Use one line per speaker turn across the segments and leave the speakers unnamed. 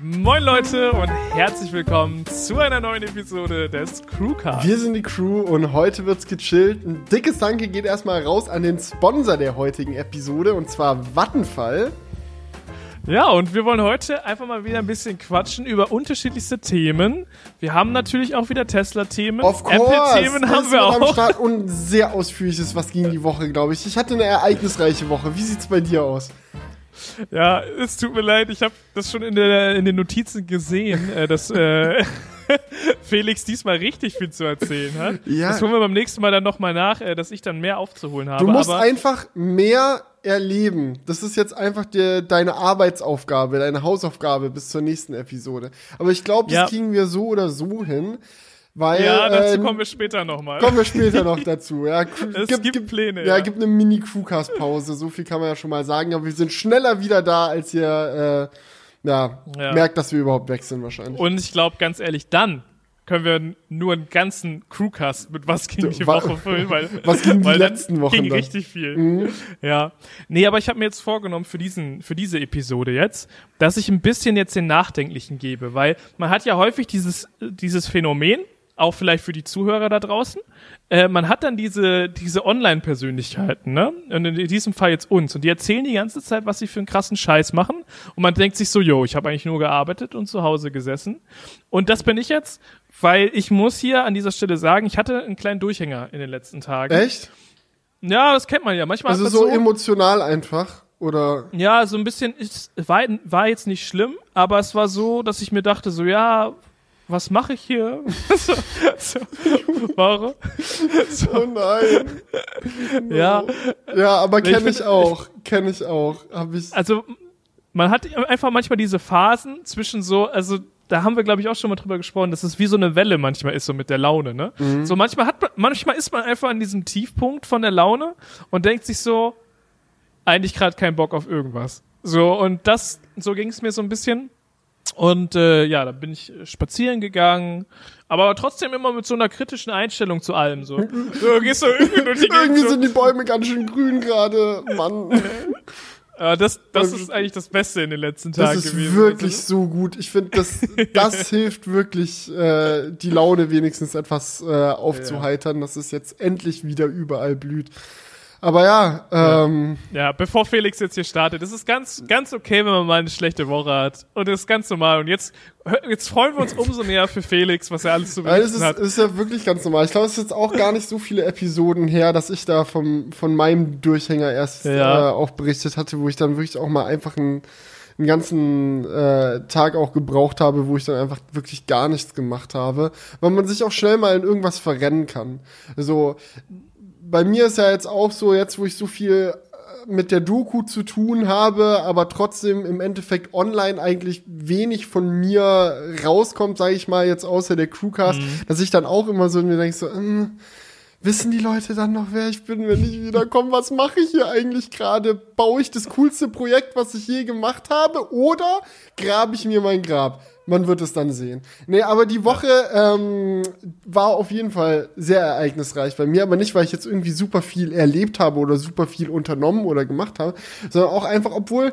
Moin Leute und herzlich willkommen zu einer neuen Episode des Crewcast.
Wir sind die Crew und heute wird's gechillt. Ein dickes Danke geht erstmal raus an den Sponsor der heutigen Episode und zwar Vattenfall.
Ja, und wir wollen heute einfach mal wieder ein bisschen quatschen über unterschiedlichste Themen. Wir haben natürlich auch wieder Tesla-Themen.
Apple-Themen
haben wir auch. Am
Start und sehr ausführliches, was ging die Woche, glaube ich. Ich hatte eine ereignisreiche Woche. Wie sieht's bei dir aus?
Ja, es tut mir leid, ich habe das schon in, der, in den Notizen gesehen, äh, dass äh, Felix diesmal richtig viel zu erzählen hat. Ja. Das holen wir beim nächsten Mal dann nochmal nach, äh, dass ich dann mehr aufzuholen habe.
Du musst einfach mehr erleben. Das ist jetzt einfach dir, deine Arbeitsaufgabe, deine Hausaufgabe bis zur nächsten Episode. Aber ich glaube, das ja. kriegen wir so oder so hin. Weil,
ja, dazu äh, kommen wir später nochmal.
Kommen wir später noch dazu. Ja,
es gibt, gibt Pläne.
Ja, ja, gibt eine Mini-Crewcast-Pause. So viel kann man ja schon mal sagen. Aber wir sind schneller wieder da, als ihr äh, ja, ja. merkt, dass wir überhaupt weg sind wahrscheinlich.
Und ich glaube, ganz ehrlich, dann können wir nur einen ganzen Crewcast mit was ging die Woche füllen, weil
was ging die letzten Wochen
ging dann? richtig viel. Mhm. Ja. Nee, aber ich habe mir jetzt vorgenommen für diesen für diese Episode jetzt, dass ich ein bisschen jetzt den nachdenklichen gebe, weil man hat ja häufig dieses dieses Phänomen, auch vielleicht für die Zuhörer da draußen. Äh, man hat dann diese, diese Online-Persönlichkeiten, ne? Und in diesem Fall jetzt uns. Und die erzählen die ganze Zeit, was sie für einen krassen Scheiß machen. Und man denkt sich so, yo, ich habe eigentlich nur gearbeitet und zu Hause gesessen. Und das bin ich jetzt, weil ich muss hier an dieser Stelle sagen, ich hatte einen kleinen Durchhänger in den letzten Tagen.
Echt?
Ja, das kennt man ja. Manchmal
also so, so emotional einfach. Oder?
Ja, so ein bisschen, es war, war jetzt nicht schlimm, aber es war so, dass ich mir dachte, so, ja, was mache ich hier? so, so, warum?
So. Oh nein.
Ja.
Ja, aber kenne ich, ich, auch. Kenne ich auch. Hab ich.
Also, man hat einfach manchmal diese Phasen zwischen so, also, da haben wir, glaube ich, auch schon mal drüber gesprochen, dass es wie so eine Welle manchmal ist, so mit der Laune, ne? Mhm. So manchmal hat man, manchmal ist man einfach an diesem Tiefpunkt von der Laune und denkt sich so, eigentlich gerade keinen Bock auf irgendwas. So, und das, so ging es mir so ein bisschen. Und äh, ja, da bin ich spazieren gegangen, aber trotzdem immer mit so einer kritischen Einstellung zu allem. So, so
gehst du irgendwie durch die Irgendwie sind die Bäume ganz schön grün gerade, Mann.
Ja, das, das ist eigentlich das Beste in den letzten Tagen
gewesen. Das ist wirklich also. so gut. Ich finde, das, das hilft wirklich, äh, die Laune wenigstens etwas äh, aufzuheitern, ja. dass es jetzt endlich wieder überall blüht. Aber ja, ähm,
ja. ja, bevor Felix jetzt hier startet, es ist ganz, ganz okay, wenn man mal eine schlechte Woche hat. Und das ist ganz normal. Und jetzt, jetzt freuen wir uns umso mehr für Felix, was er alles zu berichten
ja, ist, hat. Das ist ja wirklich ganz normal. Ich glaube, es ist jetzt auch gar nicht so viele Episoden her, dass ich da vom, von meinem Durchhänger erst ja. äh, auch berichtet hatte, wo ich dann wirklich auch mal einfach einen, einen ganzen äh, Tag auch gebraucht habe, wo ich dann einfach wirklich gar nichts gemacht habe, weil man sich auch schnell mal in irgendwas verrennen kann. Also bei mir ist ja jetzt auch so, jetzt wo ich so viel äh, mit der Doku zu tun habe, aber trotzdem im Endeffekt online eigentlich wenig von mir rauskommt, sage ich mal jetzt außer der Crewcast, mhm. dass ich dann auch immer so mir denke so, äh, wissen die Leute dann noch, wer ich bin, wenn ich wiederkomme? Was mache ich hier eigentlich gerade? Baue ich das coolste Projekt, was ich je gemacht habe, oder grabe ich mir mein Grab? Man wird es dann sehen. Nee, aber die Woche ähm, war auf jeden Fall sehr ereignisreich bei mir, aber nicht, weil ich jetzt irgendwie super viel erlebt habe oder super viel unternommen oder gemacht habe, sondern auch einfach, obwohl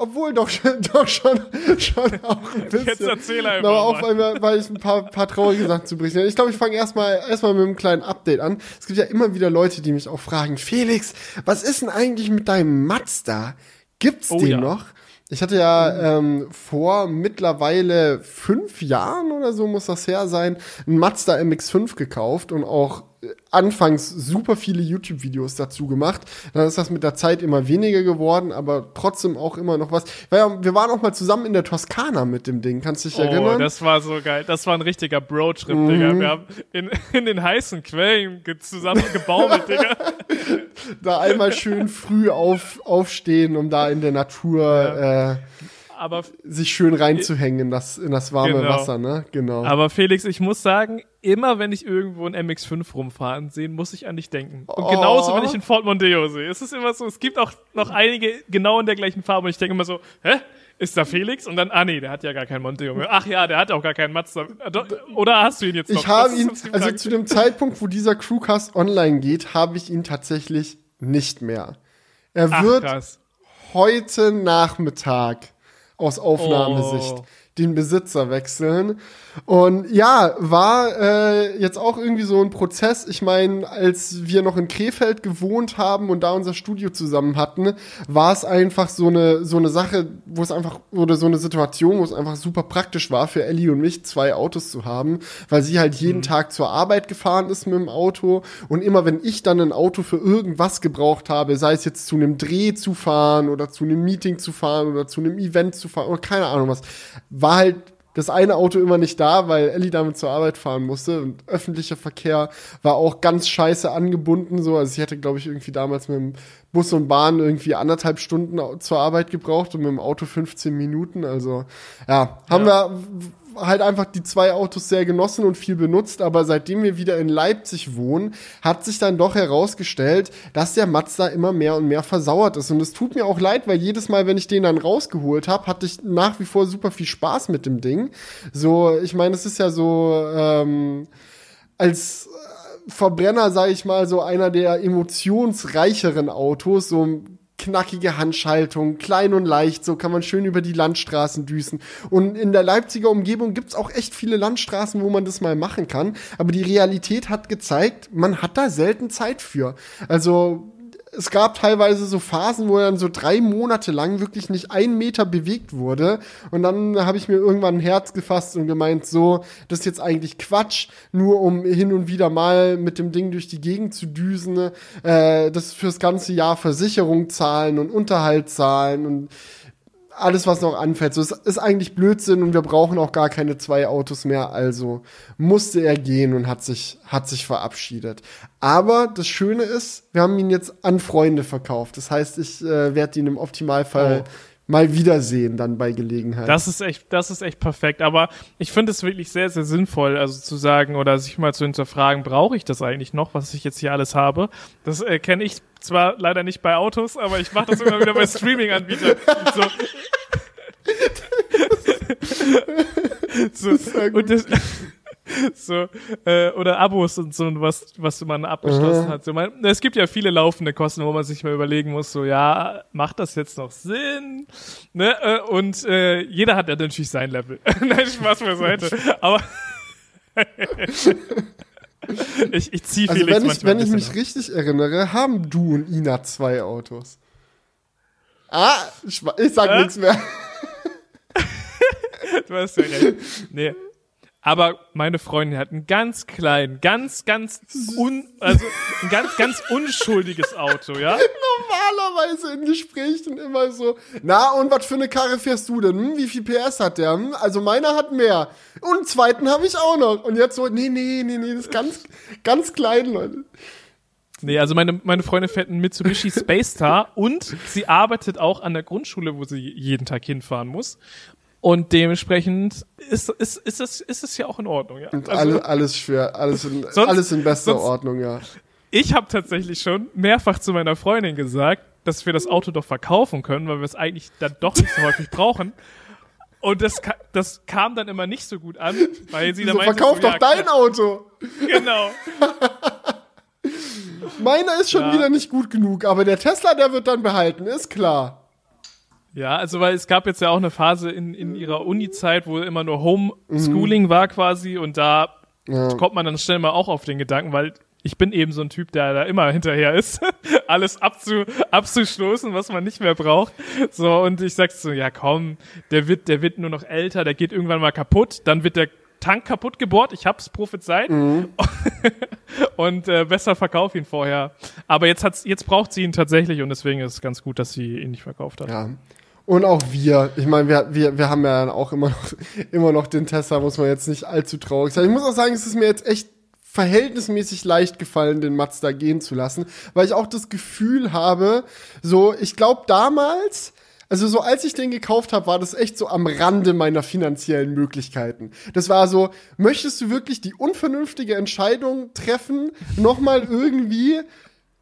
obwohl doch schon, doch schon, schon auch ein bisschen.
Jetzt erzähl einfach.
Aber auch, weil, weil ich ein paar, paar traurige Sachen zu berichten Ich glaube, ich fange erstmal erstmal mit einem kleinen Update an. Es gibt ja immer wieder Leute, die mich auch fragen, Felix, was ist denn eigentlich mit deinem Mazda? Gibt's oh, den ja. noch? Ich hatte ja ähm, vor mittlerweile fünf Jahren oder so muss das her sein, ein Mazda MX5 gekauft und auch anfangs super viele YouTube-Videos dazu gemacht. Dann ist das mit der Zeit immer weniger geworden, aber trotzdem auch immer noch was. Weil wir waren auch mal zusammen in der Toskana mit dem Ding, kannst du dich
oh,
erinnern?
das war so geil. Das war ein richtiger Bro-Trip, mhm. Digga. Wir haben in, in den heißen Quellen zusammen gebaumelt, Digga.
da einmal schön früh auf, aufstehen, um da in der Natur ja. äh,
aber
sich schön reinzuhängen in das, in das warme genau. Wasser, ne? Genau.
Aber Felix, ich muss sagen, immer wenn ich irgendwo ein MX5 rumfahren sehe, muss ich an dich denken. Und oh. genauso, wenn ich einen Ford Mondeo sehe. Es ist immer so, es gibt auch noch einige genau in der gleichen Farbe und ich denke immer so, hä? Ist da Felix? Und dann, ah nee, der hat ja gar keinen Mondeo mehr. Ach ja, der hat auch gar keinen Mazda. Oder hast du ihn jetzt noch?
Ich habe ihn, also zu dem Zeitpunkt, wo dieser Crewcast online geht, habe ich ihn tatsächlich nicht mehr. Er Ach, wird krass. heute Nachmittag aus Aufnahmesicht. Oh den Besitzer wechseln. Und ja, war äh, jetzt auch irgendwie so ein Prozess. Ich meine, als wir noch in Krefeld gewohnt haben und da unser Studio zusammen hatten, war es einfach so eine so eine Sache, wo es einfach oder so eine Situation, wo es einfach super praktisch war für Ellie und mich zwei Autos zu haben, weil sie halt jeden mhm. Tag zur Arbeit gefahren ist mit dem Auto und immer wenn ich dann ein Auto für irgendwas gebraucht habe, sei es jetzt zu einem Dreh zu fahren oder zu einem Meeting zu fahren oder zu einem Event zu fahren oder keine Ahnung was, war halt das eine Auto immer nicht da, weil Ellie damit zur Arbeit fahren musste. Und öffentlicher Verkehr war auch ganz scheiße angebunden. So. Also ich hätte, glaube ich, irgendwie damals mit dem Bus und Bahn irgendwie anderthalb Stunden zur Arbeit gebraucht und mit dem Auto 15 Minuten. Also ja, haben ja. wir halt einfach die zwei Autos sehr genossen und viel benutzt, aber seitdem wir wieder in Leipzig wohnen, hat sich dann doch herausgestellt, dass der Mazda immer mehr und mehr versauert ist. Und es tut mir auch leid, weil jedes Mal, wenn ich den dann rausgeholt habe, hatte ich nach wie vor super viel Spaß mit dem Ding. So, ich meine, es ist ja so ähm, als Verbrenner, sage ich mal, so einer der emotionsreicheren Autos, so knackige Handschaltung, klein und leicht, so kann man schön über die Landstraßen düsen. Und in der Leipziger Umgebung gibt's auch echt viele Landstraßen, wo man das mal machen kann. Aber die Realität hat gezeigt, man hat da selten Zeit für. Also es gab teilweise so Phasen, wo er dann so drei Monate lang wirklich nicht ein Meter bewegt wurde. Und dann habe ich mir irgendwann ein Herz gefasst und gemeint, so, das ist jetzt eigentlich Quatsch, nur um hin und wieder mal mit dem Ding durch die Gegend zu düsen, äh, das fürs ganze Jahr Versicherung zahlen und Unterhalt zahlen und alles, was noch anfällt. So, es ist eigentlich Blödsinn und wir brauchen auch gar keine zwei Autos mehr. Also musste er gehen und hat sich, hat sich verabschiedet. Aber das Schöne ist, wir haben ihn jetzt an Freunde verkauft. Das heißt, ich äh, werde ihn im Optimalfall oh. mal wiedersehen dann bei Gelegenheit.
Das ist echt, das ist echt perfekt. Aber ich finde es wirklich sehr, sehr sinnvoll, also zu sagen oder sich mal zu hinterfragen, brauche ich das eigentlich noch, was ich jetzt hier alles habe? Das äh, kenne ich zwar leider nicht bei Autos, aber ich mache das immer wieder bei Streaming-Anbietern. So. so, und das, so äh, oder Abos und so was was man abgeschlossen mhm. hat. So, man, es gibt ja viele laufende Kosten, wo man sich mal überlegen muss, so ja, macht das jetzt noch Sinn? Ne? Äh, und äh, jeder hat ja natürlich sein Level. Nein, Spaß beiseite. Aber ich, ich ziehe
also Felix wenn ich, wenn ich mich richtig erinnere, haben du und Ina zwei Autos. Ah, ich, ich sag äh? nichts mehr.
du hast ja recht. Nee. Aber meine Freundin hat ein ganz klein, ganz, ganz un, also ein ganz, ganz unschuldiges Auto, ja?
Normalerweise in Gesprächen immer so, na, und was für eine Karre fährst du denn? Hm, wie viel PS hat der? Hm, also meiner hat mehr. Und einen zweiten habe ich auch noch. Und jetzt so, nee, nee, nee, nee, das ist ganz, ganz klein, Leute.
Nee, also meine, meine Freundin fährt einen Mitsubishi Space Star und sie arbeitet auch an der Grundschule, wo sie jeden Tag hinfahren muss. Und dementsprechend ist, ist, ist, es, ist es ja auch in Ordnung, ja.
Also, alles, alles schwer, alles in, sonst, alles in bester sonst, Ordnung, ja.
Ich habe tatsächlich schon mehrfach zu meiner Freundin gesagt, dass wir das Auto doch verkaufen können, weil wir es eigentlich dann doch nicht so häufig brauchen. Und das, das kam dann immer nicht so gut an, weil sie dann
meinte, verkauf so, doch ja, dein. Auto.
Genau.
Meiner ist schon ja. wieder nicht gut genug, aber der Tesla, der wird dann behalten, ist klar.
Ja, also weil es gab jetzt ja auch eine Phase in, in ihrer Uni-Zeit, wo immer nur Homeschooling mhm. war quasi und da ja. kommt man dann schnell mal auch auf den Gedanken, weil ich bin eben so ein Typ, der da immer hinterher ist, alles abzu, abzustoßen, was man nicht mehr braucht. So, und ich sag so, ja komm, der wird, der wird nur noch älter, der geht irgendwann mal kaputt, dann wird der Tank kaputt gebohrt, ich hab's prophezeit mhm. und äh, besser verkauf ihn vorher. Aber jetzt hat's, jetzt braucht sie ihn tatsächlich und deswegen ist es ganz gut, dass sie ihn nicht verkauft hat.
Ja. Und auch wir. Ich meine, wir, wir, wir haben ja auch immer noch, immer noch den Tesla, muss man jetzt nicht allzu traurig sein. Ich muss auch sagen, es ist mir jetzt echt verhältnismäßig leicht gefallen, den Mazda gehen zu lassen, weil ich auch das Gefühl habe, so, ich glaube damals, also so als ich den gekauft habe, war das echt so am Rande meiner finanziellen Möglichkeiten. Das war so, möchtest du wirklich die unvernünftige Entscheidung treffen, nochmal irgendwie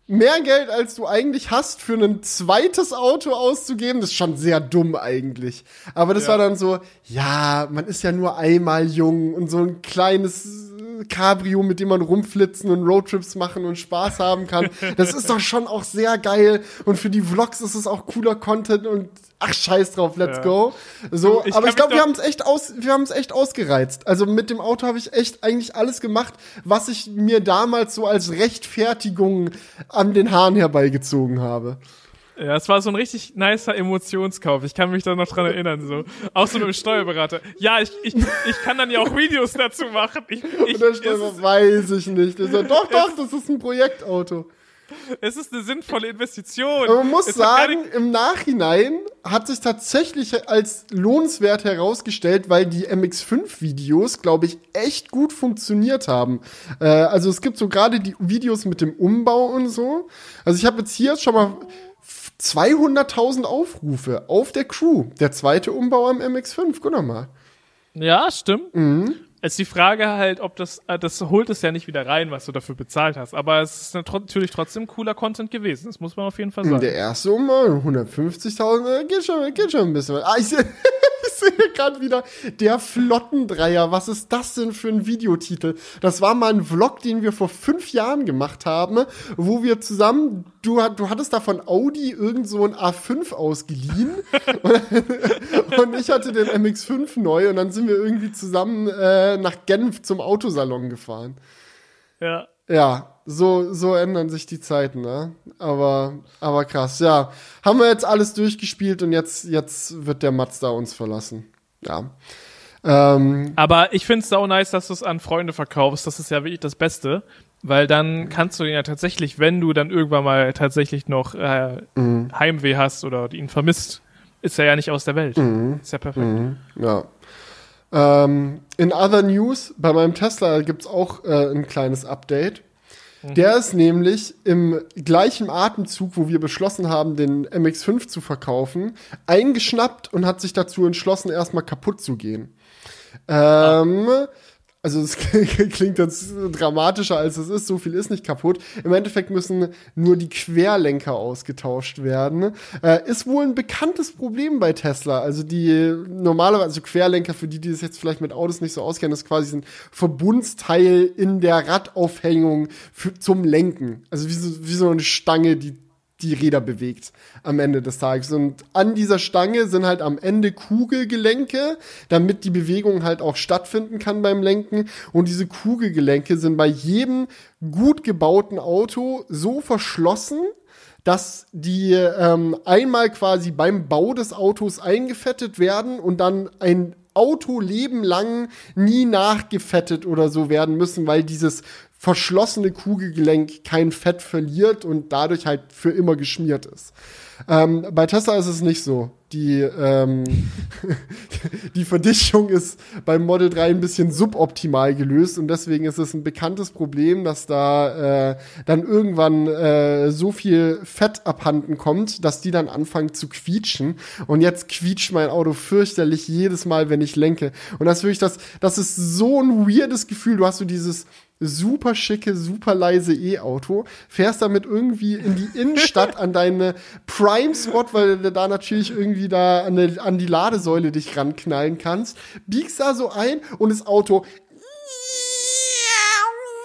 mehr Geld, als du eigentlich hast, für ein zweites Auto auszugeben, das ist schon sehr dumm eigentlich. Aber das ja. war dann so, ja, man ist ja nur einmal jung und so ein kleines Cabrio, mit dem man rumflitzen und Roadtrips machen und Spaß haben kann. Das ist doch schon auch sehr geil. Und für die Vlogs ist es auch cooler Content und ach scheiß drauf, let's ja. go. So, ich aber ich glaube, wir haben es echt aus, wir haben es echt ausgereizt. Also mit dem Auto habe ich echt eigentlich alles gemacht, was ich mir damals so als Rechtfertigung an den Haaren herbeigezogen habe.
Ja, es war so ein richtig nicer Emotionskauf. Ich kann mich da noch dran erinnern, so. Auch so mit dem Steuerberater. Ja, ich, ich, ich kann dann ja auch Videos dazu machen. Ich, ich,
Und der weiß ich nicht. So, doch, doch, das ist ein Projektauto.
Es ist eine sinnvolle Investition.
Aber man muss es sagen, im Nachhinein hat sich tatsächlich als lohnenswert herausgestellt, weil die MX5-Videos, glaube ich, echt gut funktioniert haben. Äh, also es gibt so gerade die Videos mit dem Umbau und so. Also ich habe jetzt hier schon mal 200.000 Aufrufe auf der Crew. Der zweite Umbau am MX5, guck doch mal.
Ja, stimmt. Mhm. Es ist die Frage halt, ob das, äh, das holt es ja nicht wieder rein, was du dafür bezahlt hast. Aber es ist natürlich trotzdem cooler Content gewesen. Das muss man auf jeden Fall sagen.
Der erste Umbau, 150.000, äh, geht schon, geht schon ein bisschen. Ah, ich, sehe gerade wieder der Flottendreier. Was ist das denn für ein Videotitel? Das war mal ein Vlog, den wir vor fünf Jahren gemacht haben, wo wir zusammen, du, du hattest da von Audi irgend so ein A5 ausgeliehen und, und, ich hatte den MX5 neu und dann sind wir irgendwie zusammen äh, nach Genf zum Autosalon gefahren.
Ja.
Ja, so, so ändern sich die Zeiten, ne? Aber, aber krass, ja. Haben wir jetzt alles durchgespielt und jetzt, jetzt wird der Mazda uns verlassen. Ja.
Ähm, aber ich find's sau nice, dass du es an Freunde verkaufst. Das ist ja wirklich das Beste. Weil dann kannst du ihn ja tatsächlich, wenn du dann irgendwann mal tatsächlich noch äh, mhm. Heimweh hast oder ihn vermisst, ist er ja nicht aus der Welt. Mhm. Ist ja perfekt. Mhm.
Ja. Ähm, in other news, bei meinem Tesla gibt's auch äh, ein kleines Update. Der ist nämlich im gleichen Atemzug, wo wir beschlossen haben, den MX5 zu verkaufen, eingeschnappt und hat sich dazu entschlossen, erstmal kaputt zu gehen. Ähm, also es klingt jetzt dramatischer als es ist, so viel ist nicht kaputt. Im Endeffekt müssen nur die Querlenker ausgetauscht werden. Äh, ist wohl ein bekanntes Problem bei Tesla. Also die normalerweise, also Querlenker, für die, die es jetzt vielleicht mit Autos nicht so auskennen, ist quasi ein Verbundsteil in der Radaufhängung für, zum Lenken. Also wie so, wie so eine Stange, die die Räder bewegt am Ende des Tages. Und an dieser Stange sind halt am Ende Kugelgelenke, damit die Bewegung halt auch stattfinden kann beim Lenken. Und diese Kugelgelenke sind bei jedem gut gebauten Auto so verschlossen, dass die ähm, einmal quasi beim Bau des Autos eingefettet werden und dann ein Autoleben lang nie nachgefettet oder so werden müssen, weil dieses verschlossene Kugelgelenk kein Fett verliert und dadurch halt für immer geschmiert ist. Ähm, bei Tesla ist es nicht so. Die, ähm, die Verdichtung ist beim Model 3 ein bisschen suboptimal gelöst und deswegen ist es ein bekanntes Problem, dass da äh, dann irgendwann äh, so viel Fett abhanden kommt, dass die dann anfangen zu quietschen. Und jetzt quietscht mein Auto fürchterlich jedes Mal, wenn ich lenke. Und das wirklich das, das ist so ein weirdes Gefühl. Du hast so dieses super schicke, super leise E-Auto, fährst damit irgendwie in die Innenstadt an deine Prime-Spot, weil du da natürlich irgendwie da an, eine, an die Ladesäule dich ranknallen kannst, biegst da so ein und das Auto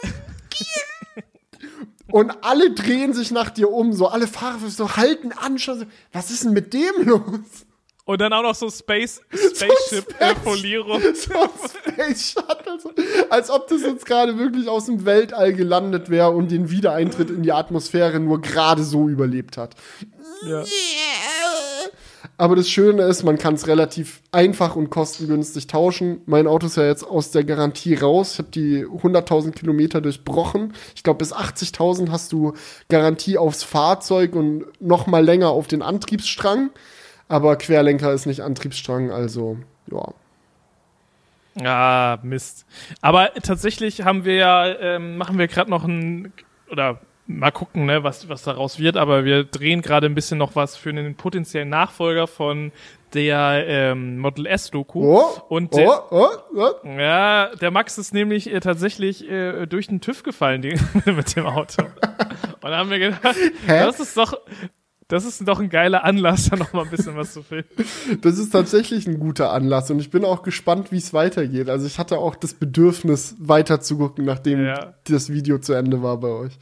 und alle drehen sich nach dir um, so alle Fahrer so halten an, schon so, was ist denn mit dem los?
Und dann auch noch so Space Spaceship-Folierung.
So, so Space Shuttle. So, als ob das jetzt gerade wirklich aus dem Weltall gelandet wäre und den Wiedereintritt in die Atmosphäre nur gerade so überlebt hat. Ja. Aber das Schöne ist, man kann es relativ einfach und kostengünstig tauschen. Mein Auto ist ja jetzt aus der Garantie raus. Ich habe die 100.000 Kilometer durchbrochen. Ich glaube, bis 80.000 hast du Garantie aufs Fahrzeug und noch mal länger auf den Antriebsstrang. Aber Querlenker ist nicht Antriebsstrang, also ja.
Ah, Mist. Aber tatsächlich haben wir ja, ähm, machen wir gerade noch ein, oder mal gucken, ne, was, was daraus wird, aber wir drehen gerade ein bisschen noch was für einen potenziellen Nachfolger von der ähm, Model S Doku.
Oh,
und der,
oh, oh, oh.
ja, der Max ist nämlich äh, tatsächlich äh, durch den TÜV gefallen die, mit dem Auto. und da haben wir gedacht, Hä? das ist doch Das ist doch ein geiler Anlass, da noch mal ein bisschen was zu filmen.
Das ist tatsächlich ein guter Anlass und ich bin auch gespannt, wie es weitergeht. Also ich hatte auch das Bedürfnis, weiter zu gucken, nachdem ja. das Video zu Ende war bei euch.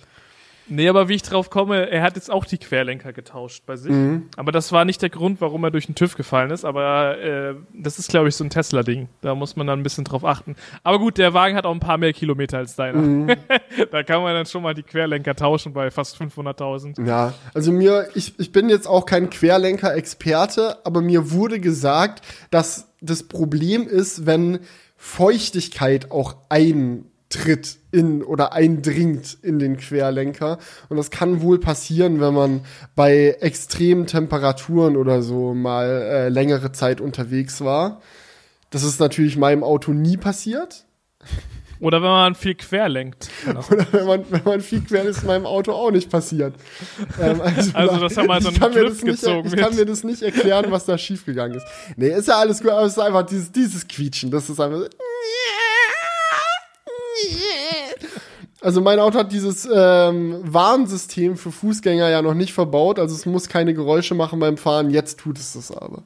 Nee, aber wie ich drauf komme, er hat jetzt auch die Querlenker getauscht bei sich. Mhm. Aber das war nicht der Grund, warum er durch den TÜV gefallen ist. Aber äh, das ist, glaube ich, so ein Tesla-Ding. Da muss man dann ein bisschen drauf achten. Aber gut, der Wagen hat auch ein paar mehr Kilometer als deiner. Mhm. da kann man dann schon mal die Querlenker tauschen bei fast 500.000.
Ja, also mir, ich, ich bin jetzt auch kein Querlenker-Experte, aber mir wurde gesagt, dass das Problem ist, wenn Feuchtigkeit auch ein tritt in oder eindringt in den Querlenker. Und das kann wohl passieren, wenn man bei extremen Temperaturen oder so mal äh, längere Zeit unterwegs war. Das ist natürlich meinem Auto nie passiert.
Oder wenn man viel quer lenkt.
Oder wenn man, wenn man viel quer ist, meinem Auto auch nicht passiert.
Ähm, also, also das haben wir so einen Cliff gezogen.
Nicht, ich kann mir das nicht erklären, was da schiefgegangen ist. Nee, ist ja alles gut, aber es ist einfach dieses, dieses Quietschen. Das ist einfach so. Also mein Auto hat dieses ähm, Warnsystem für Fußgänger ja noch nicht verbaut, also es muss keine Geräusche machen beim Fahren. Jetzt tut es das aber.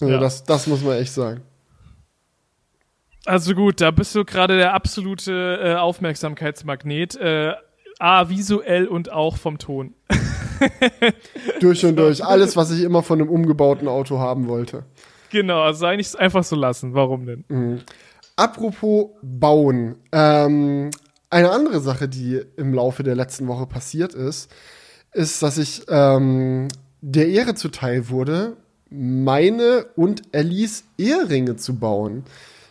Also ja. das, das muss man echt sagen.
Also gut, da bist du gerade der absolute äh, Aufmerksamkeitsmagnet. Äh, A, visuell und auch vom Ton.
durch und durch. Alles, was ich immer von einem umgebauten Auto haben wollte.
Genau, also eigentlich einfach so lassen. Warum denn?
Mhm. Apropos Bauen. Ähm, eine andere Sache, die im Laufe der letzten Woche passiert ist, ist, dass ich ähm, der Ehre zuteil wurde, meine und Ellies Eheringe zu bauen.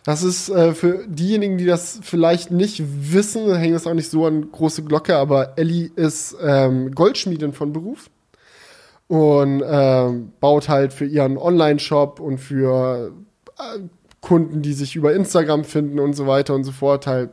Das ist äh, für diejenigen, die das vielleicht nicht wissen, hängt das auch nicht so an große Glocke, aber Ellie ist ähm, Goldschmiedin von Beruf und ähm, baut halt für ihren Online-Shop und für äh, Kunden, die sich über Instagram finden und so weiter und so fort, halt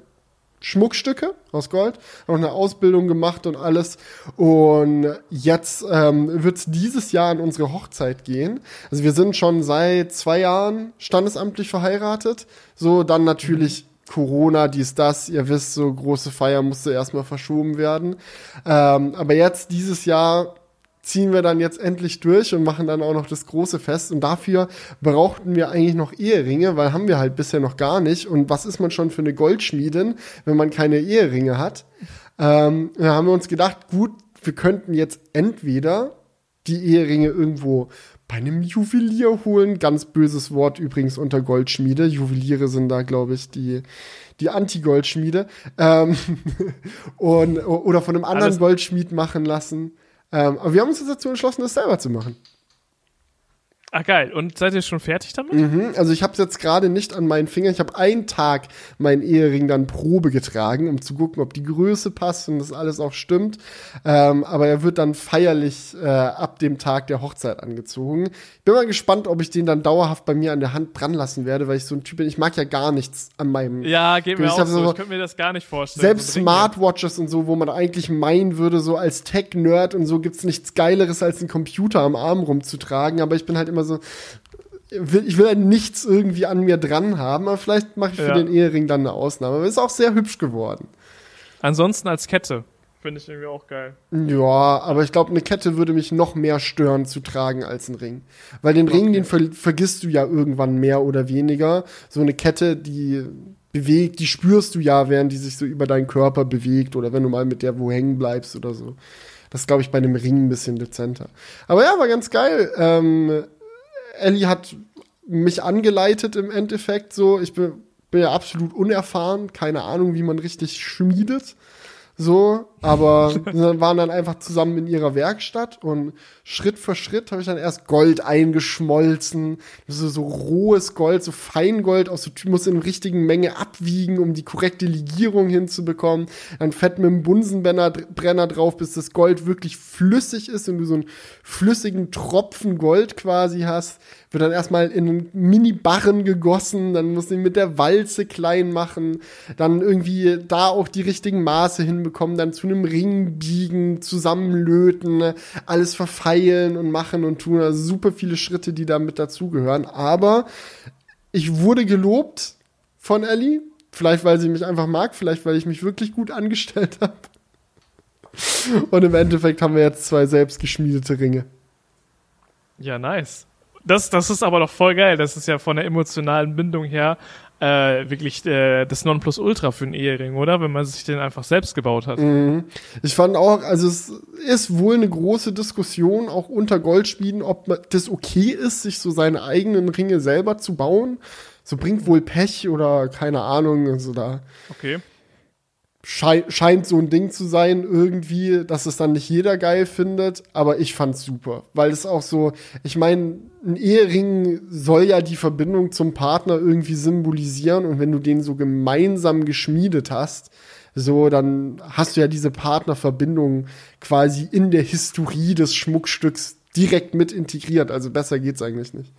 Schmuckstücke aus Gold, Auch eine Ausbildung gemacht und alles. Und jetzt ähm, wird es dieses Jahr an unsere Hochzeit gehen. Also wir sind schon seit zwei Jahren standesamtlich verheiratet. So, dann natürlich Corona, dies, das, ihr wisst, so große Feier musste erstmal verschoben werden. Ähm, aber jetzt dieses Jahr ziehen wir dann jetzt endlich durch und machen dann auch noch das große Fest. Und dafür brauchten wir eigentlich noch Eheringe, weil haben wir halt bisher noch gar nicht. Und was ist man schon für eine Goldschmiedin, wenn man keine Eheringe hat? Ähm, da haben wir uns gedacht, gut, wir könnten jetzt entweder die Eheringe irgendwo bei einem Juwelier holen. Ganz böses Wort übrigens unter Goldschmiede. Juweliere sind da, glaube ich, die, die Anti-Goldschmiede. Ähm, und, oder von einem anderen Alles Goldschmied machen lassen. Ähm, aber wir haben uns dazu entschlossen, das selber zu machen.
Ah, geil. Und seid ihr schon fertig damit?
Mhm, also ich habe es jetzt gerade nicht an meinen Fingern. Ich habe einen Tag meinen Ehering dann Probe getragen, um zu gucken, ob die Größe passt und das alles auch stimmt. Ähm, aber er wird dann feierlich äh, ab dem Tag der Hochzeit angezogen. Ich bin mal gespannt, ob ich den dann dauerhaft bei mir an der Hand dran lassen werde, weil ich so ein Typ bin. Ich mag ja gar nichts an meinem.
Ja, geht mir auch so. Ich könnte mir das gar nicht vorstellen.
Selbst so Smartwatches und so, wo man eigentlich meinen würde, so als Tech-Nerd und so gibt's nichts Geileres, als einen Computer am Arm rumzutragen. Aber ich bin halt immer immer so, ich will halt nichts irgendwie an mir dran haben, aber vielleicht mache ich für ja. den Ehering dann eine Ausnahme. Aber ist auch sehr hübsch geworden.
Ansonsten als Kette. Finde ich irgendwie auch geil.
Ja, aber ich glaube, eine Kette würde mich noch mehr stören zu tragen als ein Ring. Weil den okay. Ring, den ver vergisst du ja irgendwann mehr oder weniger. So eine Kette, die bewegt, die spürst du ja, während die sich so über deinen Körper bewegt oder wenn du mal mit der wo hängen bleibst oder so. Das glaube ich bei einem Ring ein bisschen dezenter. Aber ja, war ganz geil. Ähm, Ellie hat mich angeleitet im Endeffekt so. Ich bin, bin ja absolut unerfahren, keine Ahnung, wie man richtig schmiedet. So, aber wir waren dann einfach zusammen in ihrer Werkstatt und Schritt für Schritt habe ich dann erst Gold eingeschmolzen, so, so rohes Gold, so Feingold aus so muss in der richtigen Menge abwiegen, um die korrekte Legierung hinzubekommen. Dann fett mit dem Bunsenbrenner drauf, bis das Gold wirklich flüssig ist und du so einen flüssigen Tropfen Gold quasi hast. Wird dann erstmal in einen Mini-Barren gegossen, dann muss ich mit der Walze klein machen, dann irgendwie da auch die richtigen Maße hinbekommen, dann zu einem Ring biegen, zusammenlöten, alles verfeilen und machen und tun. Also super viele Schritte, die da mit dazugehören. Aber ich wurde gelobt von Ellie. Vielleicht, weil sie mich einfach mag, vielleicht, weil ich mich wirklich gut angestellt habe. Und im Endeffekt haben wir jetzt zwei selbstgeschmiedete Ringe.
Ja, nice. Das, das ist aber doch voll geil. Das ist ja von der emotionalen Bindung her äh, wirklich äh, das Nonplusultra für einen Ehering, oder? Wenn man sich den einfach selbst gebaut hat.
Mhm. Ich fand auch, also es ist wohl eine große Diskussion auch unter Goldschmieden, ob das okay ist, sich so seine eigenen Ringe selber zu bauen. So bringt wohl Pech oder keine Ahnung, also da.
Okay
schei scheint so ein Ding zu sein, irgendwie, dass es dann nicht jeder geil findet, aber ich fand's super, weil es auch so, ich meine, ein Ehering soll ja die Verbindung zum Partner irgendwie symbolisieren und wenn du den so gemeinsam geschmiedet hast, so, dann hast du ja diese Partnerverbindung quasi in der Historie des Schmuckstücks direkt mit integriert, also besser geht's eigentlich nicht.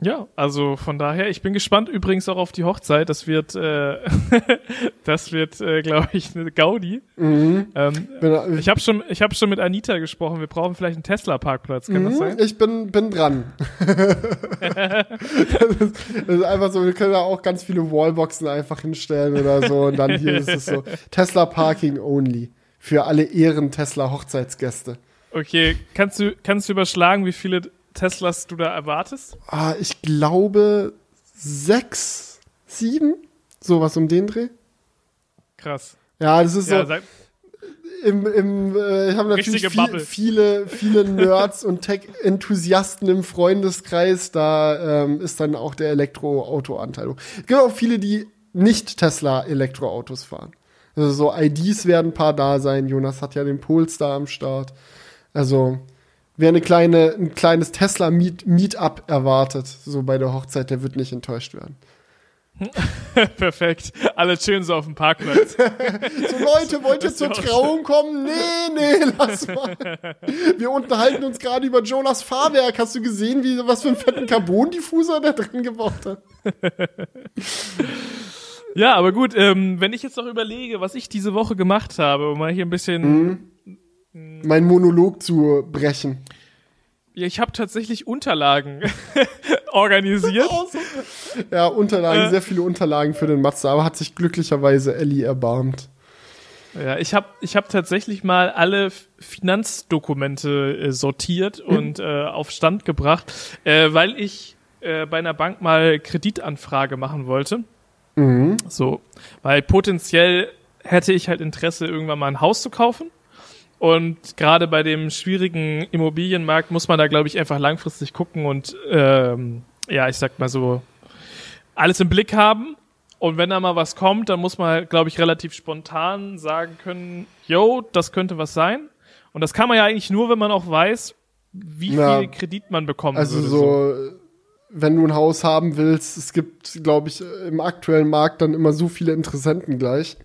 Ja, also von daher, ich bin gespannt übrigens auch auf die Hochzeit. Das wird, äh, das wird, äh, glaube ich, eine Gaudi. Mhm. Ähm, ich habe schon, ich habe schon mit Anita gesprochen. Wir brauchen vielleicht einen Tesla-Parkplatz. Kann mhm, das sein?
Ich bin, bin dran. das, ist, das, ist, einfach so. Wir können da auch ganz viele Wallboxen einfach hinstellen oder so. Und dann hier ist es so Tesla Parking only für alle Ehren Tesla Hochzeitsgäste.
Okay, kannst du, kannst du überschlagen, wie viele Teslas du da erwartest?
Ah, ich glaube sechs, sieben, sowas um den Dreh.
Krass.
Ja, das ist ja, so. Im, im, äh, ich habe natürlich viel, viele, viele Nerds und Tech-Enthusiasten im Freundeskreis. Da ähm, ist dann auch der Elektroauto-Anteil. Es gibt auch viele, die nicht Tesla-Elektroautos fahren. Also so IDs werden ein paar da sein. Jonas hat ja den Polestar am Start. Also wer eine kleine, ein kleines Tesla-Meetup Meet erwartet, so bei der Hochzeit, der wird nicht enttäuscht werden.
Perfekt. Alle chillen so auf dem Parkplatz.
so Leute, wollt ihr zur Trauung kommen? Nee, nee, lass mal. Wir unterhalten uns gerade über Jonas Fahrwerk. Hast du gesehen, wie, was für einen fetten Carbon-Diffuser der drin gebaut hat?
ja, aber gut, ähm, wenn ich jetzt noch überlege, was ich diese Woche gemacht habe, um mal hier ein bisschen mhm
mein Monolog zu brechen.
Ja, ich habe tatsächlich Unterlagen organisiert.
ja, Unterlagen, äh, sehr viele Unterlagen für den Matze, aber hat sich glücklicherweise Ellie erbarmt.
Ja, ich habe ich hab tatsächlich mal alle Finanzdokumente äh, sortiert mhm. und äh, auf Stand gebracht, äh, weil ich äh, bei einer Bank mal Kreditanfrage machen wollte. Mhm. So, weil potenziell hätte ich halt Interesse, irgendwann mal ein Haus zu kaufen. Und gerade bei dem schwierigen Immobilienmarkt muss man da, glaube ich, einfach langfristig gucken und ähm, ja, ich sag mal so, alles im Blick haben. Und wenn da mal was kommt, dann muss man, glaube ich, relativ spontan sagen können, yo, das könnte was sein. Und das kann man ja eigentlich nur, wenn man auch weiß, wie ja, viel Kredit man bekommen
also würde. Also so, wenn du ein Haus haben willst, es gibt, glaube ich, im aktuellen Markt dann immer so viele Interessenten gleich.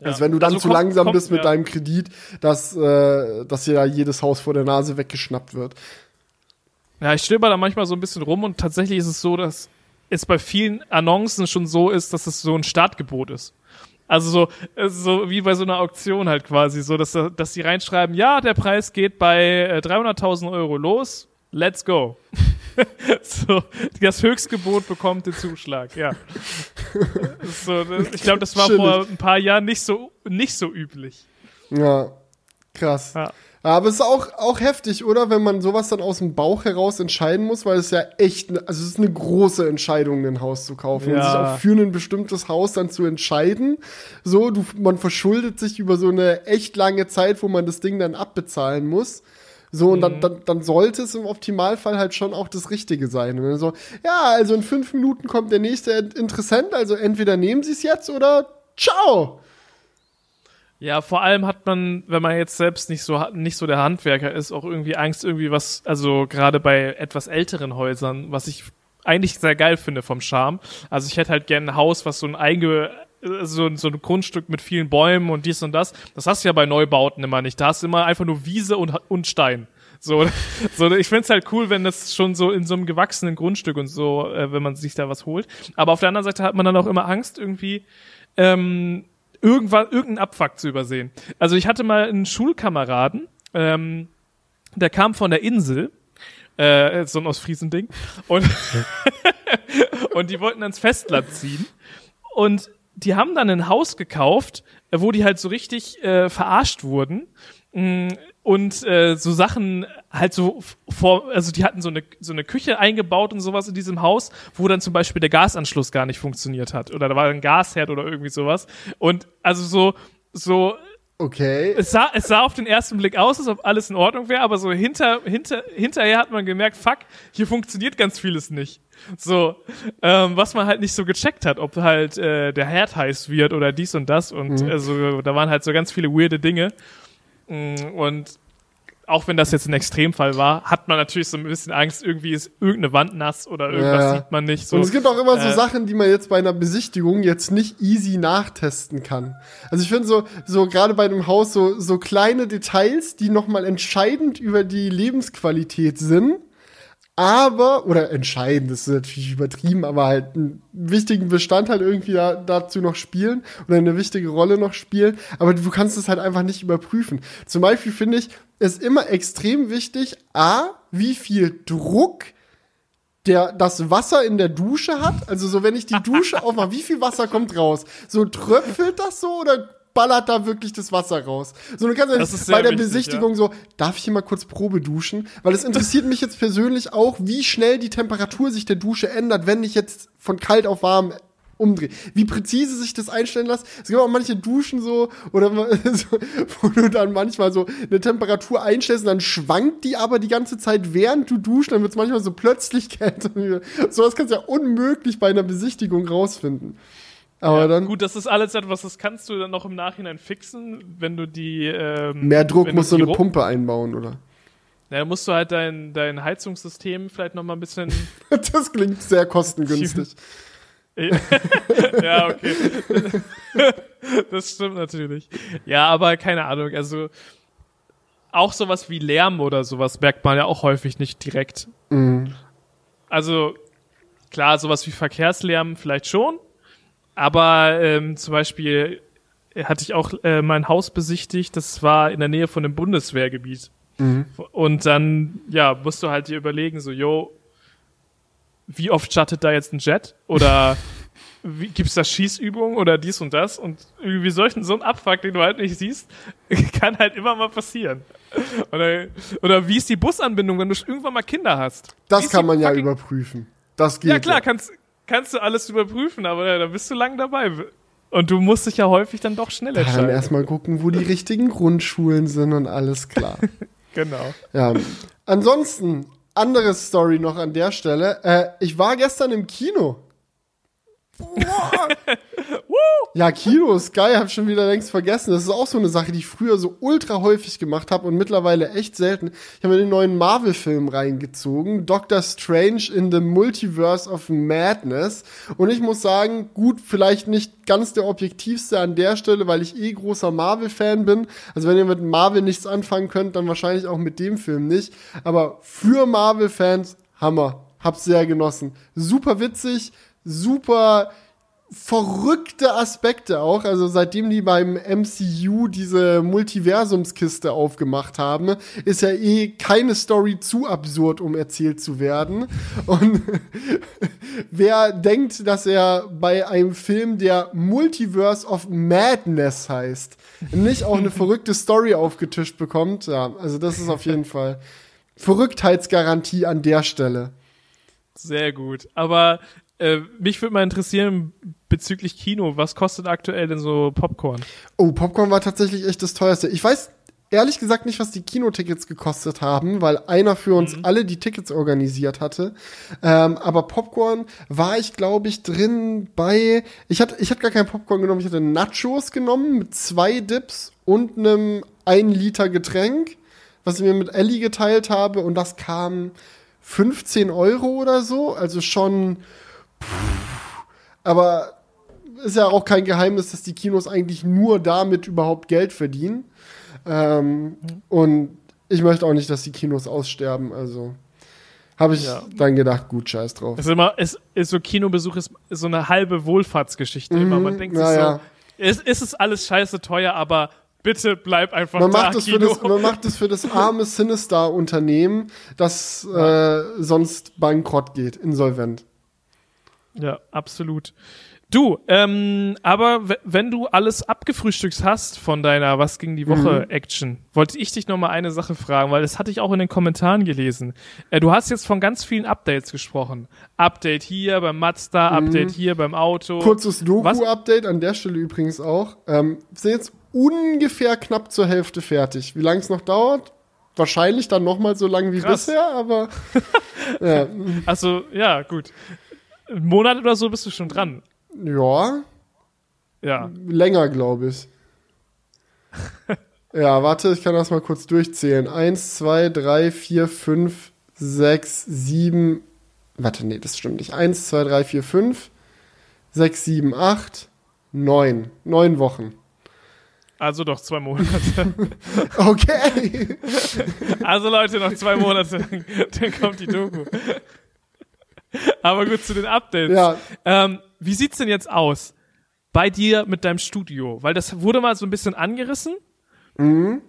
Ja. Also wenn du dann also zu kommt, langsam kommt, bist mit ja. deinem Kredit, dass, äh, dass dir da jedes Haus vor der Nase weggeschnappt wird.
Ja, ich stöber da manchmal so ein bisschen rum und tatsächlich ist es so, dass es bei vielen Annoncen schon so ist, dass es so ein Startgebot ist. Also so, so wie bei so einer Auktion halt quasi, so dass, dass die reinschreiben, ja, der Preis geht bei 300.000 äh, Euro los, let's go. so, das Höchstgebot bekommt den Zuschlag, ja. so, das, ich glaube, das war Chillig. vor ein paar Jahren nicht so, nicht so üblich.
Ja, krass. Ja. Aber es ist auch, auch heftig, oder? Wenn man sowas dann aus dem Bauch heraus entscheiden muss, weil es ja echt, also es ist eine große Entscheidung, ein Haus zu kaufen ja. und sich auch für ein bestimmtes Haus dann zu entscheiden. So, du, man verschuldet sich über so eine echt lange Zeit, wo man das Ding dann abbezahlen muss. So, und dann, mhm. dann, dann sollte es im Optimalfall halt schon auch das Richtige sein. Und dann so, ja, also in fünf Minuten kommt der nächste Interessent, also entweder nehmen Sie es jetzt oder ciao.
Ja, vor allem hat man, wenn man jetzt selbst nicht so nicht so der Handwerker ist, auch irgendwie Angst, irgendwie was, also gerade bei etwas älteren Häusern, was ich eigentlich sehr geil finde vom Charme. Also ich hätte halt gerne ein Haus, was so ein einge so, so ein Grundstück mit vielen Bäumen und dies und das. Das hast du ja bei Neubauten immer nicht. Da hast du immer einfach nur Wiese und, und Stein. So, so ich find's halt cool, wenn das schon so in so einem gewachsenen Grundstück und so, äh, wenn man sich da was holt. Aber auf der anderen Seite hat man dann auch immer Angst, irgendwie ähm, irgendwann irgendeinen Abfuck zu übersehen. Also ich hatte mal einen Schulkameraden, ähm, der kam von der Insel, äh, so ein Ostfriesending, und und die wollten ans Festland ziehen und die haben dann ein Haus gekauft, äh, wo die halt so richtig äh, verarscht wurden mm, und äh, so Sachen halt so vor, also die hatten so eine so eine Küche eingebaut und sowas in diesem Haus, wo dann zum Beispiel der Gasanschluss gar nicht funktioniert hat oder da war ein Gasherd oder irgendwie sowas und also so so
Okay.
es sah, es sah auf den ersten Blick aus, als ob alles in Ordnung wäre, aber so hinter, hinter, hinterher hat man gemerkt, fuck, hier funktioniert ganz vieles nicht. So, ähm, was man halt nicht so gecheckt hat, ob halt äh, der Herd heiß wird oder dies und das und
Mhm.
also da waren halt so ganz viele weirde Dinge. Mm, Und auch wenn das jetzt ein Extremfall war, hat man natürlich so ein bisschen Angst, irgendwie ist irgendeine Wand nass oder irgendwas
Ja.
sieht man nicht. So.
Und es gibt auch immer so
äh,
Sachen, die man jetzt bei einer Besichtigung jetzt nicht easy nachtesten kann. Also ich finde so, so gerade bei einem Haus so, so kleine Details, die nochmal entscheidend über die Lebensqualität sind. Aber, oder entscheidend, das ist natürlich übertrieben, aber halt einen wichtigen Bestandteil irgendwie da, dazu noch spielen oder eine wichtige Rolle noch spielen. Aber du kannst es halt einfach nicht überprüfen. Zum Beispiel finde ich es immer extrem wichtig, A, wie viel Druck der das Wasser in der Dusche hat. Also so, wenn ich die Dusche aufmache, wie viel Wasser kommt raus? So tröpfelt das so oder ballert da wirklich das Wasser raus? So, du kannst ja bei der
wichtig,
Besichtigung so, darf ich hier mal kurz Probe duschen? Weil es interessiert mich jetzt persönlich auch, wie schnell die Temperatur sich der Dusche ändert, wenn ich jetzt von kalt auf warm umdrehe. Wie präzise sich das einstellen lässt. Es gibt auch manche Duschen so, oder so, wo du dann manchmal so eine Temperatur einstellst und dann schwankt die aber die ganze Zeit, während du duschst, dann wird es manchmal so plötzlich kälter. Sowas kannst du ja unmöglich bei einer Besichtigung rausfinden. Aber
ja,
dann
gut, das ist alles etwas, das kannst du dann noch im Nachhinein fixen, wenn du die ähm,
mehr Druck
wenn
muss
du
eine
Ru-
Pumpe einbauen, oder?
Ja, dann musst du halt dein, dein Heizungssystem vielleicht noch mal ein bisschen.
Das klingt sehr kostengünstig.
ja, okay. das stimmt natürlich. Ja, aber keine Ahnung. Also auch sowas wie Lärm oder sowas merkt man ja auch häufig nicht direkt.
Mhm.
Also klar, sowas wie Verkehrslärm vielleicht schon, aber ähm, zum Beispiel hatte ich auch äh, mein Haus besichtigt. Das war in der Nähe von einem Bundeswehrgebiet.
Mhm.
Und dann, ja, musst du halt dir überlegen, so, yo, wie oft schattet da jetzt ein Jet? Oder wie, gibt's da Schießübungen oder dies und das? Und irgendwie solchen, so ein Abfuck, den du halt nicht siehst, kann halt immer mal passieren. Oder, oder wie ist die Busanbindung, wenn du irgendwann mal Kinder hast?
Das kann man ja überprüfen. Das geht.
Ja klar, kannst, kannst du alles überprüfen, aber ja, da bist du lang dabei. Und du musst dich ja häufig dann doch schnell
Dann
entscheiden.
erstmal gucken, wo die richtigen Grundschulen sind und alles klar.
Genau.
ja. Ansonsten, andere Story noch an der Stelle. Äh, ich war gestern im Kino. ja, Kino ist geil, hab schon wieder längst vergessen. Das ist auch so eine Sache, die ich früher so ultra häufig gemacht habe und mittlerweile echt selten. Ich habe mir den neuen Marvel-Film reingezogen, Doctor Strange in the Multiverse of Madness. Und ich muss sagen, gut, vielleicht nicht ganz der objektivste an der Stelle, weil ich eh großer Marvel-Fan bin. Also wenn ihr mit Marvel nichts anfangen könnt, dann wahrscheinlich auch mit dem Film nicht. Aber für Marvel-Fans, Hammer. Hab's sehr genossen. Super witzig, super verrückte Aspekte auch. Also seitdem die beim MCU diese Multiversumskiste aufgemacht haben, ist ja eh keine Story zu absurd, um erzählt zu werden. Und wer denkt, dass er bei einem Film, der Multiverse of Madness heißt, nicht auch eine verrückte Story aufgetischt bekommt, ja, also das ist auf jeden Fall Verrücktheitsgarantie an der Stelle.
Sehr gut. Aber äh, mich würde mal interessieren bezüglich Kino, was kostet aktuell denn so Popcorn?
Oh, Popcorn war tatsächlich echt das teuerste. Ich weiß ehrlich gesagt nicht, was die Kinotickets gekostet haben, weil einer für uns alle die Tickets organisiert hatte. Ähm, aber Popcorn war ich, glaube ich, drin bei. Ich hatte, ich hatte gar kein Popcorn genommen, ich hatte Nachos genommen mit zwei Dips und einem 1 Liter Getränk, was ich mir mit Ellie geteilt habe. Und das kam 15 Euro oder so. Also schon. Aber ist ja auch kein Geheimnis, dass die Kinos eigentlich nur damit überhaupt Geld verdienen. Ähm, und ich möchte auch nicht, dass die Kinos aussterben. Also habe ich
Ja.
dann gedacht, gut, scheiß drauf.
Es ist immer, es ist so Kinobesuch ist, ist so eine halbe Wohlfahrtsgeschichte immer. Man denkt sich
Mhm. ja,
so, es ist es alles scheiße teuer, aber bitte bleib einfach
Man
da,
macht, das für
Kino.
das, man macht das für das arme Sinister-Unternehmen, das äh, sonst bankrott geht, insolvent.
Ja, absolut. Du, ähm, aber wenn du alles abgefrühstückt hast von deiner Was ging die Woche mhm. Action, wollte ich dich noch mal eine Sache fragen, weil das hatte ich auch in den Kommentaren gelesen. Äh, du hast jetzt von ganz vielen Updates gesprochen. Update hier beim Mazda, mhm. Update hier beim Auto.
Kurzes Doku-Update an der Stelle übrigens auch. Ähm, sind jetzt ungefähr knapp zur Hälfte fertig. Wie lange es noch dauert? Wahrscheinlich dann noch mal so lange wie Krass. bisher, aber
ja. Also ja, gut. Einen Monat oder so bist du schon dran.
Ja.
Ja.
Länger, glaube ich. ja, warte, ich kann das mal kurz durchzählen. Eins, zwei, drei, vier, fünf, sechs, sieben. Warte, nee, das stimmt nicht. Eins, zwei, drei, vier, fünf, sechs, sieben, acht, neun. Neun Wochen.
Also doch zwei Monate.
okay.
Also Leute, noch zwei Monate, dann kommt die Doku. Aber gut, zu den Updates.
Ja.
Ähm, wie sieht's denn jetzt aus bei dir mit deinem Studio? Weil das wurde mal so ein bisschen angerissen.
Mhm.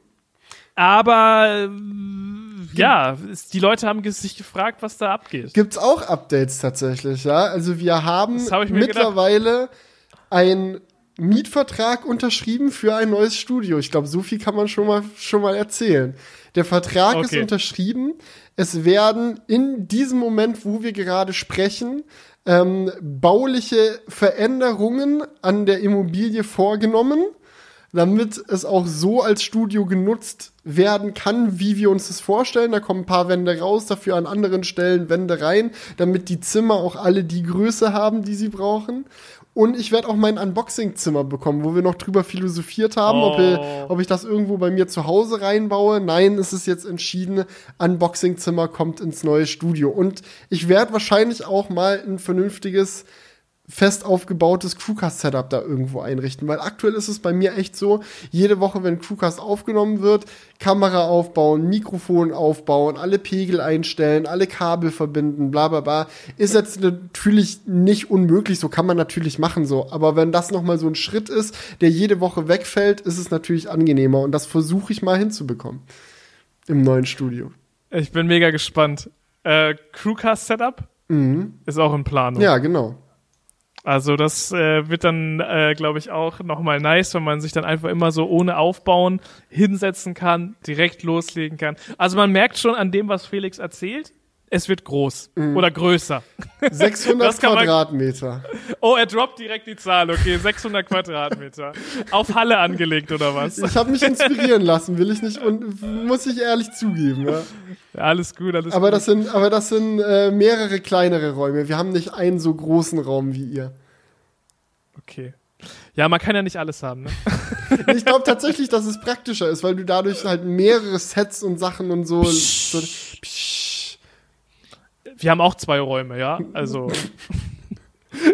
Aber ja, die Leute haben sich gefragt, was da abgeht.
Gibt's auch Updates tatsächlich, ja? Also wir haben hab mittlerweile ein Mietvertrag unterschrieben für ein neues Studio. Ich glaube, so viel kann man schon mal schon mal erzählen. Der Vertrag okay. ist unterschrieben. Es werden in diesem Moment, wo wir gerade sprechen, ähm, bauliche Veränderungen an der Immobilie vorgenommen, damit es auch so als Studio genutzt werden kann, wie wir uns das vorstellen. Da kommen ein paar Wände raus, dafür an anderen Stellen Wände rein, damit die Zimmer auch alle die Größe haben, die sie brauchen. Und ich werde auch mein Unboxing-Zimmer bekommen, wo wir noch drüber philosophiert haben, oh. ob, ich, ob, ich das irgendwo bei mir zu Hause reinbaue. Nein, es ist jetzt entschieden, Unboxing-Zimmer kommt ins neue Studio. Und ich werde wahrscheinlich auch mal ein vernünftiges fest aufgebautes Crewcast-Setup da irgendwo einrichten. Weil aktuell ist es bei mir echt so, jede Woche, wenn Crewcast aufgenommen wird, Kamera aufbauen, Mikrofon aufbauen, alle Pegel einstellen, alle Kabel verbinden, bla bla bla, ist jetzt natürlich nicht unmöglich, so kann man natürlich machen so. Aber wenn das nochmal so ein Schritt ist, der jede Woche wegfällt, ist es natürlich angenehmer. Und das versuche ich mal hinzubekommen. Im neuen Studio.
Ich bin mega gespannt. Äh, Crewcast-Setup?
Mhm.
Ist auch in Planung.
Ja, genau.
Also das äh, wird dann, äh, glaube ich, auch nochmal nice, wenn man sich dann einfach immer so ohne Aufbauen hinsetzen kann, direkt loslegen kann. Also man merkt schon an dem, was Felix erzählt, es wird groß mhm. oder größer.
600 Quadratmeter.
oh, er droppt direkt die Zahl. Okay, 600 Quadratmeter. Auf Halle angelegt oder was?
Ich habe mich inspirieren lassen, will ich nicht und muss ich ehrlich zugeben. Ja.
ja alles gut, alles
aber
gut.
Das sind, aber das sind äh, mehrere kleinere Räume. Wir haben nicht einen so großen Raum wie ihr.
Okay. Ja, man kann ja nicht alles haben, ne?
ich glaube tatsächlich, dass es praktischer ist, weil du dadurch halt mehrere Sets und Sachen und so. Psch. so psch
wir haben auch zwei Räume, ja. Also.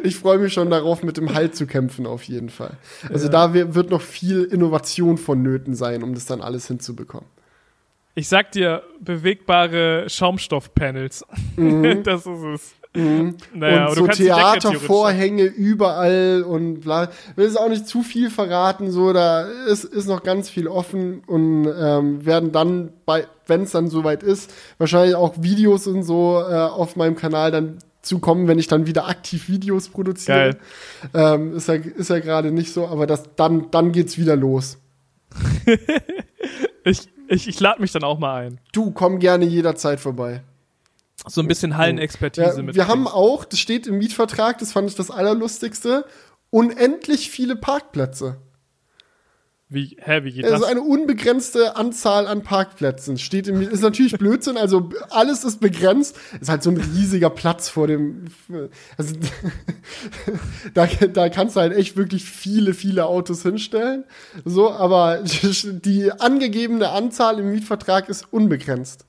Ich freue mich schon darauf, mit dem Halt zu kämpfen, auf jeden Fall. Also ja. da wird noch viel Innovation vonnöten sein, um das dann alles hinzubekommen.
Ich sag dir, bewegbare Schaumstoffpanels. Mhm. das ist es.
Mhm. Naja, und so Theatervorhänge überall und bla. Will es auch nicht zu viel verraten, so da ist, ist noch ganz viel offen und ähm, werden dann bei, wenn es dann soweit ist, wahrscheinlich auch Videos und so äh, auf meinem Kanal dann zukommen, wenn ich dann wieder aktiv Videos produziere. Ähm, ist ja, ist ja gerade nicht so, aber das, dann, dann geht's wieder los.
ich ich, ich lade mich dann auch mal ein.
Du, komm gerne jederzeit vorbei
so ein bisschen Hallenexpertise ja,
mit. Wir haben auch, das steht im Mietvertrag, das fand ich das Allerlustigste, unendlich viele Parkplätze.
Wie, hä, wie geht
also das? Also eine unbegrenzte Anzahl an Parkplätzen steht im, ist natürlich Blödsinn, also alles ist begrenzt. Ist halt so ein riesiger Platz vor dem, also da, da kannst du halt echt wirklich viele, viele Autos hinstellen. So, aber die angegebene Anzahl im Mietvertrag ist unbegrenzt.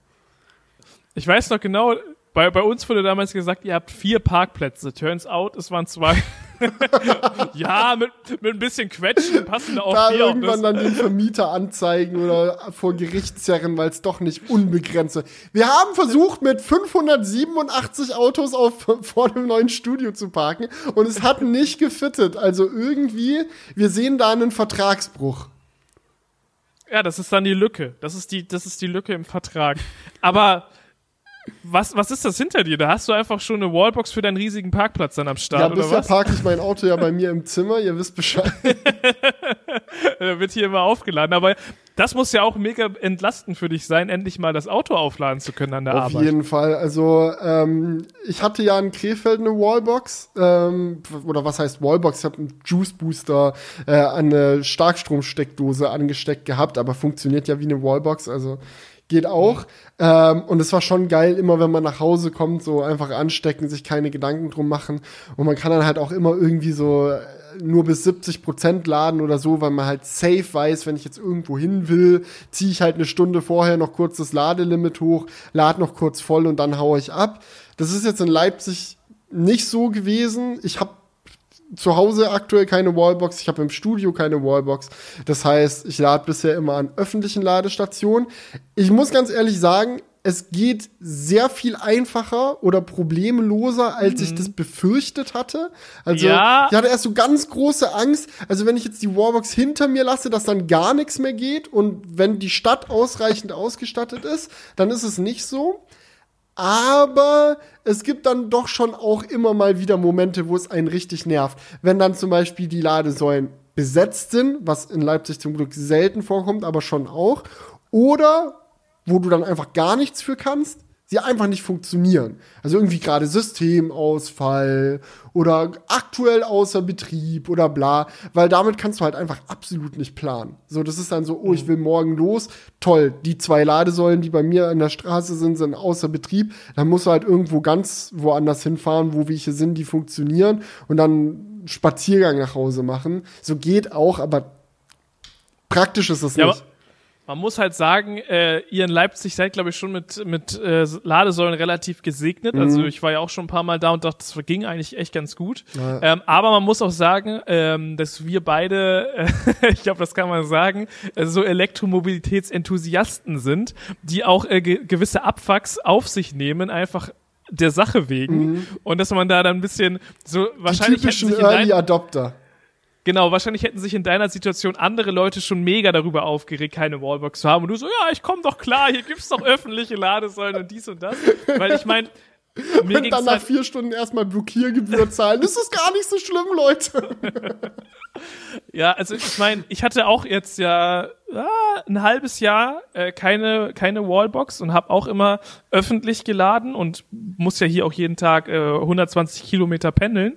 Ich weiß noch genau, bei, bei uns wurde damals gesagt, ihr habt vier Parkplätze. Turns out, es waren zwei. ja, mit, mit ein bisschen Quetschen passen da auch
da
vier.
irgendwann dann den Vermieter anzeigen oder vor Gericht zerren, weil es doch nicht unbegrenzt ist. Wir haben versucht, mit 587 Autos auf, vor dem neuen Studio zu parken und es hat nicht gefittet. Also irgendwie, wir sehen da einen Vertragsbruch.
Ja, das ist dann die Lücke. Das ist die, das ist die Lücke im Vertrag. Aber was, was ist das hinter dir? Da hast du einfach schon eine Wallbox für deinen riesigen Parkplatz dann am Start,
ja,
oder
bisher
was?
parke ich mein Auto ja bei mir im Zimmer, ihr wisst Bescheid.
da wird hier immer aufgeladen. Aber das muss ja auch mega entlastend für dich sein, endlich mal das Auto aufladen zu können an der
Auf
Arbeit.
jeden Fall. Also ähm, ich hatte ja in Krefeld eine Wallbox. Ähm, oder was heißt Wallbox? Ich habe einen Juice Booster äh, an eine Starkstromsteckdose angesteckt gehabt, aber funktioniert ja wie eine Wallbox. Also geht auch. Ähm, und es war schon geil, immer wenn man nach Hause kommt, so einfach anstecken, sich keine Gedanken drum machen. Und man kann dann halt auch immer irgendwie so äh, nur bis 70 Prozent laden oder so, weil man halt safe weiß, wenn ich jetzt irgendwo hin will, ziehe ich halt eine Stunde vorher noch kurz das Ladelimit hoch, lade noch kurz voll und dann haue ich ab. Das ist jetzt in Leipzig nicht so gewesen. Ich habe zu Hause aktuell keine Wallbox, ich habe im Studio keine Wallbox. Das heißt, ich lade bisher immer an öffentlichen Ladestationen. Ich muss ganz ehrlich sagen, es geht sehr viel einfacher oder problemloser, als ich das befürchtet hatte. Also,
Ja.
ich hatte erst so ganz große Angst. Also, wenn ich jetzt die Wallbox hinter mir lasse, dass dann gar nichts mehr geht und wenn die Stadt ausreichend ausgestattet ist, dann ist es nicht so. Aber es gibt dann doch schon auch immer mal wieder Momente, wo es einen richtig nervt. Wenn dann zum Beispiel die Ladesäulen besetzt sind, was in Leipzig zum Glück selten vorkommt, aber schon auch. Oder wo du dann einfach gar nichts für kannst, sie einfach nicht funktionieren. Also irgendwie gerade Systemausfall oder aktuell außer Betrieb oder bla, weil damit kannst du halt einfach absolut nicht planen. So, das ist dann so, oh, ich will morgen los. Toll, die zwei Ladesäulen, die bei mir an der Straße sind, sind außer Betrieb. Dann musst du halt irgendwo ganz woanders hinfahren, wo welche sind, die funktionieren und dann Spaziergang nach Hause machen. So geht auch, aber praktisch ist es
Ja,
nicht.
Man muss halt sagen, äh, ihr in Leipzig seid, glaube ich, schon mit, mit äh, Ladesäulen relativ gesegnet. Also ich war ja auch schon ein paar Mal da und dachte, das ging eigentlich echt ganz gut.
Ja.
Ähm, aber man muss auch sagen, ähm, dass wir beide, äh, ich glaube, das kann man sagen, äh, so Elektromobilitätsenthusiasten sind, die auch äh, ge gewisse Abfucks auf sich nehmen, einfach der Sache wegen. Und dass man da dann ein bisschen so
Die
wahrscheinlich hätten
typischen Early Adopter.
Genau, wahrscheinlich hätten sich in deiner Situation andere Leute schon mega darüber aufgeregt, keine Wallbox zu haben. Und du so, ja, ich komme doch klar, hier gibt's doch öffentliche Ladesäulen und dies und das. Weil ich meine, mir
Und dann nach
halt,
vier Stunden erstmal Blockiergebühr zahlen. Das ist gar nicht so schlimm, Leute.
ja, also ich meine, ich hatte auch jetzt ja ah, ein halbes Jahr äh, keine keine Wallbox und habe auch immer öffentlich geladen und muss ja hier auch jeden Tag äh, 120 Kilometer pendeln.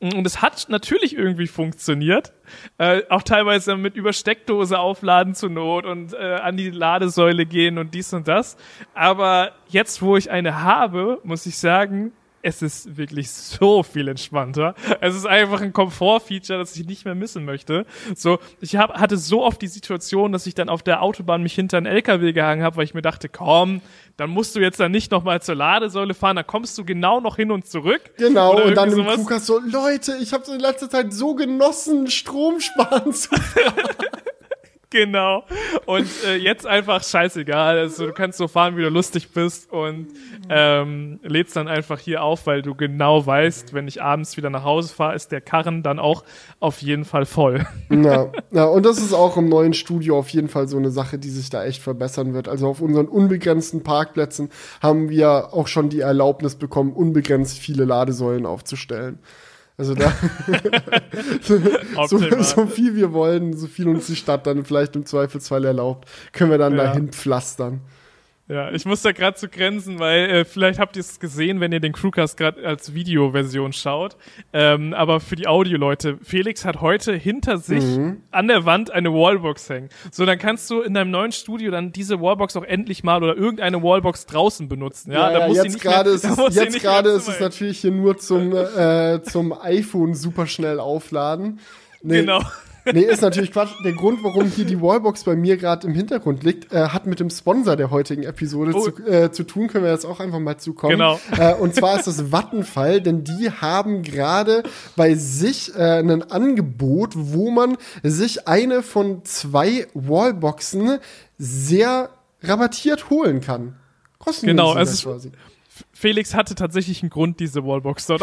Und es hat natürlich irgendwie funktioniert. Äh, auch teilweise mit über Steckdose aufladen zur Not und äh, an die Ladesäule gehen und dies und das. Aber jetzt, wo ich eine habe, muss ich sagen, es ist wirklich so viel entspannter. Es ist einfach ein Komfortfeature, das ich nicht mehr missen möchte. So, ich hab, hatte so oft die Situation, dass ich dann auf der Autobahn mich hinter einen LKW gehangen habe, weil ich mir dachte, komm, dann musst du jetzt dann nicht nochmal zur Ladesäule fahren, dann kommst du genau noch hin und zurück.
Genau, und dann im
sowas.
Flughafen so, Leute, ich habe in letzter Zeit so genossen, Strom sparen zu
Genau. Und äh, jetzt einfach scheißegal. Also du kannst so fahren, wie du lustig bist und ähm, lädst dann einfach hier auf, weil du genau weißt, wenn ich abends wieder nach Hause fahre, ist der Karren dann auch auf jeden Fall voll.
Ja, ja, und das ist auch im neuen Studio auf jeden Fall so eine Sache, die sich da echt verbessern wird. Also auf unseren unbegrenzten Parkplätzen haben wir auch schon die Erlaubnis bekommen, unbegrenzt viele Ladesäulen aufzustellen. Also da so, so viel wir wollen, so viel uns die Stadt dann vielleicht im Zweifelsfall erlaubt, können wir dann
Ja.
dahin pflastern.
Ja, ich muss da gerade zu grenzen, weil äh, vielleicht habt ihr es gesehen, wenn ihr den Crewcast gerade als Videoversion schaut. Ähm, aber für die Audioleute, Felix hat heute hinter sich
Mhm.
an der Wand eine Wallbox hängen. So, dann kannst du in deinem neuen Studio dann diese Wallbox auch endlich mal oder irgendeine Wallbox draußen benutzen. Ja, da muss sie
jetzt gerade ist es, jetzt gerade ist es natürlich hier nur zum, äh, zum iPhone super schnell aufladen. Nee,
Genau.
Nee, ist natürlich Quatsch. Der Grund, warum hier die Wallbox bei mir gerade im Hintergrund liegt, äh, hat mit dem Sponsor der heutigen Episode
Oh.
zu, äh, zu tun. Können wir jetzt auch einfach mal zukommen.
Genau.
Äh, und zwar ist das Vattenfall, denn die haben gerade bei sich äh, ein Angebot, wo man sich eine von zwei Wallboxen sehr rabattiert holen kann. Kostenlos
Genau, es ist-
quasi.
Felix hatte tatsächlich einen Grund, diese Wallbox dort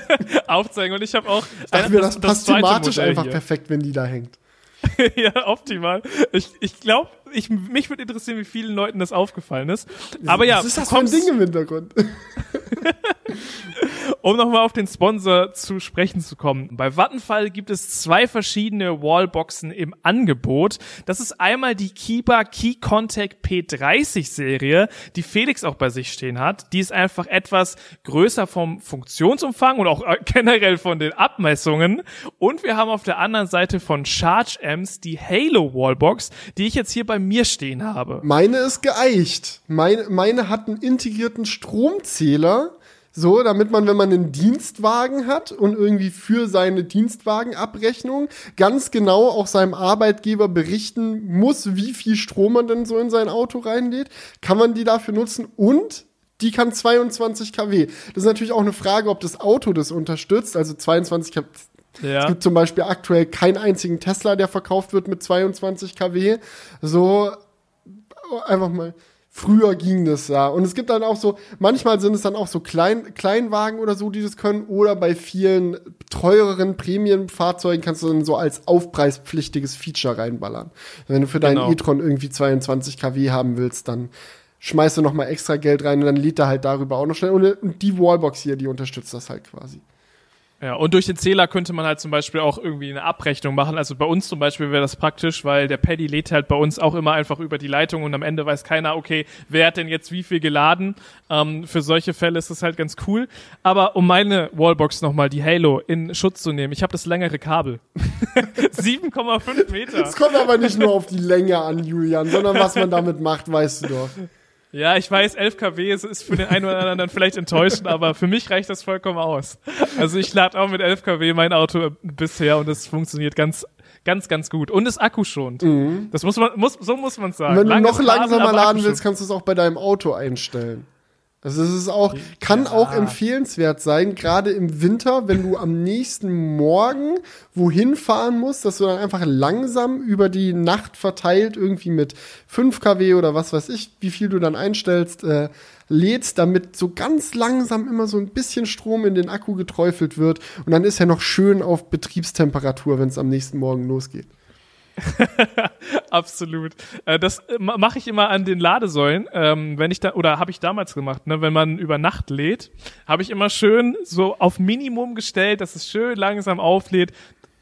aufzeigen. Und ich habe auch
Ach,
ein-
mir das, passt
zweite
thematisch einfach
hier.
perfekt, wenn die da hängt.
ja, optimal. Ich, ich glaube, ich, mich würde interessieren, wie vielen Leuten das aufgefallen ist. Aber ja,
was ist das für ein Ding im Hintergrund?
um nochmal auf den Sponsor zu sprechen zu kommen. Bei Vattenfall gibt es zwei verschiedene Wallboxen im Angebot. Das ist einmal die Kiba Key Contact P30 Serie, die Felix auch bei sich stehen hat. Die ist einfach etwas größer vom Funktionsumfang und auch äh, generell von den Abmessungen. Und wir haben auf der anderen Seite von Charge Amps die Halo Wallbox, die ich jetzt hier bei mir stehen habe.
Meine ist geeicht. Meine, meine hat einen integrierten Stromzähler so, damit man, wenn man einen Dienstwagen hat und irgendwie für seine Dienstwagenabrechnung ganz genau auch seinem Arbeitgeber berichten muss, wie viel Strom man denn so in sein Auto reinlädt, kann man die dafür nutzen und die kann 22 kW. Das ist natürlich auch eine Frage, ob das Auto das unterstützt. Also 22 kW. Ja. Es gibt zum Beispiel aktuell keinen einzigen Tesla, der verkauft wird mit 22 kW. So, einfach mal Früher ging das ja. Und es gibt dann auch so, manchmal sind es dann auch so Klein, Kleinwagen oder so, die das können. Oder bei vielen teureren Prämienfahrzeugen kannst du dann so als aufpreispflichtiges Feature reinballern. Wenn du für deinen genau. e-tron irgendwie 22 kW haben willst, dann schmeißt du noch mal extra Geld rein und dann lädt er halt darüber auch noch schnell. Und die Wallbox hier, die unterstützt das halt quasi.
Ja, und durch den Zähler könnte man halt zum Beispiel auch irgendwie eine Abrechnung machen. Also bei uns zum Beispiel wäre das praktisch, weil der Paddy lädt halt bei uns auch immer einfach über die Leitung und am Ende weiß keiner, okay, wer hat denn jetzt wie viel geladen. Ähm, für solche Fälle ist das halt ganz cool. Aber um meine Wallbox nochmal, die Halo, in Schutz zu nehmen, ich habe das längere Kabel. 7,5 Meter.
Es kommt aber nicht nur auf die Länge an, Julian, sondern was man damit macht, weißt du doch.
Ja, ich weiß, 11 kW ist, ist für den einen oder anderen vielleicht enttäuschend, aber für mich reicht das vollkommen aus. Also ich lade auch mit 11 kW mein Auto bisher und es funktioniert ganz ganz, ganz gut. Und ist Akku schont. Mhm. Das muss man, muss, so muss man sagen.
Wenn du noch langsamer laden willst, kannst du es auch bei deinem Auto einstellen. Also es ist auch, kann ja. auch empfehlenswert sein, gerade im Winter, wenn du am nächsten Morgen wohin fahren musst, dass du dann einfach langsam über die Nacht verteilt irgendwie mit 5 kW oder was weiß ich, wie viel du dann einstellst, äh, lädst, damit so ganz langsam immer so ein bisschen Strom in den Akku geträufelt wird und dann ist er noch schön auf Betriebstemperatur, wenn es am nächsten Morgen losgeht.
Absolut. Äh, das äh, mache ich immer an den Ladesäulen, ähm, wenn ich da oder habe ich damals gemacht, ne, wenn man über Nacht lädt, habe ich immer schön so auf Minimum gestellt, dass es schön langsam auflädt.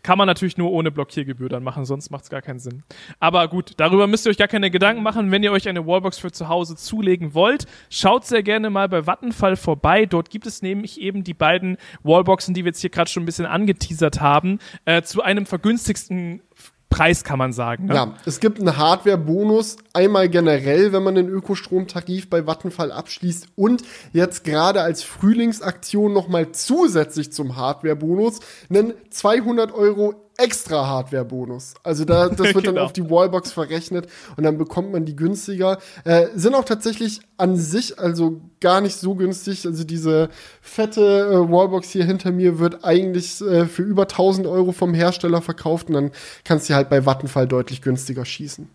Kann man natürlich nur ohne Blockiergebühr dann machen, sonst macht es gar keinen Sinn. Aber gut, darüber müsst ihr euch gar keine Gedanken machen. Wenn ihr euch eine Wallbox für zu Hause zulegen wollt, schaut sehr gerne mal bei Vattenfall vorbei. Dort gibt es nämlich eben die beiden Wallboxen, die wir jetzt hier gerade schon ein bisschen angeteasert haben, äh, zu einem vergünstigsten Preis, kann man sagen. Ne?
Ja, es gibt einen Hardware-Bonus, einmal generell, wenn man den Ökostromtarif bei Vattenfall abschließt und jetzt gerade als Frühlingsaktion nochmal zusätzlich zum Hardware-Bonus einen 200 Euro extra Hardware-Bonus. Also da, das wird genau. dann auf die Wallbox verrechnet und dann bekommt man die günstiger. Äh, sind auch tatsächlich an sich also gar nicht so günstig. Also diese fette äh, Wallbox hier hinter mir wird eigentlich äh, für über 1000 Euro vom Hersteller verkauft und dann kannst du halt bei Vattenfall deutlich günstiger schießen.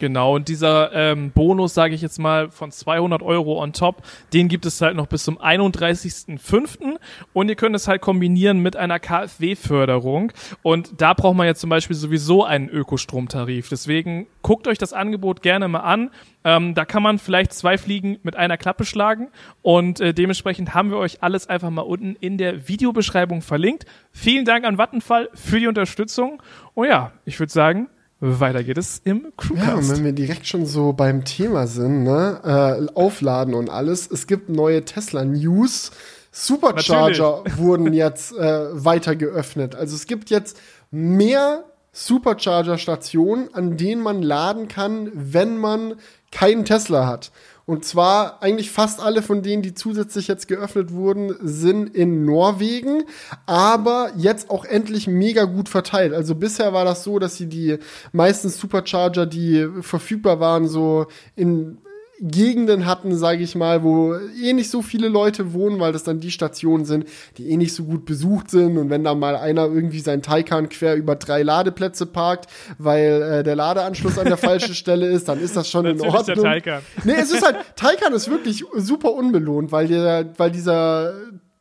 Genau, und dieser ähm, Bonus, sage ich jetzt mal, von 200 Euro on top, den gibt es halt noch bis zum 31.05. Und ihr könnt es halt kombinieren mit einer KfW-Förderung. Und da braucht man jetzt zum Beispiel sowieso einen Ökostromtarif. Deswegen guckt euch das Angebot gerne mal an. Ähm, da kann man vielleicht zwei Fliegen mit einer Klappe schlagen. Und äh, dementsprechend haben wir euch alles einfach mal unten in der Videobeschreibung verlinkt. Vielen Dank an Vattenfall für die Unterstützung. Und ja, ich würde sagen, weiter geht es im Crewcast. Ja,
und wenn wir direkt schon so beim Thema sind, ne, äh, aufladen und alles, es gibt neue Tesla News. Supercharger Natürlich. wurden jetzt äh, weiter geöffnet. Also es gibt jetzt mehr Supercharger-Stationen, an denen man laden kann, wenn man keinen Tesla hat. Und zwar eigentlich fast alle von denen, die zusätzlich jetzt geöffnet wurden, sind in Norwegen, aber jetzt auch endlich mega gut verteilt. Also bisher war das so, dass sie die meisten Supercharger, die verfügbar waren, so in Gegenden hatten, sage ich mal, wo eh nicht so viele Leute wohnen, weil das dann die Stationen sind, die eh nicht so gut besucht sind. Und wenn da mal einer irgendwie sein Taycan quer über drei Ladeplätze parkt, weil äh, der Ladeanschluss an der falschen Stelle ist, dann ist das schon in Ordnung. Der Taycan. Nee, es ist halt, Taycan ist wirklich super unbelohnt, weil, der, weil dieser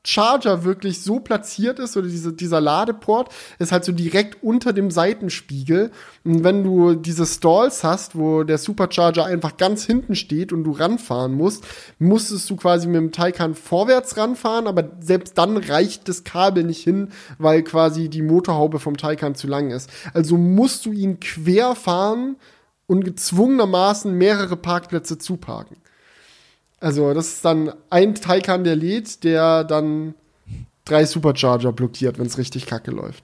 Charger wirklich so platziert ist oder diese, dieser Ladeport ist halt so direkt unter dem Seitenspiegel. Und wenn du diese Stalls hast, wo der Supercharger einfach ganz hinten steht und du ranfahren musst, musstest du quasi mit dem Taycan vorwärts ranfahren, aber selbst dann reicht das Kabel nicht hin, weil quasi die Motorhaube vom Taycan zu lang ist. Also musst du ihn quer fahren und gezwungenermaßen mehrere Parkplätze zuparken. Also, das ist dann ein Taycan, der lädt, der dann drei Supercharger blockiert, wenn es richtig kacke läuft.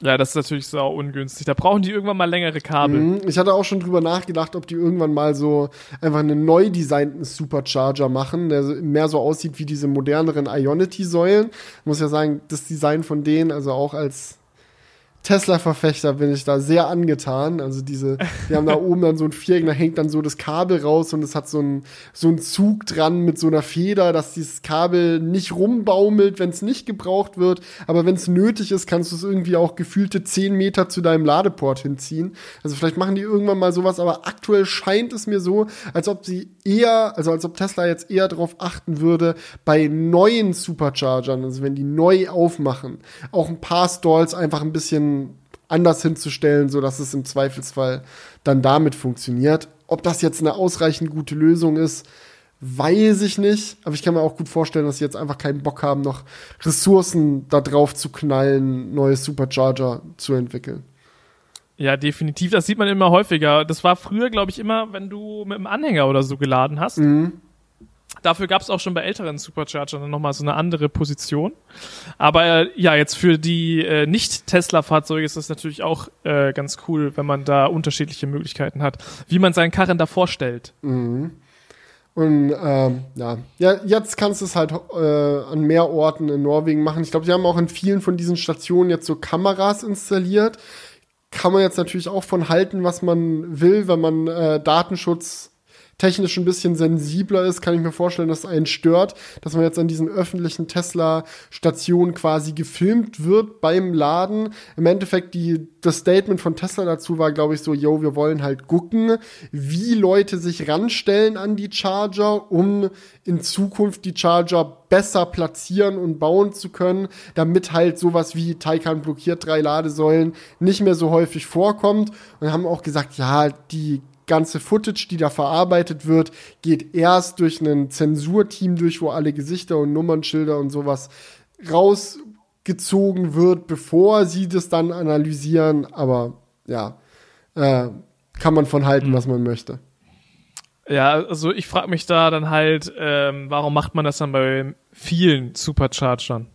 Ja, das ist natürlich so ungünstig. Da brauchen die irgendwann mal längere Kabel.
Mhm. Ich hatte auch schon drüber nachgedacht, ob die irgendwann mal so einfach einen neu designten Supercharger machen, der mehr so aussieht wie diese moderneren Ionity-Säulen. Ich muss ja sagen, das Design von denen, also auch als Tesla-Verfechter bin ich da sehr angetan. Also diese, die haben da oben dann so ein Viereck, da hängt dann so das Kabel raus und es hat so ein so ein Zug dran mit so einer Feder, dass dieses Kabel nicht rumbaumelt, wenn es nicht gebraucht wird. Aber wenn es nötig ist, kannst du es irgendwie auch gefühlte zehn Meter zu deinem Ladeport hinziehen. Also vielleicht machen die irgendwann mal sowas, aber aktuell scheint es mir so, als ob sie eher, also als ob Tesla jetzt eher darauf achten würde, bei neuen Superchargern, also wenn die neu aufmachen, auch ein paar Stalls einfach ein bisschen anders hinzustellen, so dass es im Zweifelsfall dann damit funktioniert. Ob das jetzt eine ausreichend gute Lösung ist, weiß ich nicht. Aber ich kann mir auch gut vorstellen, dass sie jetzt einfach keinen Bock haben, noch Ressourcen da drauf zu knallen, neue Supercharger zu entwickeln.
Ja, definitiv. Das sieht man immer häufiger. Das war früher, glaube ich, immer, wenn du mit einem Anhänger oder so geladen hast. Mhm. Dafür gab es auch schon bei älteren Superchargern nochmal so eine andere Position. Aber äh, ja, jetzt für die äh, Nicht-Tesla-Fahrzeuge ist das natürlich auch äh, ganz cool, wenn man da unterschiedliche Möglichkeiten hat, wie man seinen Karren da vorstellt.
Mhm. Und ähm, ja. ja, jetzt kannst du es halt äh, an mehr Orten in Norwegen machen. Ich glaube, sie haben auch in vielen von diesen Stationen jetzt so Kameras installiert. Kann man jetzt natürlich auch von halten, was man will, wenn man äh, Datenschutz technisch ein bisschen sensibler ist, kann ich mir vorstellen, dass es einen stört, dass man jetzt an diesen öffentlichen Tesla-Stationen quasi gefilmt wird beim Laden. Im Endeffekt, die, das Statement von Tesla dazu war, glaube ich, so, yo, wir wollen halt gucken, wie Leute sich ranstellen an die Charger, um in Zukunft die Charger besser platzieren und bauen zu können, damit halt sowas wie Taycan blockiert drei Ladesäulen nicht mehr so häufig vorkommt. Und haben auch gesagt, ja, die ganze Footage, die da verarbeitet wird, geht erst durch ein Zensurteam durch, wo alle Gesichter und Nummernschilder und sowas rausgezogen wird, bevor sie das dann analysieren. Aber ja, äh, kann man von halten, was man möchte.
Ja, also ich frage mich da dann halt, ähm, warum macht man das dann bei vielen Superchargern?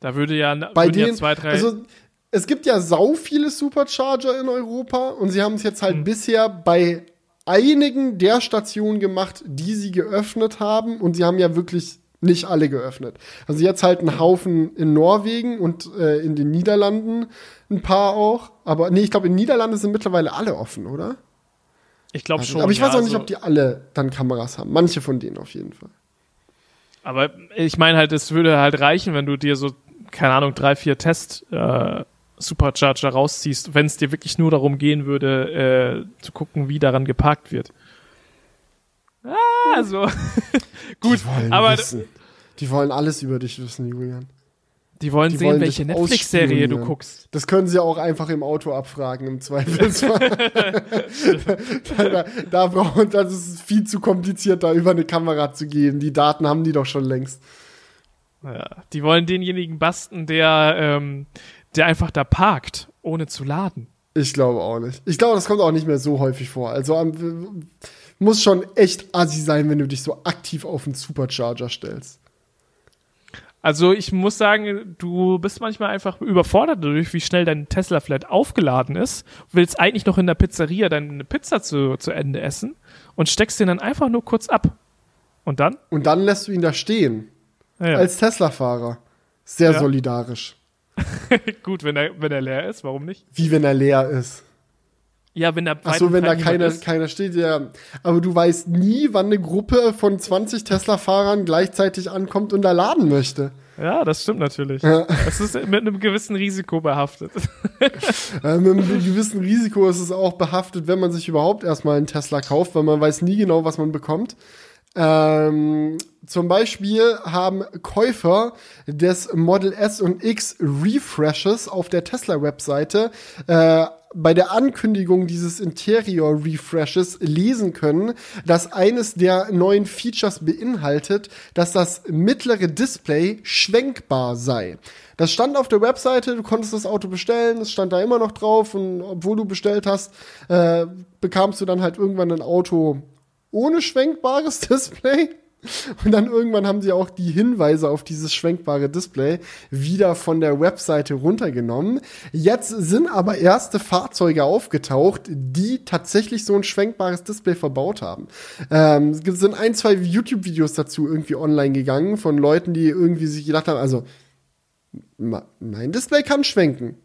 Da würde ja,
bei denen, ja zwei, drei. Also es gibt ja sau viele Supercharger in Europa und sie haben es jetzt halt mhm. bisher bei einigen der Stationen gemacht, die sie geöffnet haben und sie haben ja wirklich nicht alle geöffnet. Also jetzt halt ein Haufen in Norwegen und äh, in den Niederlanden ein paar auch, aber nee, ich glaube in den Niederlanden sind mittlerweile alle offen, oder?
Ich glaube also, schon.
Aber ich weiß ja, auch nicht, also ob die alle dann Kameras haben. Manche von denen auf jeden Fall.
Aber ich meine halt, es würde halt reichen, wenn du dir so keine Ahnung drei, vier Test äh, Supercharger rausziehst, wenn es dir wirklich nur darum gehen würde, äh, zu gucken, wie daran geparkt wird. Ah, so. Gut,
die
aber.
Wissen. Die wollen alles über dich wissen, Julian.
Die wollen die sehen, wollen welche Netflix-Serie du guckst.
Das können sie auch einfach im Auto abfragen, im Zweifelsfall. da, da, da brauchen, das ist viel zu kompliziert, da über eine Kamera zu gehen. Die Daten haben die doch schon längst.
Ja, die wollen denjenigen basten, der ähm, der einfach da parkt, ohne zu laden.
Ich glaube auch nicht. Ich glaube, das kommt auch nicht mehr so häufig vor. Also um, muss schon echt assi sein, wenn du dich so aktiv auf einen Supercharger stellst.
Also ich muss sagen, du bist manchmal einfach überfordert dadurch, wie schnell dein Tesla vielleicht aufgeladen ist. Willst eigentlich noch in der Pizzeria deine Pizza zu, zu Ende essen und steckst den dann einfach nur kurz ab. Und dann?
Und dann lässt du ihn da stehen. Ja. Als Tesla-Fahrer. Sehr ja. solidarisch.
Gut, wenn er, wenn er leer ist, warum nicht?
Wie wenn er leer ist?
Ja, wenn da
Ach so, wenn da keiner, keiner steht, ja. Aber du weißt nie, wann eine Gruppe von 20 Tesla-Fahrern gleichzeitig ankommt und da laden möchte.
Ja, das stimmt natürlich. Ja. Es ist mit einem gewissen Risiko behaftet.
Ja, mit einem gewissen Risiko ist es auch behaftet, wenn man sich überhaupt erstmal einen Tesla kauft, weil man weiß nie genau, was man bekommt. Ähm, zum Beispiel haben Käufer des Model S und X Refreshes auf der Tesla-Webseite äh, bei der Ankündigung dieses Interior-Refreshes lesen können, dass eines der neuen Features beinhaltet, dass das mittlere Display schwenkbar sei. Das stand auf der Webseite, du konntest das Auto bestellen, es stand da immer noch drauf und obwohl du bestellt hast, äh, bekamst du dann halt irgendwann ein Auto ohne schwenkbares Display. Und dann irgendwann haben sie auch die Hinweise auf dieses schwenkbare Display wieder von der Webseite runtergenommen. Jetzt sind aber erste Fahrzeuge aufgetaucht, die tatsächlich so ein schwenkbares Display verbaut haben. Ähm, es sind ein, zwei YouTube-Videos dazu irgendwie online gegangen von Leuten, die irgendwie sich gedacht haben, also mein Display kann schwenken.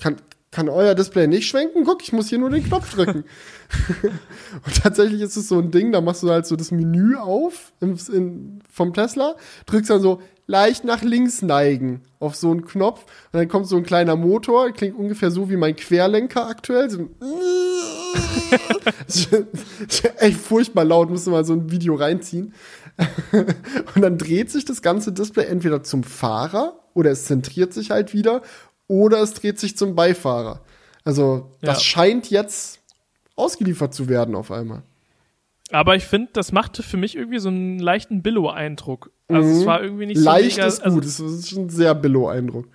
Kann, kann euer Display nicht schwenken? Guck, ich muss hier nur den Knopf drücken. und tatsächlich ist es so ein Ding, da machst du halt so das Menü auf im, in, vom Tesla, drückst dann so leicht nach links neigen auf so einen Knopf und dann kommt so ein kleiner Motor, klingt ungefähr so wie mein Querlenker aktuell. So echt furchtbar laut, musst du mal so ein Video reinziehen. und dann dreht sich das ganze Display entweder zum Fahrer oder es zentriert sich halt wieder oder es dreht sich zum Beifahrer. Also, das ja. scheint jetzt ausgeliefert zu werden auf einmal.
Aber ich finde, das machte für mich irgendwie so einen leichten Billo-Eindruck. Also mhm. es war irgendwie nicht
so Leicht ist gut, also, das ist ein sehr Billo-Eindruck.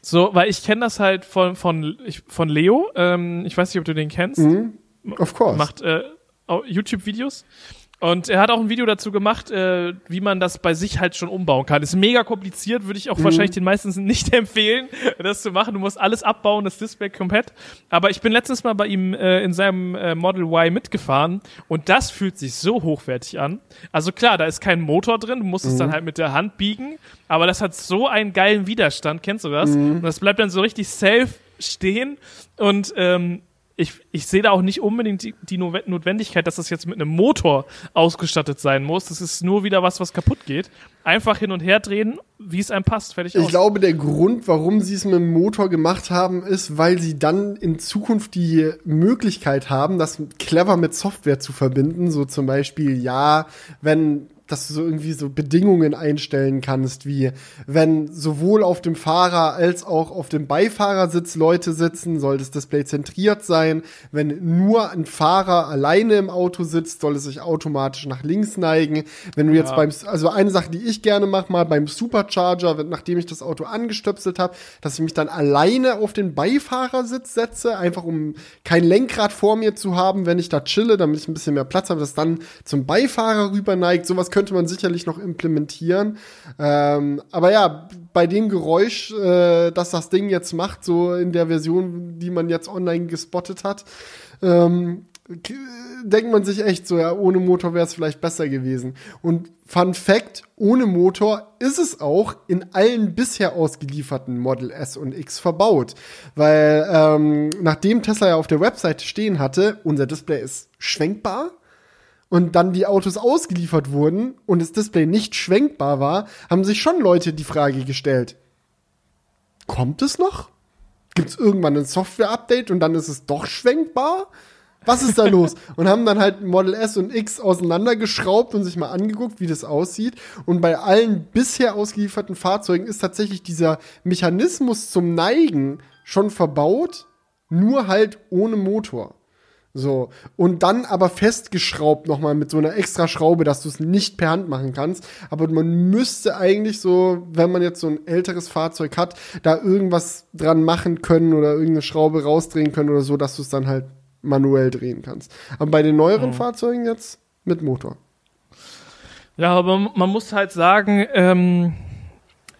So, weil ich kenne das halt von, von, von Leo. Ähm, ich weiß nicht, ob du den kennst. Mhm.
Of course.
Macht äh, YouTube-Videos. Und er hat auch ein Video dazu gemacht, äh, wie man das bei sich halt schon umbauen kann. Ist mega kompliziert, würde ich auch mhm. wahrscheinlich den meisten nicht empfehlen, das zu machen. Du musst alles abbauen, das Display komplett. Aber ich bin letztens mal bei ihm äh, in seinem äh, Model Y mitgefahren und das fühlt sich so hochwertig an. Also klar, da ist kein Motor drin, du musst mhm. es dann halt mit der Hand biegen, aber das hat so einen geilen Widerstand, kennst du das? Mhm. Und das bleibt dann so richtig safe stehen und ähm, ich, ich sehe da auch nicht unbedingt die, die Notwendigkeit, dass das jetzt mit einem Motor ausgestattet sein muss. Das ist nur wieder was, was kaputt geht. Einfach hin und her drehen, wie es einem passt. Fertig
ich aus. glaube, der Grund, warum sie es mit dem Motor gemacht haben, ist, weil sie dann in Zukunft die Möglichkeit haben, das clever mit Software zu verbinden. So zum Beispiel, ja, wenn dass du so irgendwie so Bedingungen einstellen kannst, wie wenn sowohl auf dem Fahrer als auch auf dem Beifahrersitz Leute sitzen, soll das Display zentriert sein. Wenn nur ein Fahrer alleine im Auto sitzt, soll es sich automatisch nach links neigen. Wenn du ja. jetzt beim, also eine Sache, die ich gerne mache, mal beim Supercharger, nachdem ich das Auto angestöpselt habe, dass ich mich dann alleine auf den Beifahrersitz setze, einfach um kein Lenkrad vor mir zu haben, wenn ich da chille, damit ich ein bisschen mehr Platz habe, dass dann zum Beifahrer rüber neigt. Sowas könnte man sicherlich noch implementieren. Ähm, aber ja, bei dem Geräusch, äh, das das Ding jetzt macht, so in der Version, die man jetzt online gespottet hat, ähm, denkt man sich echt so, ja, ohne Motor wäre es vielleicht besser gewesen. Und Fun Fact, ohne Motor ist es auch in allen bisher ausgelieferten Model S und X verbaut. Weil ähm, nachdem Tesla ja auf der Webseite stehen hatte, unser Display ist schwenkbar, und dann die Autos ausgeliefert wurden und das Display nicht schwenkbar war, haben sich schon Leute die Frage gestellt, kommt es noch? Gibt es irgendwann ein Software-Update und dann ist es doch schwenkbar? Was ist da los? Und haben dann halt Model S und X auseinandergeschraubt und sich mal angeguckt, wie das aussieht. Und bei allen bisher ausgelieferten Fahrzeugen ist tatsächlich dieser Mechanismus zum Neigen schon verbaut, nur halt ohne Motor. So. Und dann aber festgeschraubt nochmal mit so einer extra Schraube, dass du es nicht per Hand machen kannst. Aber man müsste eigentlich so, wenn man jetzt so ein älteres Fahrzeug hat, da irgendwas dran machen können oder irgendeine Schraube rausdrehen können oder so, dass du es dann halt manuell drehen kannst. Aber bei den neueren oh. Fahrzeugen jetzt mit Motor.
Ja, aber man muss halt sagen, ähm,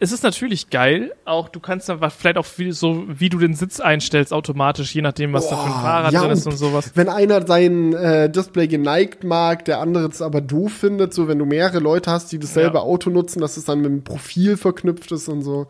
es ist natürlich geil. Auch du kannst dann vielleicht auch wie, so, wie du den Sitz einstellst, automatisch, je nachdem, was Boah, da für ein Fahrrad ja, drin ist und sowas.
Wenn einer sein äh, Display geneigt mag, der andere es aber doof findet, so wenn du mehrere Leute hast, die dasselbe ja. Auto nutzen, dass es dann mit dem Profil verknüpft ist und so.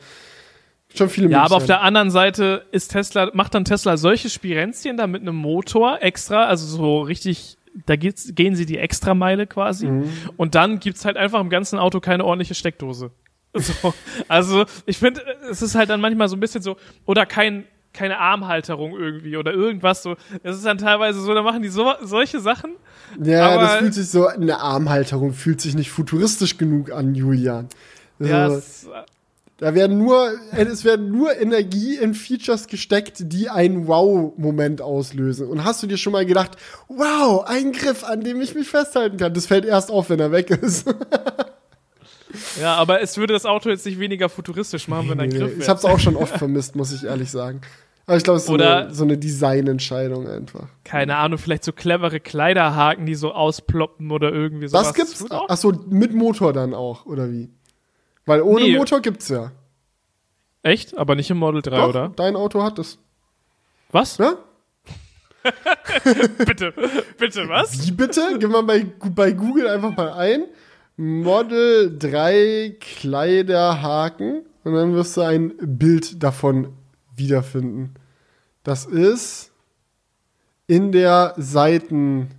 Schon viele
Ja, aber auf der anderen Seite ist Tesla, macht dann Tesla solche Spirenzchen da mit einem Motor extra, also so richtig da geht's, gehen sie die Extrameile quasi. Mhm. Und dann gibt's halt einfach im ganzen Auto keine ordentliche Steckdose. So, also ich finde, es ist halt dann manchmal so ein bisschen so, oder kein keine Armhalterung irgendwie oder irgendwas so. Das ist dann teilweise so, da machen die so, solche Sachen.
Ja, das fühlt sich so, eine Armhalterung fühlt sich nicht futuristisch genug an, Julian.
Ja, das,
da werden nur, es werden nur Energie in Features gesteckt, die einen Wow-Moment auslösen. Und hast du dir schon mal gedacht, wow, ein Griff, an dem ich mich festhalten kann? Das fällt erst auf, wenn er weg ist.
ja, aber es würde das Auto jetzt nicht weniger futuristisch machen, wenn ein Griff wäre.
Ich hab's auch schon oft vermisst, muss ich ehrlich sagen. Aber ich glaube, es ist Oder so eine, so eine Designentscheidung einfach.
Keine Ahnung, vielleicht so clevere Kleiderhaken, die so ausploppen oder irgendwie
sowas. Das gibt's? Achso, mit Motor dann auch, oder wie? Weil ohne nee. Motor gibt's ja.
Echt? Aber nicht im Model 3, Doch, oder?
Dein Auto hat es.
Was? Ja? bitte, bitte, was?
Wie bitte? Gib mal bei, bei Google einfach mal ein. Model 3 Kleiderhaken und dann wirst du ein Bild davon wiederfinden. Das ist in der Seiten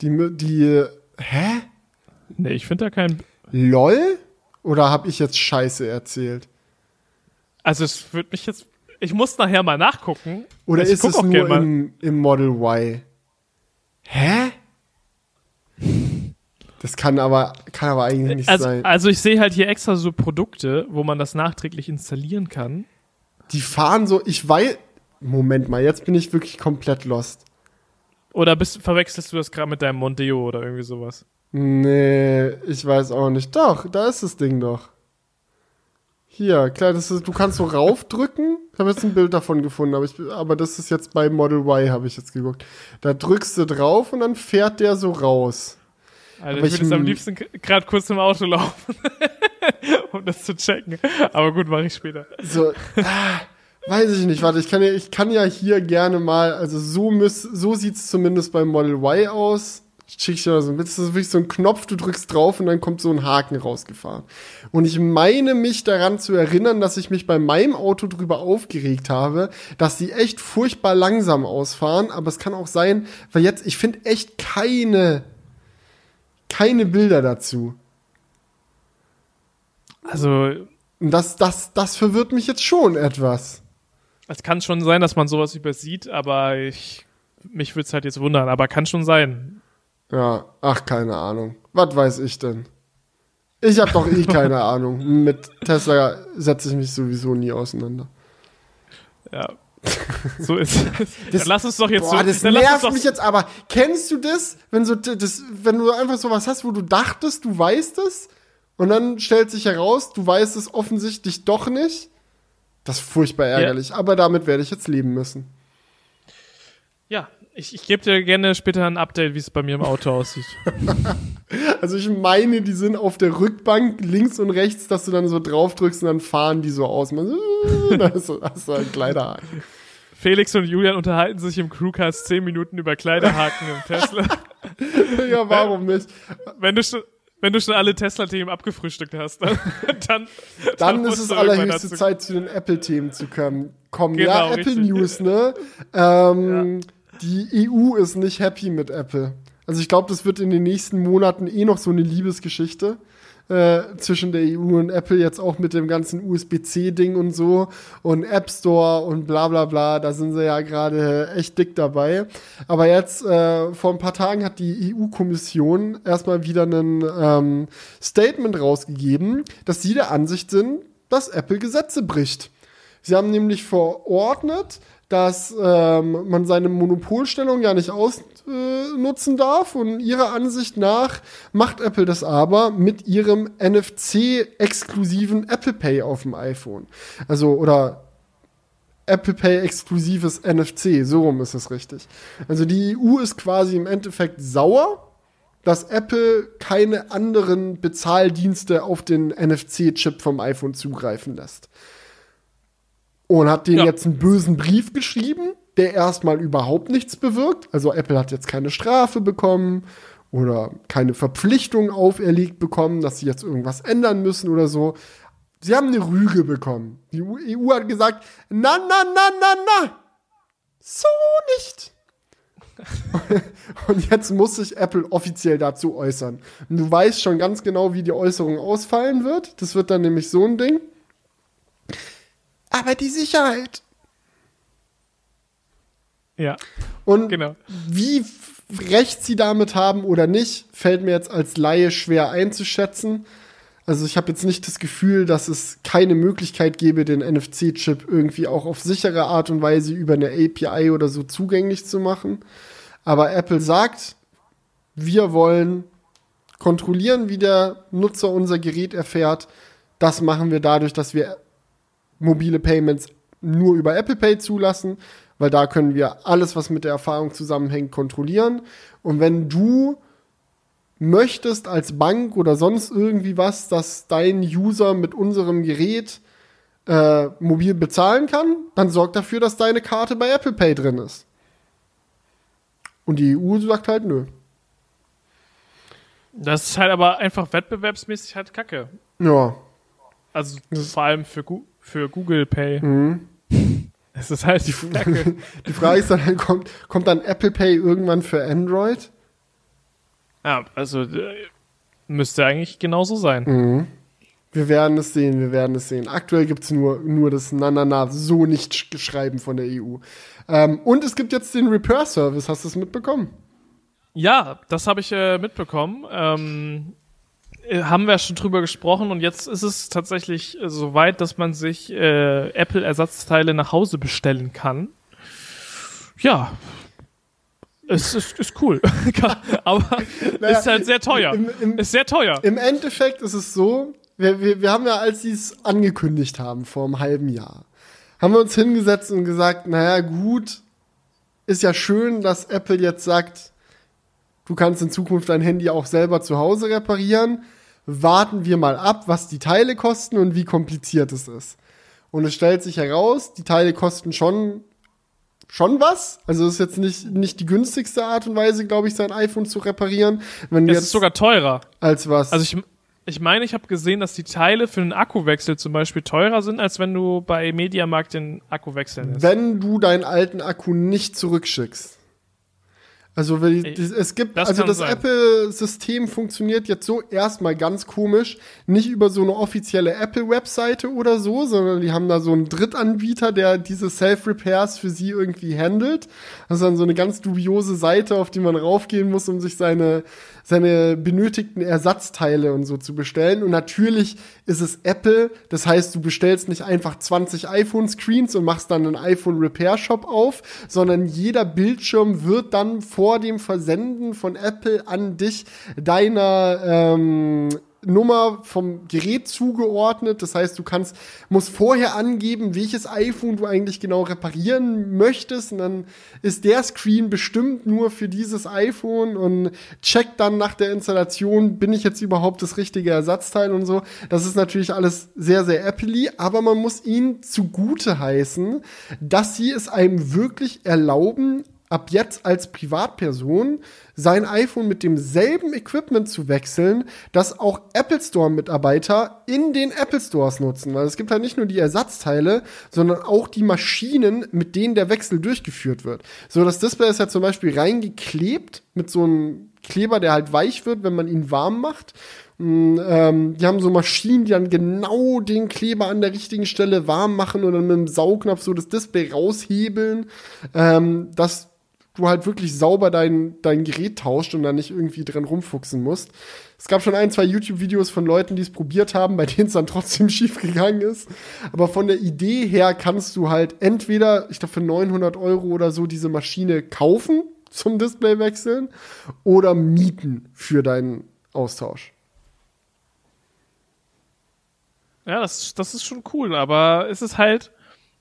die die hä?
Nee, ich finde da kein
LOL oder habe ich jetzt Scheiße erzählt?
Also es wird mich jetzt. Ich muss nachher mal nachgucken.
Oder ist es nur im, im Model Y? Hä? Das kann aber, kann aber eigentlich nicht
also,
sein.
Also ich sehe halt hier extra so Produkte, wo man das nachträglich installieren kann.
Die fahren so, ich weiß. Moment mal, jetzt bin ich wirklich komplett lost.
Oder bist, verwechselst du das gerade mit deinem Mondeo oder irgendwie sowas?
Nee, ich weiß auch nicht. Doch, da ist das Ding doch. Hier, klar, das ist, du kannst so raufdrücken. Ich habe jetzt ein Bild davon gefunden, aber, ich, aber das ist jetzt bei Model Y, habe ich jetzt geguckt. Da drückst du drauf und dann fährt der so raus.
Also ich würde jetzt am liebsten gerade kurz im Auto laufen, um das zu checken. Aber gut, mache ich später.
So, ah, weiß ich nicht. Warte, ich kann ja, ich kann ja hier gerne mal, also so, müß, so sieht's zumindest beim Model Y aus schicke ich dir so ein Das ist wirklich so ein Knopf, du drückst drauf und dann kommt so ein Haken rausgefahren. Und ich meine mich daran zu erinnern, dass ich mich bei meinem Auto drüber aufgeregt habe, dass die echt furchtbar langsam ausfahren. Aber es kann auch sein, weil jetzt, ich finde echt keine, keine Bilder dazu.
Also.
Das, das, das verwirrt mich jetzt schon etwas.
Es kann schon sein, dass man sowas übersieht, aber ich, mich würde es halt jetzt wundern, aber kann schon sein.
Ja, ach, keine Ahnung. Was weiß ich denn? Ich habe doch eh keine Ahnung. Mit Tesla setze ich mich sowieso nie auseinander.
Ja. So ist es. Das,
lass uns doch jetzt boah, so. Das nervt mich jetzt aber. Kennst du das, wenn so das, wenn du einfach sowas hast, wo du dachtest, du weißt es, und dann stellt sich heraus, du weißt es offensichtlich doch nicht? Das ist furchtbar ärgerlich. Ja. Aber damit werde ich jetzt leben müssen.
Ja, ich, ich gebe dir gerne später ein Update, wie es bei mir im Auto aussieht.
also ich meine, die sind auf der Rückbank links und rechts, dass du dann so drauf drückst und dann fahren die so aus. Man, da hast du, hast du ein Kleiderhaken.
Felix und Julian unterhalten sich im Crewcast zehn Minuten über Kleiderhaken im Tesla.
ja, warum nicht?
Wenn du schon, wenn du schon alle Tesla-Themen abgefrühstückt hast, dann,
dann, dann, dann ist es allerhöchste Zeit, zu den Apple-Themen zu kommen. Kommen. Genau, ja, Apple richtig. News, ne? Ähm, ja die EU ist nicht happy mit Apple. Also ich glaube, das wird in den nächsten Monaten eh noch so eine Liebesgeschichte äh, zwischen der EU und Apple, jetzt auch mit dem ganzen USB-C-Ding und so und App Store und bla bla bla. Da sind sie ja gerade echt dick dabei. Aber jetzt, äh, vor ein paar Tagen hat die EU-Kommission erstmal wieder ein ähm, Statement rausgegeben, dass sie der Ansicht sind, dass Apple Gesetze bricht. Sie haben nämlich verordnet, dass ähm, man seine Monopolstellung ja nicht ausnutzen äh, darf. Und ihrer Ansicht nach macht Apple das aber mit ihrem NFC-exklusiven Apple Pay auf dem iPhone. Also, oder Apple Pay exklusives NFC, so rum ist es richtig. Also die EU ist quasi im Endeffekt sauer, dass Apple keine anderen Bezahldienste auf den NFC-Chip vom iPhone zugreifen lässt und hat denen ja. jetzt einen bösen Brief geschrieben, der erstmal überhaupt nichts bewirkt. Also Apple hat jetzt keine Strafe bekommen oder keine Verpflichtung auferlegt bekommen, dass sie jetzt irgendwas ändern müssen oder so. Sie haben eine Rüge bekommen. Die EU hat gesagt, na, na, na, na, na, so nicht. und jetzt muss sich Apple offiziell dazu äußern. Und du weißt schon ganz genau, wie die Äußerung ausfallen wird. Das wird dann nämlich so ein Ding. Aber die Sicherheit.
Ja.
Und
Genau.
wie recht sie damit haben oder nicht, fällt mir jetzt als Laie schwer einzuschätzen. Also ich habe jetzt nicht das Gefühl, dass es keine Möglichkeit gäbe, den NFC-Chip irgendwie auch auf sichere Art und Weise über eine API oder so zugänglich zu machen. Aber Apple sagt, wir wollen kontrollieren, wie der Nutzer unser Gerät erfährt. Das machen wir dadurch, dass wir mobile Payments nur über Apple Pay zulassen, weil da können wir alles, was mit der Erfahrung zusammenhängt, kontrollieren. Und wenn du möchtest als Bank oder sonst irgendwie was, dass dein User mit unserem Gerät äh, mobil bezahlen kann, dann sorg dafür, dass deine Karte bei Apple Pay drin ist. Und die EU sagt halt nö.
Das ist halt aber einfach wettbewerbsmäßig halt kacke.
Ja.
Also vor allem für, für Google Pay.
Mhm.
Es ist halt die Kacke.
Die Frage ist dann, halt, kommt, kommt dann Apple Pay irgendwann für Android?
ja, also äh, müsste eigentlich genauso sein.
Mhm. Wir werden es sehen, wir werden es sehen. Aktuell gibt es nur, nur das Na, na, na, so nicht sch- schreiben von der EU. Ähm, und es gibt jetzt den Repair-Service, hast du es mitbekommen?
Ja, das habe ich äh, mitbekommen. Ähm, äh, haben wir schon drüber gesprochen und jetzt ist es tatsächlich äh, so weit, dass man sich äh, Apple-Ersatzteile nach Hause bestellen kann. Ja. Es ist, ist cool. Aber
Naja,
ist halt sehr teuer.
im- im-
ist sehr teuer.
Im Endeffekt ist es so, wir, wir, wir haben ja, als sie es angekündigt haben, vor einem halben Jahr, haben wir uns hingesetzt und gesagt, naja, gut, ist ja schön, dass Apple jetzt sagt, du kannst in Zukunft dein Handy auch selber zu Hause reparieren. Warten wir mal ab, was die Teile kosten und wie kompliziert es ist. Und es stellt sich heraus, die Teile kosten schon schon was. Also es ist jetzt nicht, nicht die günstigste Art und Weise, glaube ich, sein iPhone zu reparieren. Wenn
Es ist sogar teurer.
als was.
Also ich, ich meine, ich habe gesehen, dass die Teile für einen Akkuwechsel zum Beispiel teurer sind, als wenn du bei Mediamarkt den Akku wechseln lässt.
wenn du deinen alten Akku nicht zurückschickst. Also es gibt,
das
also das. Apple-System funktioniert jetzt so erstmal ganz komisch, nicht über so eine offizielle Apple-Webseite oder so, sondern die haben da so einen Drittanbieter, der diese Self-Repairs für sie irgendwie handelt. Das ist dann so eine ganz dubiose Seite, auf die man raufgehen muss, um sich seine, seine benötigten Ersatzteile und so zu bestellen. Und natürlich ist es Apple, das heißt, du bestellst nicht einfach 20 iPhone-Screens und machst dann einen iPhone-Repair-Shop auf, sondern jeder Bildschirm wird dann vor dem Versenden von Apple an dich deiner ähm, Nummer vom Gerät zugeordnet. Das heißt, du kannst, musst vorher angeben, welches iPhone du eigentlich genau reparieren möchtest. Und dann ist der Screen bestimmt nur für dieses iPhone und checkt dann nach der Installation, bin ich jetzt überhaupt das richtige Ersatzteil und so. Das ist natürlich alles sehr, sehr Apple-y, aber man muss ihnen zugute heißen, dass sie es einem wirklich erlauben, ab jetzt als Privatperson sein iPhone mit demselben Equipment zu wechseln, das auch Apple Store Mitarbeiter in den Apple Stores nutzen, weil es gibt halt nicht nur die Ersatzteile, sondern auch die Maschinen, mit denen der Wechsel durchgeführt wird. So das Display ist ja zum Beispiel reingeklebt mit so einem Kleber, der halt weich wird, wenn man ihn warm macht. Mm, Ähm, die haben so Maschinen, die dann genau den Kleber an der richtigen Stelle warm machen und dann mit dem Saugnapf so das Display raushebeln, ähm, du halt wirklich sauber dein, dein Gerät tauscht und dann nicht irgendwie dran rumfuchsen musst. Es gab schon ein, zwei YouTube-Videos von Leuten, die es probiert haben, bei denen es dann trotzdem schief gegangen ist. Aber von der Idee her kannst du halt entweder, ich glaube, für 900 Euro oder so diese Maschine kaufen zum Display wechseln oder mieten für deinen Austausch.
Ja, das, das ist schon cool, aber es ist halt,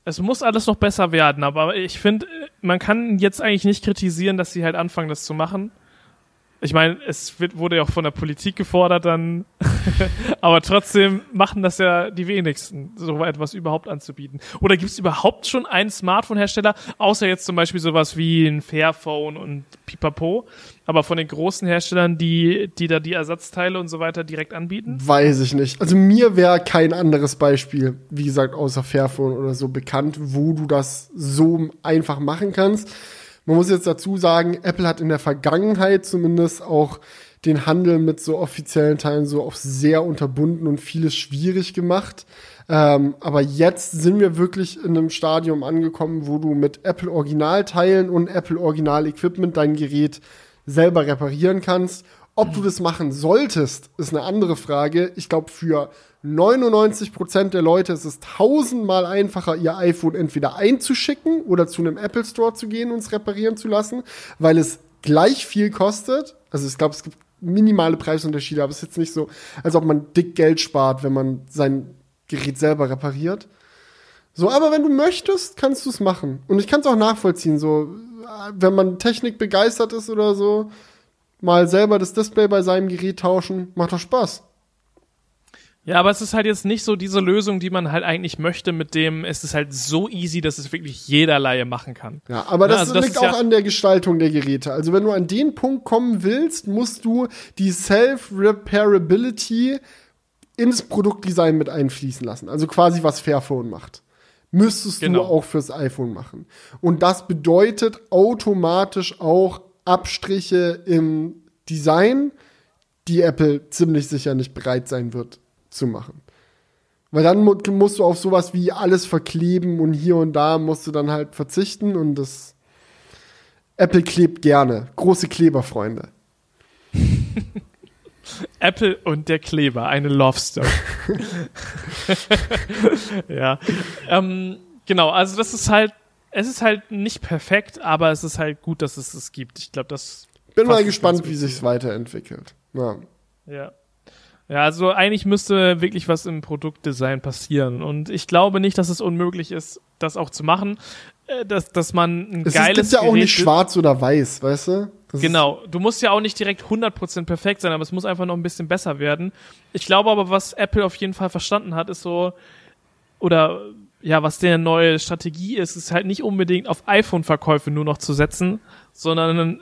es muss alles noch besser werden. Aber ich finde, man kann jetzt eigentlich nicht kritisieren, dass sie halt anfangen, das zu machen. Ich meine, es wird, wurde ja auch von der Politik gefordert dann, aber trotzdem machen das ja die wenigsten, so etwas überhaupt anzubieten. Oder gibt es überhaupt schon einen Smartphone-Hersteller, außer jetzt zum Beispiel sowas wie ein Fairphone und Pipapo, aber von den großen Herstellern, die, die da die Ersatzteile und so weiter direkt anbieten?
Weiß ich nicht. Also mir wäre kein anderes Beispiel, wie gesagt, außer Fairphone oder so bekannt, wo du das so einfach machen kannst. Man muss jetzt dazu sagen, Apple hat in der Vergangenheit zumindest auch den Handel mit so offiziellen Teilen so auf sehr unterbunden und vieles schwierig gemacht. Ähm, aber jetzt sind wir wirklich in einem Stadium angekommen, wo du mit Apple Originalteilen und Apple Original Equipment dein Gerät selber reparieren kannst. Ob du das machen solltest, ist eine andere Frage. Ich glaube, für 99% der Leute ist es tausendmal einfacher, ihr iPhone entweder einzuschicken oder zu einem Apple Store zu gehen und es reparieren zu lassen, weil es gleich viel kostet. Also ich glaube, es gibt minimale Preisunterschiede, aber es ist jetzt nicht so, als ob man dick Geld spart, wenn man sein Gerät selber repariert. So, aber wenn du möchtest, kannst du es machen. Und ich kann es auch nachvollziehen, so, wenn man Technik begeistert ist oder so, mal selber das Display bei seinem Gerät tauschen, macht doch Spaß.
Ja, aber es ist halt jetzt nicht so diese Lösung, die man halt eigentlich möchte, mit dem es ist halt so easy, dass es wirklich jeder Laie machen kann.
Ja, aber das, also das liegt auch ja an der Gestaltung der Geräte. Also wenn du an den Punkt kommen willst, musst du die Self-Repairability ins Produktdesign mit einfließen lassen. Also quasi was Fairphone macht. Müsstest genau. du auch fürs iPhone machen. Und das bedeutet automatisch auch Abstriche im Design, die Apple ziemlich sicher nicht bereit sein wird zu machen. Weil dann mu musst du auf sowas wie alles verkleben und hier und da musst du dann halt verzichten und das Apple klebt gerne. Große Kleberfreunde.
Apple und der Kleber, eine Love Story. ja. Ähm, genau, also das ist halt, es ist halt nicht perfekt, aber es ist halt gut, dass es es gibt. Ich glaube, das.
Bin mal gespannt, wie sich's weiterentwickelt. Ja.
Ja. Ja, also eigentlich müsste wirklich was im Produktdesign passieren. Und ich glaube nicht, dass es unmöglich ist, das auch zu machen. Äh, dass, dass man ein
es
geiles.
Es gibt ja auch nicht schwarz oder weiß, weißt du?
Das genau. Du musst ja auch nicht direkt 100% perfekt sein, aber es muss einfach noch ein bisschen besser werden. Ich glaube aber, was Apple auf jeden Fall verstanden hat, ist so, oder ja, was der neue Strategie ist, ist halt nicht unbedingt auf iPhone-Verkäufe nur noch zu setzen, sondern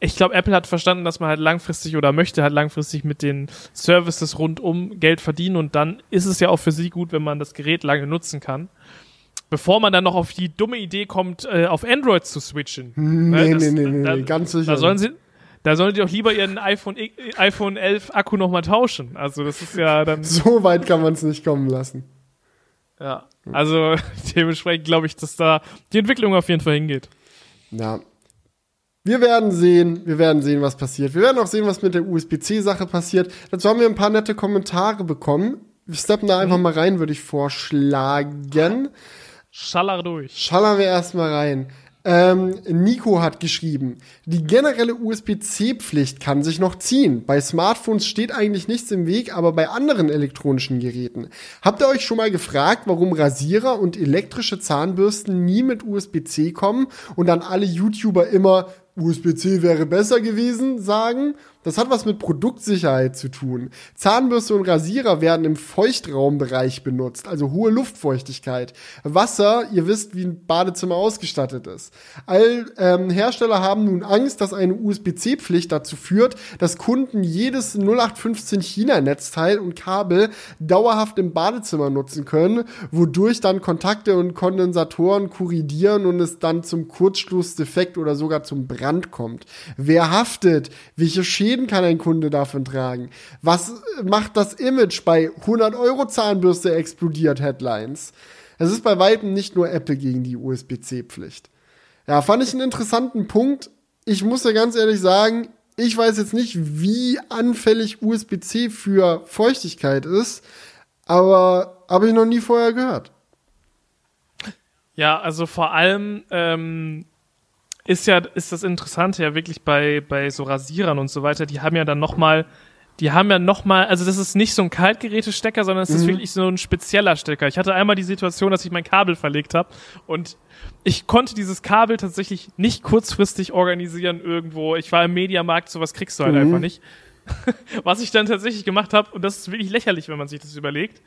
ich glaube, Apple hat verstanden, dass man halt langfristig oder möchte halt langfristig mit den Services rundum Geld verdienen und dann ist es ja auch für sie gut, wenn man das Gerät lange nutzen kann. Bevor man dann noch auf die dumme Idee kommt, äh, auf Android zu switchen.
Nee, das, nee, nee, nee, da, ganz sicher.
Da sollen sie, da sollen die doch lieber ihren iPhone, iPhone 11 Akku nochmal tauschen. Also das ist ja dann.
So weit kann man es nicht kommen lassen.
Ja, also dementsprechend glaube ich, dass da die Entwicklung auf jeden Fall hingeht.
Ja, wir werden sehen, wir werden sehen, was passiert. Wir werden auch sehen, was mit der USB-C-Sache passiert. Dazu haben wir ein paar nette Kommentare bekommen. Wir steppen da einfach mhm. mal rein, würde ich vorschlagen.
Schaller durch.
Schallern wir erstmal rein. Ähm, Nico hat geschrieben, die generelle USB-C-Pflicht kann sich noch ziehen. Bei Smartphones steht eigentlich nichts im Weg, aber bei anderen elektronischen Geräten. Habt ihr euch schon mal gefragt, warum Rasierer und elektrische Zahnbürsten nie mit USB-C kommen und dann alle YouTuber immer USB-C wäre besser gewesen sagen? Das hat was mit Produktsicherheit zu tun. Zahnbürste und Rasierer werden im Feuchtraumbereich benutzt, also hohe Luftfeuchtigkeit. Wasser, ihr wisst, wie ein Badezimmer ausgestattet ist. All ähm, Hersteller haben nun Angst, dass eine USB-C-Pflicht dazu führt, dass Kunden jedes 0815 China-Netzteil und Kabel dauerhaft im Badezimmer nutzen können, wodurch dann Kontakte und Kondensatoren korridieren und es dann zum Kurzschlussdefekt oder sogar zum Brand kommt. Wer haftet? Welche Schäden kann ein Kunde davon tragen? Was macht das Image bei 100 Euro Zahnbürste explodiert Headlines? Es ist bei weitem nicht nur Apple gegen die USB-C-Pflicht. Ja, fand ich einen interessanten Punkt. Ich muss ja ganz ehrlich sagen, ich weiß jetzt nicht, wie anfällig USB-C für Feuchtigkeit ist, aber habe ich noch nie vorher gehört.
Ja, also vor allem ähm, ist ja, ist das Interessante ja wirklich bei, bei so Rasierern und so weiter, die haben ja dann nochmal, die haben ja nochmal, also das ist nicht so ein Kaltgerätestecker, sondern es mhm. ist wirklich so ein spezieller Stecker. Ich hatte einmal die Situation, dass ich mein Kabel verlegt habe und ich konnte dieses Kabel tatsächlich nicht kurzfristig organisieren irgendwo. Ich war im Mediamarkt, sowas kriegst du halt mhm. einfach nicht. Was ich dann tatsächlich gemacht habe, und das ist wirklich lächerlich, wenn man sich das überlegt,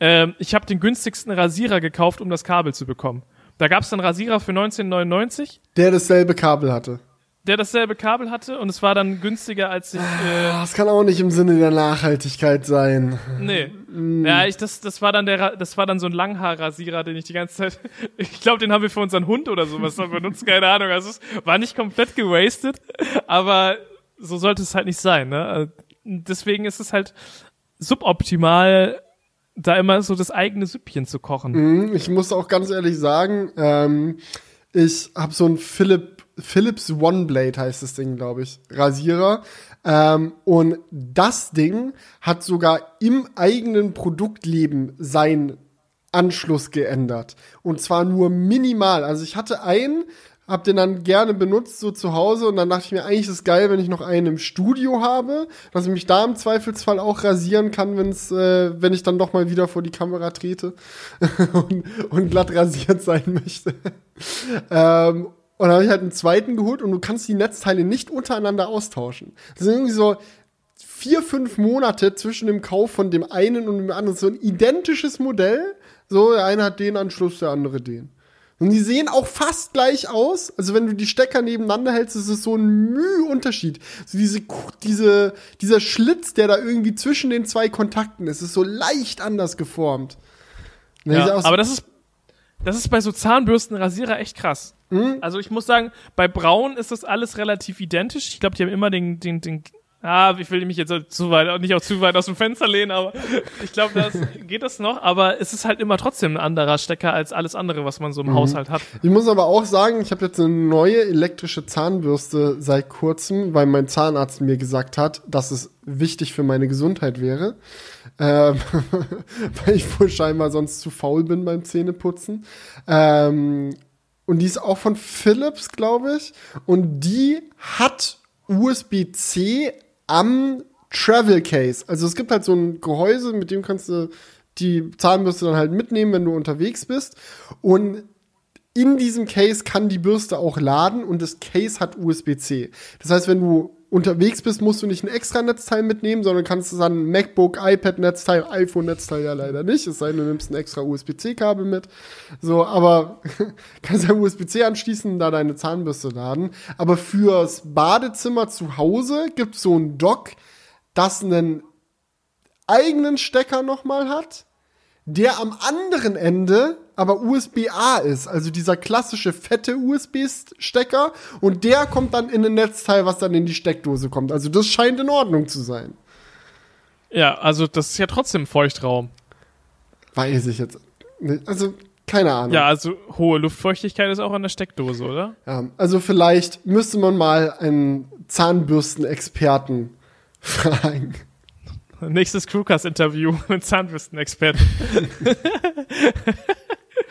ähm, ich habe den günstigsten Rasierer gekauft, um das Kabel zu bekommen. Da gab es einen Rasierer für 1999.
Der dasselbe Kabel hatte.
Der dasselbe Kabel hatte und es war dann günstiger als ich. Äh,
das kann auch nicht im Sinne der Nachhaltigkeit sein.
Nee. Mm. Ja, ich, das, das war dann der, das war dann so ein Langhaarrasierer, den ich die ganze Zeit. Ich glaube, den haben wir für unseren Hund oder sowas benutzt, keine Ahnung. Also es war nicht komplett gewastet, aber so sollte es halt nicht sein, ne? Deswegen ist es halt suboptimal, da immer so das eigene Süppchen zu kochen.
Mhm, ich muss auch ganz ehrlich sagen, ähm, ich habe so ein Philip, Philips One Blade heißt das Ding, glaube ich, Rasierer. Ähm, und das Ding hat sogar im eigenen Produktleben sein Anschluss geändert. Und zwar nur minimal. Also ich hatte einen, hab den dann gerne benutzt, so zu Hause, und dann dachte ich mir, eigentlich ist es geil, wenn ich noch einen im Studio habe, dass ich mich da im Zweifelsfall auch rasieren kann, wenn's, äh, wenn ich dann doch mal wieder vor die Kamera trete und, und glatt rasiert sein möchte. ähm, und dann habe ich halt einen zweiten geholt und du kannst die Netzteile nicht untereinander austauschen. Das sind irgendwie so vier, fünf Monate zwischen dem Kauf von dem einen und dem anderen. So ein identisches Modell. So, der eine hat den Anschluss, der andere den. Und die sehen auch fast gleich aus. Also wenn du die Stecker nebeneinander hältst, ist es so ein Mühe-Unterschied. So diese, diese, dieser Schlitz, der da irgendwie zwischen den zwei Kontakten ist, ist so leicht anders geformt.
Ja, aber das ist, das ist bei so Zahnbürstenrasierer echt krass. Mhm. Also ich muss sagen, bei Braun ist das alles relativ identisch. Ich glaube, die haben immer den, den, den Ah, ich will mich jetzt zu weit, nicht auch zu weit aus dem Fenster lehnen, aber ich glaube, das geht das noch. Aber es ist halt immer trotzdem ein anderer Stecker als alles andere, was man so im mhm. Haushalt hat.
Ich muss aber auch sagen, ich habe jetzt eine neue elektrische Zahnbürste seit kurzem, weil mein Zahnarzt mir gesagt hat, dass es wichtig für meine Gesundheit wäre. Ähm, weil ich wohl scheinbar sonst zu faul bin beim Zähneputzen. Ähm, und die ist auch von Philips, glaube ich. Und die hat USB-C am Travel Case. Also es gibt halt so ein Gehäuse, mit dem kannst du die Zahnbürste dann halt mitnehmen, wenn du unterwegs bist. Und in diesem Case kann die Bürste auch laden und das Case hat USB-C. Das heißt, wenn du unterwegs bist, musst du nicht ein extra Netzteil mitnehmen, sondern kannst du dann MacBook, iPad-Netzteil, iPhone-Netzteil ja leider nicht. Es sei denn, du nimmst ein extra USB-C-Kabel mit. So, aber kannst ja USB-C anschließen, da deine Zahnbürste laden. Aber fürs Badezimmer zu Hause gibt's so ein Dock, das einen eigenen Stecker nochmal hat, der am anderen Ende aber USB-A ist, also dieser klassische fette USB-Stecker und der kommt dann in ein Netzteil, was dann in die Steckdose kommt. Also das scheint in Ordnung zu sein.
Ja, also das ist ja trotzdem Feuchtraum.
Weiß ich jetzt. Also keine Ahnung.
Ja, also hohe Luftfeuchtigkeit ist auch an der Steckdose, oder?
Ja, also vielleicht müsste man mal einen Zahnbürstenexperten fragen.
Nächstes Crewcast-Interview mit Zahnbürstenexperten.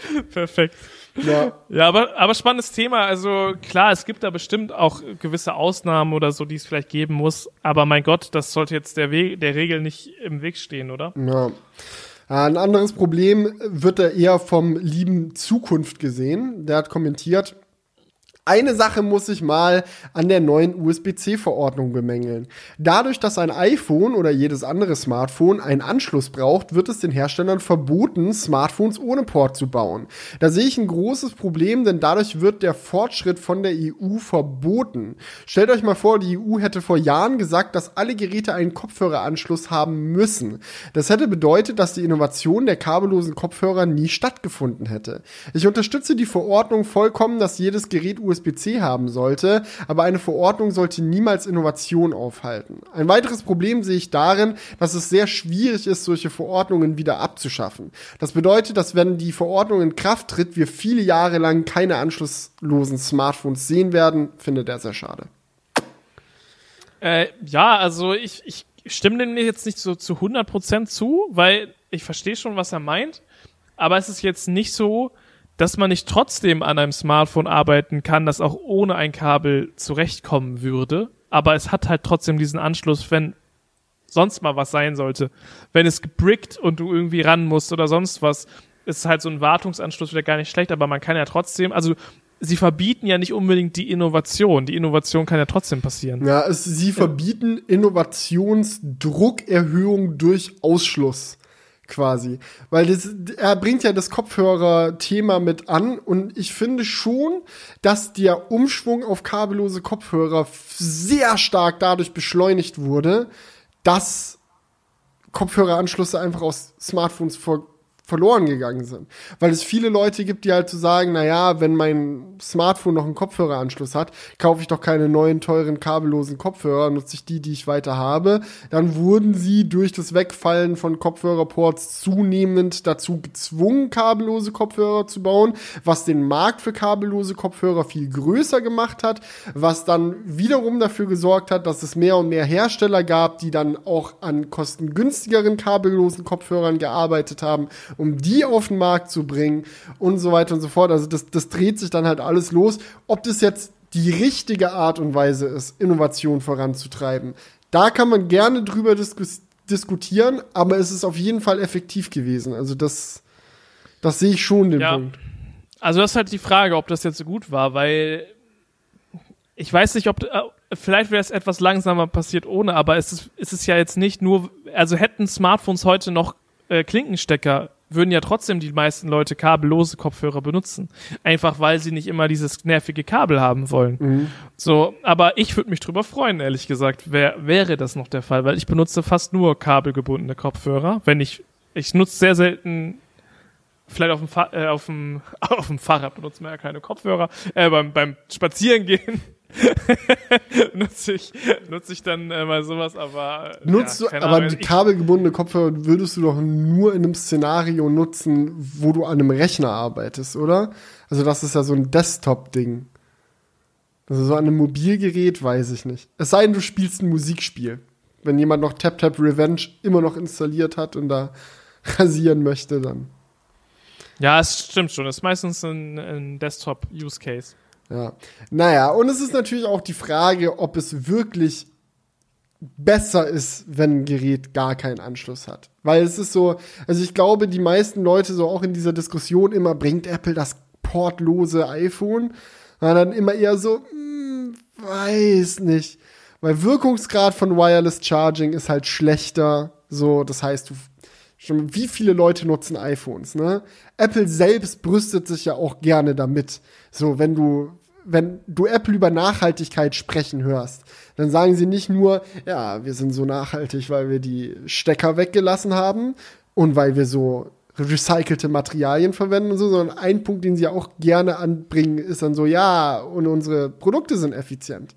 Perfekt. Ja. ja, aber, aber spannendes Thema. Also klar, es gibt da bestimmt auch gewisse Ausnahmen oder so, die es vielleicht geben muss. Aber mein Gott, das sollte jetzt der, We der Regel nicht im Weg stehen, oder?
Ja. Ein anderes Problem wird da eher vom lieben Zukunft gesehen. Der hat kommentiert, eine Sache muss ich mal an der neuen USB-C-Verordnung bemängeln. Dadurch, dass ein iPhone oder jedes andere Smartphone einen Anschluss braucht, wird es den Herstellern verboten, Smartphones ohne Port zu bauen. Da sehe ich ein großes Problem, denn dadurch wird der Fortschritt von der EU verboten. Stellt euch mal vor, die EU hätte vor Jahren gesagt, dass alle Geräte einen Kopfhöreranschluss haben müssen. Das hätte bedeutet, dass die Innovation der kabellosen Kopfhörer nie stattgefunden hätte. Ich unterstütze die Verordnung vollkommen, dass jedes Gerät USB USB-C haben sollte, aber eine Verordnung sollte niemals Innovation aufhalten. Ein weiteres Problem sehe ich darin, dass es sehr schwierig ist, solche Verordnungen wieder abzuschaffen. Das bedeutet, dass wenn die Verordnung in Kraft tritt, wir viele Jahre lang keine anschlusslosen Smartphones sehen werden, findet er sehr schade.
Äh, ja, also ich, ich stimme dem jetzt nicht so zu 100% zu, weil ich verstehe schon, was er meint, aber es ist jetzt nicht so, dass man nicht trotzdem an einem Smartphone arbeiten kann, das auch ohne ein Kabel zurechtkommen würde. Aber es hat halt trotzdem diesen Anschluss, wenn sonst mal was sein sollte. Wenn es gebrickt und du irgendwie ran musst oder sonst was, ist halt so ein Wartungsanschluss wieder gar nicht schlecht, aber man kann ja trotzdem, also sie verbieten ja nicht unbedingt die Innovation. Die Innovation kann ja trotzdem passieren.
Ja, es, sie verbieten Innovationsdruckerhöhung durch Ausschluss quasi. Weil das, er bringt ja das Kopfhörer-Thema mit an und ich finde schon, dass der Umschwung auf kabellose Kopfhörer sehr stark dadurch beschleunigt wurde, dass Kopfhöreranschlüsse einfach aus Smartphones vor verloren gegangen sind. Weil es viele Leute gibt, die halt zu so sagen, na ja, wenn mein Smartphone noch einen Kopfhöreranschluss hat, kaufe ich doch keine neuen, teuren, kabellosen Kopfhörer, nutze ich die, die ich weiter habe. Dann wurden sie durch das Wegfallen von Kopfhörerports zunehmend dazu gezwungen, kabellose Kopfhörer zu bauen, was den Markt für kabellose Kopfhörer viel größer gemacht hat, was dann wiederum dafür gesorgt hat, dass es mehr und mehr Hersteller gab, die dann auch an kostengünstigeren kabellosen Kopfhörern gearbeitet haben um die auf den Markt zu bringen und so weiter und so fort. Also das, das dreht sich dann halt alles los. Ob das jetzt die richtige Art und Weise ist, Innovation voranzutreiben, da kann man gerne drüber diskus diskutieren, aber es ist auf jeden Fall effektiv gewesen. Also das, das sehe ich schon den ja. Punkt.
Also das ist halt die Frage, ob das jetzt so gut war, weil ich weiß nicht, ob äh, vielleicht wäre es etwas langsamer passiert ohne, aber es ist, es ist ja jetzt nicht nur, also hätten Smartphones heute noch äh, Klinkenstecker würden ja trotzdem die meisten Leute kabellose Kopfhörer benutzen. Einfach weil sie nicht immer dieses nervige Kabel haben wollen. Mhm. So, aber ich würde mich drüber freuen, ehrlich gesagt, wär, wäre das noch der Fall, weil ich benutze fast nur kabelgebundene Kopfhörer. Wenn ich, ich nutze sehr selten vielleicht auf dem, Fa äh, auf dem, auf dem Fahrrad benutzt man ja keine Kopfhörer, äh, beim, beim Spazierengehen nutze ich, nutze ich dann äh, mal sowas, aber.
Äh, Nutzt ja, du, aber Ahnung, die kabelgebundene Kopfhörer würdest du doch nur in einem Szenario nutzen, wo du an einem Rechner arbeitest, oder? Also, das ist ja so ein Desktop-Ding. Also, so an einem Mobilgerät weiß ich nicht. Es sei denn, du spielst ein Musikspiel. Wenn jemand noch Tap Tap Revenge immer noch installiert hat und da rasieren möchte, dann.
Ja, es stimmt schon. Das ist meistens ein, ein Desktop-Use-Case.
Ja. Naja, und es ist natürlich auch die Frage, ob es wirklich besser ist, wenn ein Gerät gar keinen Anschluss hat. Weil es ist so, also ich glaube, die meisten Leute so auch in dieser Diskussion immer, bringt Apple das portlose iPhone? Na, dann immer eher so, hm, weiß nicht. Weil Wirkungsgrad von Wireless Charging ist halt schlechter. So, das heißt, du schon, wie viele Leute nutzen iPhones, ne? Apple selbst brüstet sich ja auch gerne damit. So, wenn du, wenn du Apple über Nachhaltigkeit sprechen hörst, dann sagen sie nicht nur, ja, wir sind so nachhaltig, weil wir die Stecker weggelassen haben und weil wir so recycelte Materialien verwenden und so, sondern ein Punkt, den sie auch gerne anbringen, ist dann so, ja, und unsere Produkte sind effizient.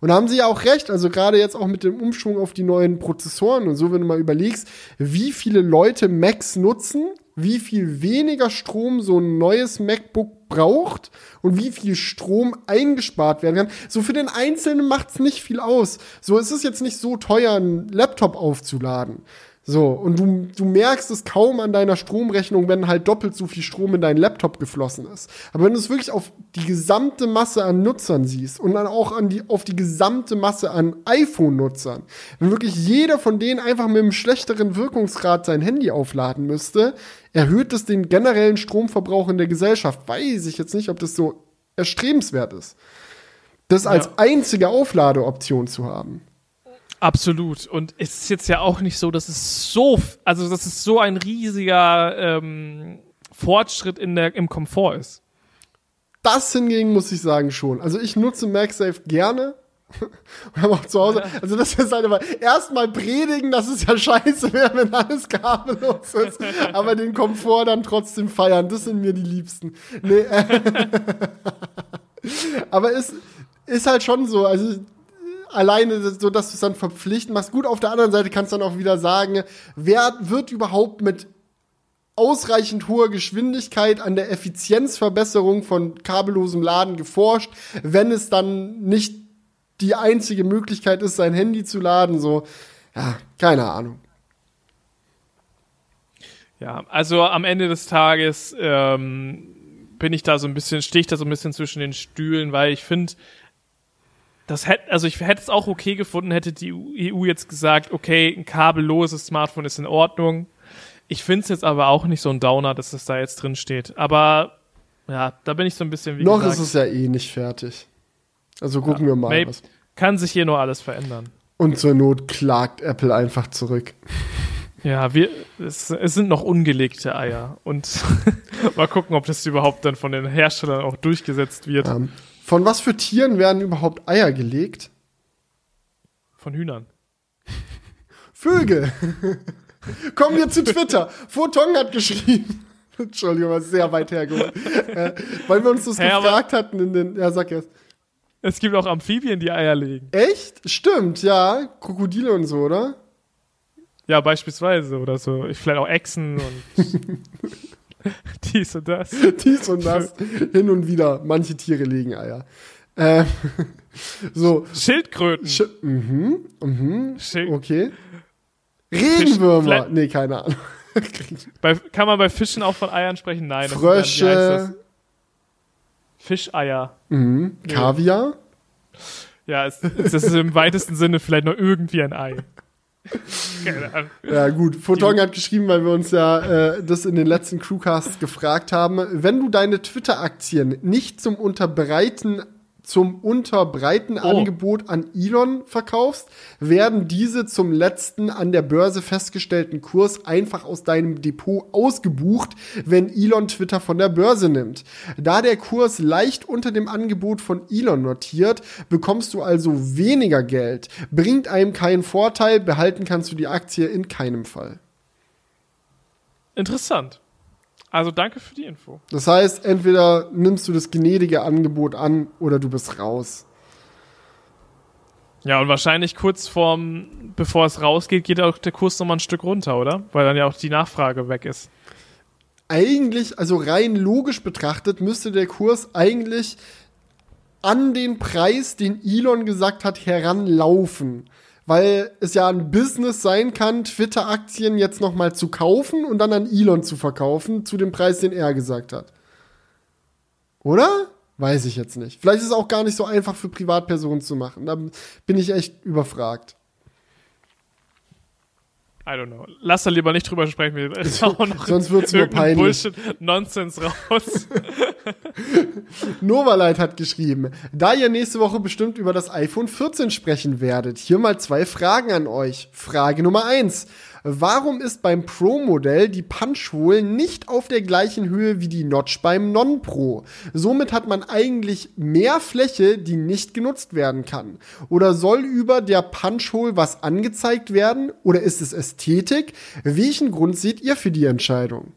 Und da haben sie ja auch recht, also gerade jetzt auch mit dem Umschwung auf die neuen Prozessoren und so, wenn du mal überlegst, wie viele Leute Macs nutzen, wie viel weniger Strom so ein neues MacBook braucht und wie viel Strom eingespart werden kann. So für den Einzelnen macht's nicht viel aus. So es ist jetzt nicht so teuer, einen Laptop aufzuladen. So, und du, du merkst es kaum an deiner Stromrechnung, wenn halt doppelt so viel Strom in deinen Laptop geflossen ist. Aber wenn du es wirklich auf die gesamte Masse an Nutzern siehst und dann auch an die, auf die gesamte Masse an iPhone-Nutzern, wenn wirklich jeder von denen einfach mit einem schlechteren Wirkungsgrad sein Handy aufladen müsste, erhöht es den generellen Stromverbrauch in der Gesellschaft. Weiß ich jetzt nicht, ob das so erstrebenswert ist. Das als ja. einzige Aufladeoption zu haben.
Absolut. Und es ist jetzt ja auch nicht so, dass es so, also dass es so ein riesiger ähm, Fortschritt in der, im Komfort ist.
Das hingegen muss ich sagen schon. Also ich nutze MagSafe gerne. Und habe auch zu Hause, also das ist halt aber erstmal predigen, dass es ja scheiße wäre, wenn alles kabellos ist, aber den Komfort dann trotzdem feiern, das sind mir die Liebsten. Nee, äh, aber es ist halt schon so, also alleine so, dass du es dann verpflichtend machst. Gut, auf der anderen Seite kannst du dann auch wieder sagen, wer wird überhaupt mit ausreichend hoher Geschwindigkeit an der Effizienzverbesserung von kabellosem Laden geforscht, wenn es dann nicht die einzige Möglichkeit ist, sein Handy zu laden, so, ja, keine Ahnung.
Ja, also am Ende des Tages ähm, bin ich da so ein bisschen, stehe ich da so ein bisschen zwischen den Stühlen, weil ich finde, das hätte, also ich hätte es auch okay gefunden, hätte die EU jetzt gesagt, okay, ein kabelloses Smartphone ist in Ordnung. Ich finde es jetzt aber auch nicht so ein Downer, dass es da jetzt drin steht. Aber ja, da bin ich so ein bisschen
wie Noch gesagt, ist es ja eh nicht fertig. Also gucken ja, wir mal. Was.
Kann sich hier nur alles verändern.
Und zur Not klagt Apple einfach zurück.
Ja, wir, es, es sind noch ungelegte Eier. Und mal gucken, ob das überhaupt dann von den Herstellern auch durchgesetzt wird. Um,
von was für Tieren werden überhaupt Eier gelegt?
Von Hühnern.
Vögel. Kommen wir zu Twitter. Photon hat geschrieben. Entschuldigung, war sehr weit hergeholt. äh, weil wir uns das hey, gefragt hatten in den. Ja, sag erst.
Es gibt auch Amphibien, die Eier legen.
Echt? Stimmt, ja. Krokodile und so, oder?
Ja, beispielsweise oder so. Ich vielleicht auch Echsen und dies und das.
dies und das. Hin und wieder. Manche Tiere legen Eier. Äh, so.
Schildkröten. Sch
mhm, mhm. Schild okay. Regenwürmer. Nee, keine Ahnung.
bei, kann man bei Fischen auch von Eiern sprechen? Nein.
Frösche.
Fischeier.
Mhm. Kaviar?
Ja, es, es ist im weitesten Sinne vielleicht noch irgendwie ein Ei.
Ja, gut. Photon hat geschrieben, weil wir uns ja äh, das in den letzten Crewcasts gefragt haben. Wenn du deine Twitter-Aktien nicht zum Unterbreiten zum unterbreiten oh. Angebot an Elon verkaufst, werden diese zum letzten an der Börse festgestellten Kurs einfach aus deinem Depot ausgebucht, wenn Elon Twitter von der Börse nimmt. Da der Kurs leicht unter dem Angebot von Elon notiert, bekommst du also weniger Geld. Bringt einem keinen Vorteil, behalten kannst du die Aktie in keinem Fall.
Interessant. Also danke für die Info.
Das heißt, entweder nimmst du das gnädige Angebot an oder du bist raus.
Ja, und wahrscheinlich kurz vorm, bevor es rausgeht, geht auch der Kurs nochmal ein Stück runter, oder? Weil dann ja auch die Nachfrage weg ist.
Eigentlich, also rein logisch betrachtet, müsste der Kurs eigentlich an den Preis, den Elon gesagt hat, heranlaufen weil es ja ein Business sein kann, Twitter-Aktien jetzt noch mal zu kaufen und dann an Elon zu verkaufen zu dem Preis, den er gesagt hat. Oder? Weiß ich jetzt nicht. Vielleicht ist es auch gar nicht so einfach für Privatpersonen zu machen. Da bin ich echt überfragt.
I don't know. Lass da lieber nicht drüber sprechen. Wir
Sonst wird es nur peinlich.
Bullshit, Nonsens raus.
Novalight hat geschrieben, da ihr nächste Woche bestimmt über das iPhone 14 sprechen werdet, hier mal zwei Fragen an euch. Frage Nummer eins. Warum ist beim Pro-Modell die Punch-Hole nicht auf der gleichen Höhe wie die Notch beim Non-Pro? Somit hat man eigentlich mehr Fläche, die nicht genutzt werden kann. Oder soll über der Punch-Hole was angezeigt werden? Oder ist es Ästhetik? Welchen Grund seht ihr für die Entscheidung?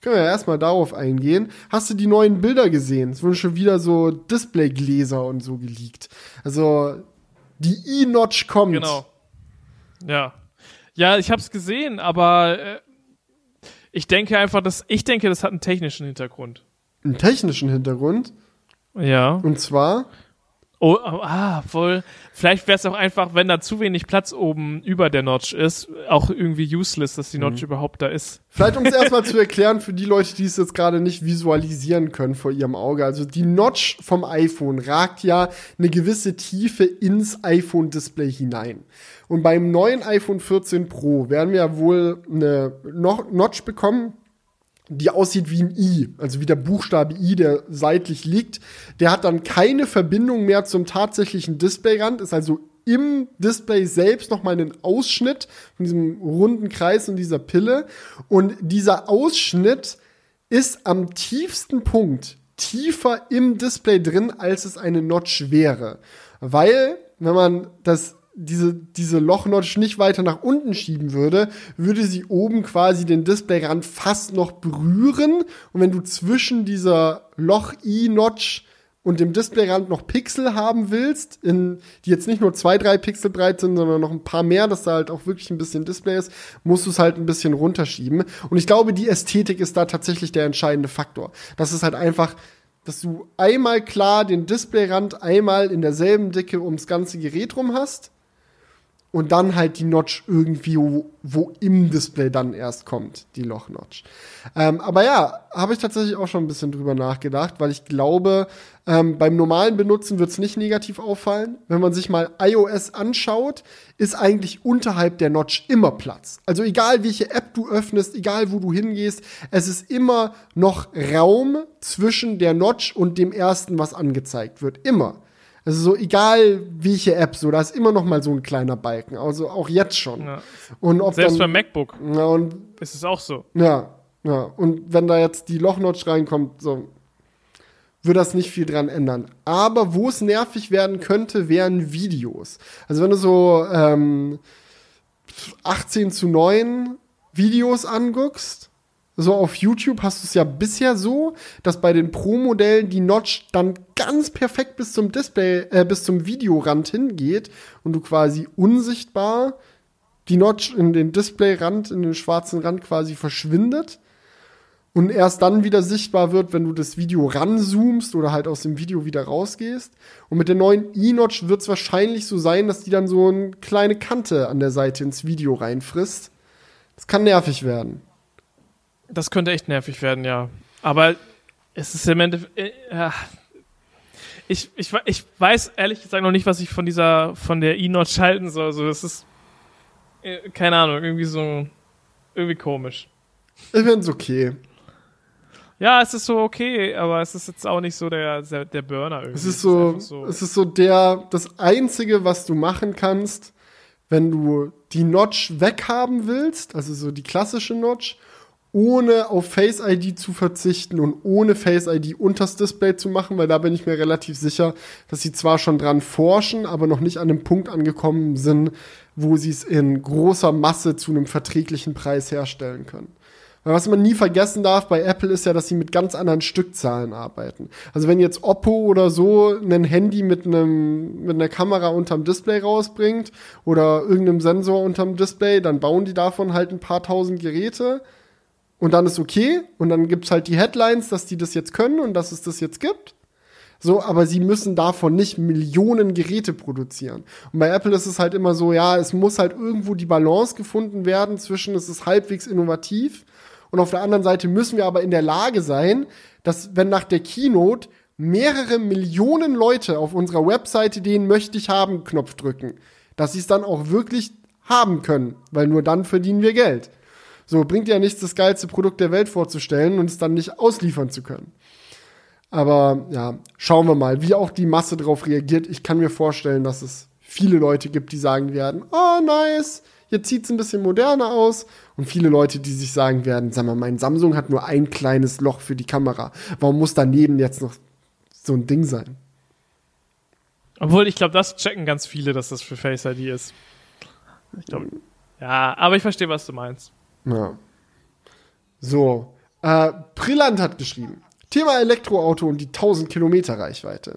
Können wir ja erstmal darauf eingehen. Hast du die neuen Bilder gesehen? Es wurden schon wieder so Displaygläser und so geleakt. Also, die E-Notch kommt.
Genau. Ja. Ja, ich habe es gesehen, aber äh, ich denke einfach, dass ich denke, das hat einen technischen Hintergrund.
Einen technischen Hintergrund?
Ja.
Und zwar?
Oh, oh ah, voll. Vielleicht wäre es auch einfach, wenn da zu wenig Platz oben über der Notch ist, auch irgendwie useless, dass die Notch mhm. überhaupt da ist.
Vielleicht um es erstmal zu erklären für die Leute, die es jetzt gerade nicht visualisieren können vor ihrem Auge. Also die Notch vom iPhone ragt ja eine gewisse Tiefe ins iPhone-Display hinein. Und beim neuen iPhone 14 Pro werden wir ja wohl eine Notch bekommen, die aussieht wie ein I, also wie der Buchstabe I, der seitlich liegt. Der hat dann keine Verbindung mehr zum tatsächlichen Displayrand, ist also im Display selbst nochmal einen Ausschnitt von diesem runden Kreis und dieser Pille. Und dieser Ausschnitt ist am tiefsten Punkt tiefer im Display drin, als es eine Notch wäre. Weil, wenn man das diese, diese Lochnotch nicht weiter nach unten schieben würde, würde sie oben quasi den Displayrand fast noch berühren. Und wenn du zwischen dieser Loch-I-Notch und dem Displayrand noch Pixel haben willst, in, die jetzt nicht nur zwei, drei Pixel breit sind, sondern noch ein paar mehr, dass da halt auch wirklich ein bisschen Display ist, musst du es halt ein bisschen runterschieben. Und ich glaube, die Ästhetik ist da tatsächlich der entscheidende Faktor. Das ist halt einfach dass du einmal klar den Displayrand einmal in derselben Dicke ums ganze Gerät rum hast und dann halt die Notch irgendwie, wo, wo im Display dann erst kommt, die Loch-Notch. Ähm, aber ja, habe ich tatsächlich auch schon ein bisschen drüber nachgedacht, weil ich glaube, ähm, beim normalen Benutzen wird es nicht negativ auffallen. Wenn man sich mal iOS anschaut, ist eigentlich unterhalb der Notch immer Platz. Also egal welche App du öffnest, egal wo du hingehst, es ist immer noch Raum zwischen der Notch und dem ersten, was angezeigt wird. Immer. Also so egal welche App, so da ist immer noch mal so ein kleiner Balken, also auch jetzt schon. Ja.
Und ob Selbst dann, beim MacBook ja, und, ist es auch so.
Ja, ja. Und wenn da jetzt die Lochnotch reinkommt, so wird das nicht viel dran ändern. Aber wo es nervig werden könnte, wären Videos. Also wenn du so ähm, 18 zu 9 Videos anguckst, so auf YouTube hast du es ja bisher so, dass bei den Pro-Modellen die Notch dann ganz perfekt bis zum Display, äh, bis zum Videorand hingeht und du quasi unsichtbar die Notch in den Displayrand, in den schwarzen Rand quasi verschwindet und erst dann wieder sichtbar wird, wenn du das Video ranzoomst oder halt aus dem Video wieder rausgehst. Und mit der neuen E-Notch wird es wahrscheinlich so sein, dass die dann so eine kleine Kante an der Seite ins Video reinfrisst. Das kann nervig werden.
Das könnte echt nervig werden, ja. Aber es ist im Endeffekt. Äh, ja. ich, ich, ich weiß ehrlich gesagt noch nicht, was ich von dieser, von der E-Notch halten soll. Also, das ist. Äh, keine Ahnung, irgendwie so. Irgendwie komisch.
Ich finde es okay.
Ja, es ist so okay, aber es ist jetzt auch nicht so der, der, der Burner irgendwie.
Es ist so, es ist, so, es ist so der, das einzige, was du machen kannst, wenn du die Notch weghaben willst, also so die klassische Notch, ohne auf Face ID zu verzichten und ohne Face ID unters Display zu machen, weil da bin ich mir relativ sicher, dass sie zwar schon dran forschen, aber noch nicht an dem Punkt angekommen sind, wo sie es in großer Masse zu einem verträglichen Preis herstellen können. Weil was man nie vergessen darf bei Apple ist ja, dass sie mit ganz anderen Stückzahlen arbeiten. Also wenn jetzt Oppo oder so ein Handy mit einem mit einer Kamera unterm Display rausbringt oder irgendeinem Sensor unterm Display, dann bauen die davon halt ein paar tausend Geräte und dann ist okay und dann gibt's halt die Headlines, dass die das jetzt können und dass es das jetzt gibt. So, aber sie müssen davon nicht Millionen Geräte produzieren. Und bei Apple ist es halt immer so, ja, es muss halt irgendwo die Balance gefunden werden zwischen, es ist halbwegs innovativ und auf der anderen Seite müssen wir aber in der Lage sein, dass wenn nach der Keynote mehrere Millionen Leute auf unserer Webseite den möchte ich haben Knopf drücken, dass sie es dann auch wirklich haben können, weil nur dann verdienen wir Geld. So bringt ja nichts, das geilste Produkt der Welt vorzustellen und es dann nicht ausliefern zu können. Aber ja, schauen wir mal, wie auch die Masse darauf reagiert. Ich kann mir vorstellen, dass es viele Leute gibt, die sagen werden, oh nice, jetzt sieht es ein bisschen moderner aus. Und viele Leute, die sich sagen werden, sag mal, mein Samsung hat nur ein kleines Loch für die Kamera. Warum muss daneben jetzt noch so ein Ding sein?
Obwohl, ich glaube, das checken ganz viele, dass das für Face ID ist. Ich glaube. Ja, aber ich verstehe, was du meinst.
Ja. So. Äh, Brillant hat geschrieben. Thema Elektroauto und die 1000 Kilometer Reichweite.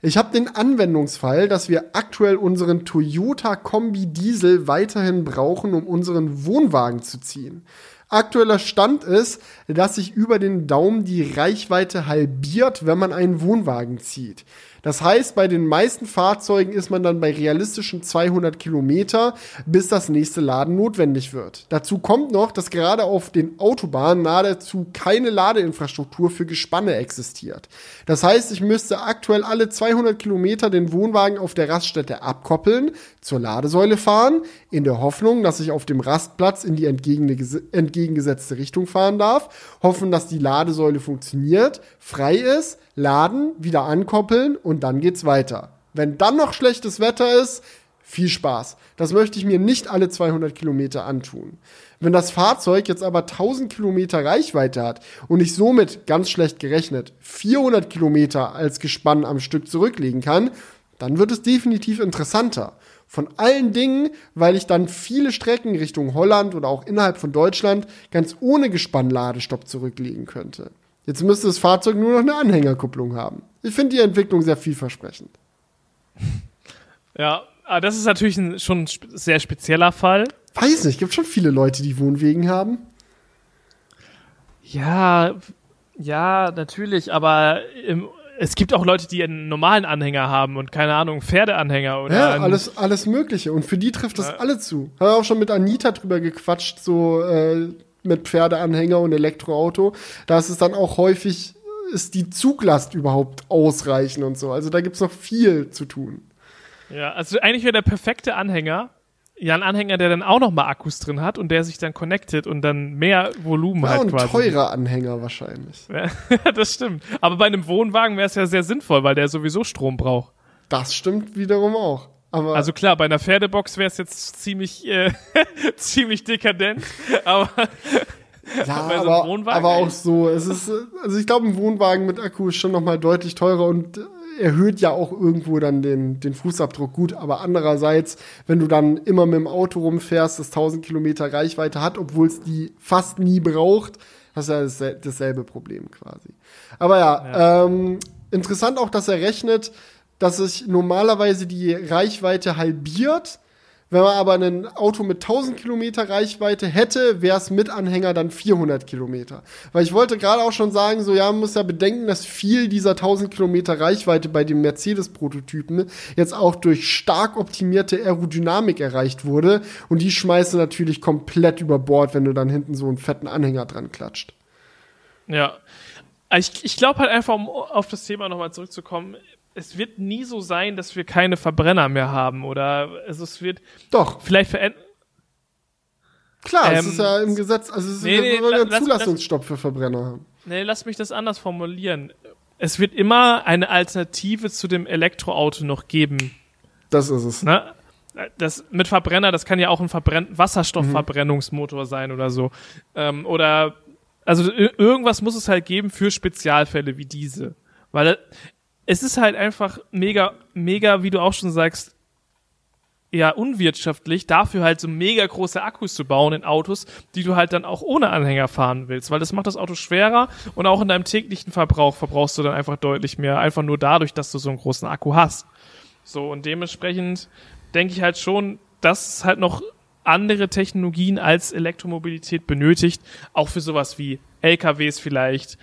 Ich habe den Anwendungsfall, dass wir aktuell unseren Toyota Kombi Diesel weiterhin brauchen, um unseren Wohnwagen zu ziehen. Aktueller Stand ist, dass sich über den Daumen die Reichweite halbiert, wenn man einen Wohnwagen zieht. Das heißt, bei den meisten Fahrzeugen ist man dann bei realistischen 200 Kilometer, bis das nächste Laden notwendig wird. Dazu kommt noch, dass gerade auf den Autobahnen nahezu keine Ladeinfrastruktur für Gespanne existiert. Das heißt, ich müsste aktuell alle 200 Kilometer den Wohnwagen auf der Raststätte abkoppeln, zur Ladesäule fahren, in der Hoffnung, dass ich auf dem Rastplatz in die entgegengesetzte Richtung fahren darf, hoffen, dass die Ladesäule funktioniert, frei ist, laden, wieder ankoppeln und dann geht's weiter. Wenn dann noch schlechtes Wetter ist, viel Spaß. Das möchte ich mir nicht alle 200 Kilometer antun. Wenn das Fahrzeug jetzt aber 1000 Kilometer Reichweite hat und ich somit, ganz schlecht gerechnet, 400 Kilometer als Gespann am Stück zurücklegen kann, dann wird es definitiv interessanter. Von allen Dingen, weil ich dann viele Strecken Richtung Holland oder auch innerhalb von Deutschland ganz ohne Gespannladestopp zurücklegen könnte. Jetzt müsste das Fahrzeug nur noch eine Anhängerkupplung haben. Ich finde die Entwicklung sehr vielversprechend.
Ja, aber das ist natürlich ein schon sehr spezieller Fall.
Weiß nicht, gibt schon viele Leute, die Wohnwegen haben.
Ja, ja, natürlich, aber im, es gibt auch Leute, die einen normalen Anhänger haben und keine Ahnung, Pferdeanhänger oder.
Ja, alles, alles Mögliche. Und für die trifft das ja. alle zu. Habe auch schon mit Anita drüber gequatscht, so äh, mit Pferdeanhänger und Elektroauto. Da ist es dann auch häufig, ist die Zuglast überhaupt ausreichend und so. Also da gibt's noch viel zu tun.
Ja, also eigentlich wäre der perfekte Anhänger, ja, ein Anhänger, der dann auch noch mal Akkus drin hat und der sich dann connectet und dann mehr Volumen ja, hat
ein
quasi.
teurer Anhänger wahrscheinlich.
Ja, das stimmt. Aber bei einem Wohnwagen wäre es ja sehr sinnvoll, weil der sowieso Strom braucht.
Das stimmt wiederum auch. Aber
also klar, bei einer Pferdebox wäre es jetzt ziemlich, äh, ziemlich dekadent, aber
ja, aber, so aber auch so. Es ist, also ich glaube, ein Wohnwagen mit Akku ist schon noch mal deutlich teurer und erhöht ja auch irgendwo dann den, den Fußabdruck gut. Aber andererseits, wenn du dann immer mit dem Auto rumfährst, das 1000 Kilometer Reichweite hat, obwohl es die fast nie braucht, hast du ja dasselbe Problem quasi. Aber ja, ja. Ähm, interessant auch, dass er rechnet, dass sich normalerweise die Reichweite halbiert wenn man aber ein Auto mit 1000 Kilometer Reichweite hätte, wäre es mit Anhänger dann 400 Kilometer. Weil ich wollte gerade auch schon sagen, so ja, man muss ja bedenken, dass viel dieser 1000 Kilometer Reichweite bei den Mercedes-Prototypen jetzt auch durch stark optimierte Aerodynamik erreicht wurde. Und die schmeißen natürlich komplett über Bord, wenn du dann hinten so einen fetten Anhänger dran klatscht.
Ja. Ich, ich glaube halt einfach, um auf das Thema nochmal zurückzukommen, es wird nie so sein, dass wir keine Verbrenner mehr haben oder also es wird
doch
vielleicht verändern.
Klar, ähm, es ist ja im Gesetz, also es ist nee, nee, einen Zulassungsstopp für Verbrenner haben.
Nee, lass mich das anders formulieren. Es wird immer eine Alternative zu dem Elektroauto noch geben.
Das ist es.
Ne? Das mit Verbrenner, das kann ja auch ein Verbrenn Wasserstoffverbrennungsmotor mhm. sein oder so. Ähm, oder also irgendwas muss es halt geben für Spezialfälle wie diese. Weil es ist halt einfach mega, mega, wie du auch schon sagst, ja, unwirtschaftlich, dafür halt so mega große Akkus zu bauen in Autos, die du halt dann auch ohne Anhänger fahren willst, weil das macht das Auto schwerer und auch in deinem täglichen Verbrauch verbrauchst du dann einfach deutlich mehr, einfach nur dadurch, dass du so einen großen Akku hast. So, und dementsprechend denke ich halt schon, dass es halt noch andere Technologien als Elektromobilität benötigt, auch für sowas wie LKWs vielleicht,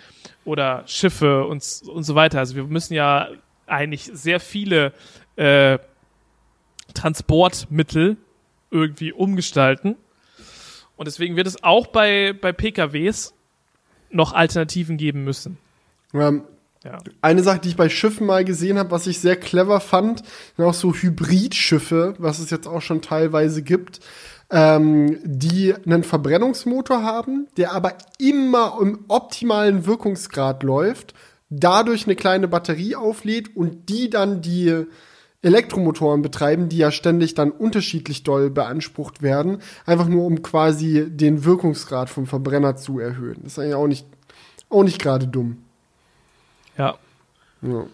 oder Schiffe und, und so weiter. Also wir müssen ja eigentlich sehr viele äh, Transportmittel irgendwie umgestalten. Und deswegen wird es auch bei, bei PKWs noch Alternativen geben müssen.
Ähm, Eine Sache, die ich bei Schiffen mal gesehen habe, was ich sehr clever fand, sind auch so Hybridschiffe, was es jetzt auch schon teilweise gibt ähm, die einen Verbrennungsmotor haben, der aber immer im optimalen Wirkungsgrad läuft, dadurch eine kleine Batterie auflädt und die dann die Elektromotoren betreiben, die ja ständig dann unterschiedlich doll beansprucht werden, einfach nur um quasi den Wirkungsgrad vom Verbrenner zu erhöhen. Das ist eigentlich auch nicht, auch nicht gerade dumm.
Ja. ja.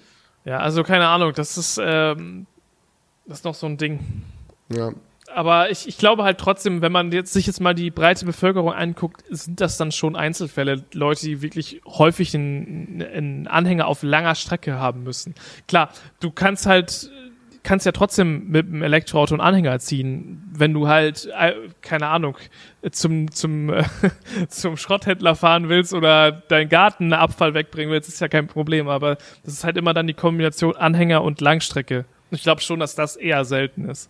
Ja, also keine Ahnung, das ist, ähm, das ist noch so ein Ding.
Ja
aber ich, ich glaube halt trotzdem, wenn man jetzt sich jetzt mal die breite Bevölkerung anguckt, sind das dann schon Einzelfälle, Leute, die wirklich häufig einen, einen Anhänger auf langer Strecke haben müssen. Klar, du kannst halt kannst ja trotzdem mit einem Elektroauto einen Anhänger ziehen, wenn du halt äh, keine Ahnung zum zum äh, zum Schrotthändler fahren willst oder deinen Garten Abfall wegbringen willst, ist ja kein Problem, aber das ist halt immer dann die Kombination Anhänger und Langstrecke. Ich glaube schon, dass das eher selten ist.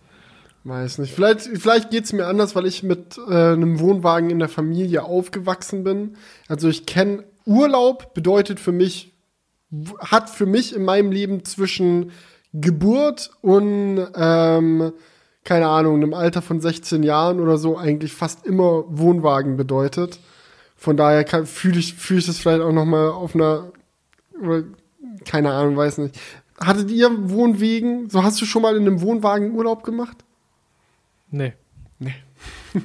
Weiß nicht. Vielleicht, vielleicht geht's mir anders, weil ich mit äh, einem Wohnwagen in der Familie aufgewachsen bin. Also ich kenne Urlaub bedeutet für mich, hat für mich in meinem Leben zwischen Geburt und ähm, keine Ahnung, einem Alter von 16 Jahren oder so eigentlich fast immer Wohnwagen bedeutet. Von daher fühle ich, fühl ich das vielleicht auch noch mal auf einer, oder, keine Ahnung, weiß nicht. Hattet ihr Wohnwegen? So hast du schon mal in einem Wohnwagen Urlaub gemacht?
Nee.
Nee.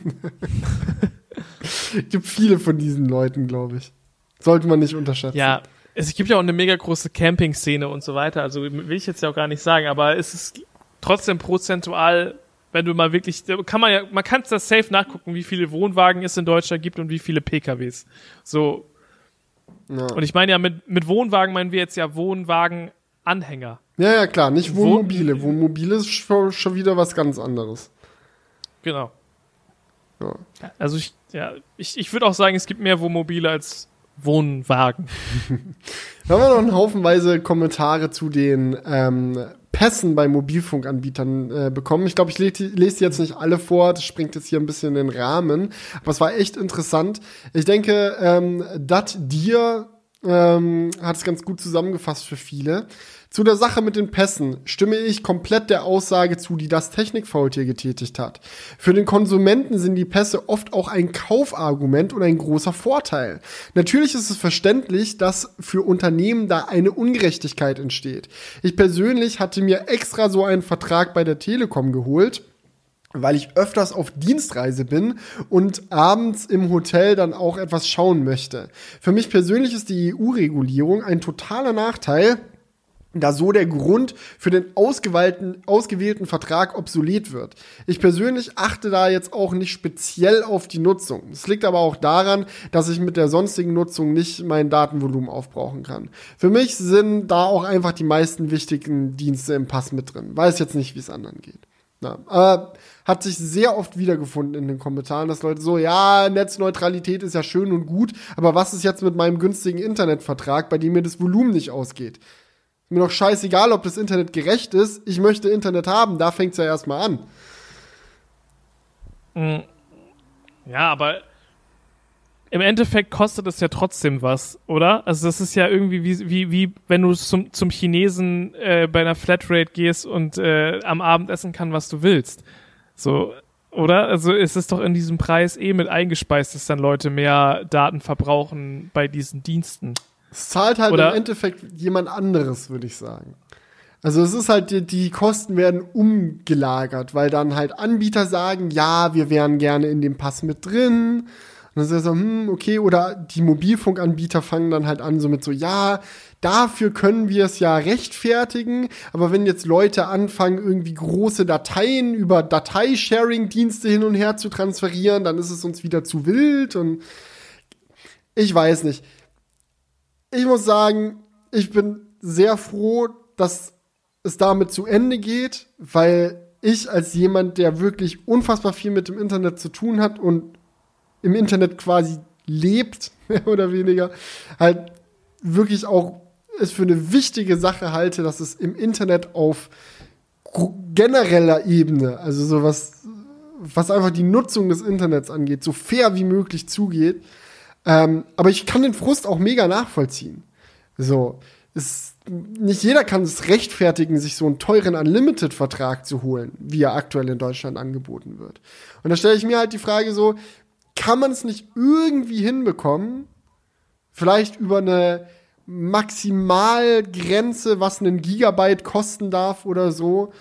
gibt viele von diesen Leuten, glaube ich. Sollte man nicht unterschätzen.
Ja, es gibt ja auch eine mega große Camping-Szene und so weiter. Also will ich jetzt ja auch gar nicht sagen, aber es ist trotzdem prozentual, wenn du mal wirklich, kann man ja, man kann das safe nachgucken, wie viele Wohnwagen es in Deutschland gibt und wie viele PKWs. So. Ja. Und ich meine ja, mit, mit Wohnwagen meinen wir jetzt ja Wohnwagen-Anhänger.
Ja, ja, klar, nicht Wohnmobile. Wohnmobile ist schon wieder was ganz anderes.
Genau. Ja. Also ich, ja, ich, ich würde auch sagen, es gibt mehr Wohnmobile als Wohnwagen.
haben wir noch einen Haufenweise Kommentare zu den ähm, Pässen bei Mobilfunkanbietern äh, bekommen. Ich glaube, ich lese les jetzt nicht alle vor, das springt jetzt hier ein bisschen in den Rahmen. Aber es war echt interessant. Ich denke, ähm, Dat Dir ähm, hat es ganz gut zusammengefasst für viele. Zu der Sache mit den Pässen stimme ich komplett der Aussage zu, die das Technikfaultier getätigt hat. Für den Konsumenten sind die Pässe oft auch ein Kaufargument und ein großer Vorteil. Natürlich ist es verständlich, dass für Unternehmen da eine Ungerechtigkeit entsteht. Ich persönlich hatte mir extra so einen Vertrag bei der Telekom geholt weil ich öfters auf Dienstreise bin und abends im Hotel dann auch etwas schauen möchte. Für mich persönlich ist die EU-Regulierung ein totaler Nachteil, da so der Grund für den ausgewählten, ausgewählten Vertrag obsolet wird. Ich persönlich achte da jetzt auch nicht speziell auf die Nutzung. Es liegt aber auch daran, dass ich mit der sonstigen Nutzung nicht mein Datenvolumen aufbrauchen kann. Für mich sind da auch einfach die meisten wichtigen Dienste im Pass mit drin. Weiß jetzt nicht, wie es anderen geht. Ja, aber hat sich sehr oft wiedergefunden in den Kommentaren, dass Leute so, ja, Netzneutralität ist ja schön und gut, aber was ist jetzt mit meinem günstigen Internetvertrag, bei dem mir das Volumen nicht ausgeht? Mir doch scheißegal, ob das Internet gerecht ist. Ich möchte Internet haben. Da fängt es ja erstmal an.
Mm. Ja, aber im Endeffekt kostet es ja trotzdem was, oder? Also das ist ja irgendwie wie, wie, wie wenn du zum, zum Chinesen äh, bei einer Flatrate gehst und äh, am Abend essen kann, was du willst. So, oder? Also ist es doch in diesem Preis eh mit eingespeist, dass dann Leute mehr Daten verbrauchen bei diesen Diensten.
Es zahlt halt Oder? im Endeffekt jemand anderes, würde ich sagen. Also es ist halt, die, die Kosten werden umgelagert, weil dann halt Anbieter sagen, ja, wir wären gerne in dem Pass mit drin. Und dann ist er so, hm, okay, oder die Mobilfunkanbieter fangen dann halt an, so mit so, ja, dafür können wir es ja rechtfertigen, aber wenn jetzt Leute anfangen, irgendwie große Dateien über Dateisharing-Dienste hin und her zu transferieren, dann ist es uns wieder zu wild und ich weiß nicht ich muss sagen, ich bin sehr froh, dass es damit zu Ende geht, weil ich als jemand, der wirklich unfassbar viel mit dem Internet zu tun hat und im Internet quasi lebt, mehr oder weniger, halt wirklich auch es für eine wichtige Sache halte, dass es im Internet auf genereller Ebene, also sowas, was einfach die Nutzung des Internets angeht, so fair wie möglich zugeht. Ähm, aber ich kann den Frust auch mega nachvollziehen. So, ist, nicht jeder kann es rechtfertigen, sich so einen teuren Unlimited-Vertrag zu holen, wie er aktuell in Deutschland angeboten wird. Und da stelle ich mir halt die Frage so, kann man es nicht irgendwie hinbekommen, vielleicht über eine Maximalgrenze, was einen Gigabyte kosten darf oder so,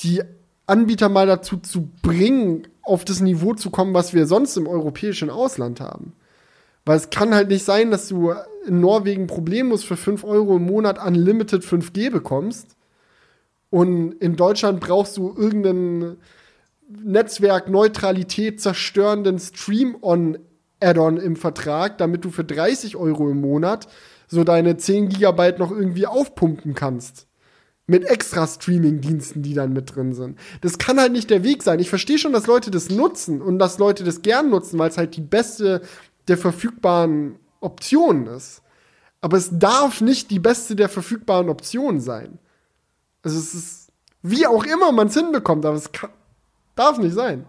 die Anbieter mal dazu zu bringen, auf das Niveau zu kommen, was wir sonst im europäischen Ausland haben. Weil es kann halt nicht sein, dass du in Norwegen problemlos für 5 Euro im Monat Unlimited 5G bekommst. Und in Deutschland brauchst du irgendeinen Netzwerkneutralität zerstörenden Stream-On-Add-on im Vertrag, damit du für 30 Euro im Monat so deine 10 Gigabyte noch irgendwie aufpumpen kannst. Mit extra Streaming-Diensten, die dann mit drin sind. Das kann halt nicht der Weg sein. Ich verstehe schon, dass Leute das nutzen und dass Leute das gern nutzen, weil es halt die beste der verfügbaren Optionen ist. Aber es darf nicht die beste der verfügbaren Optionen sein. Also es ist, wie auch immer man es hinbekommt, aber es kann, darf nicht sein.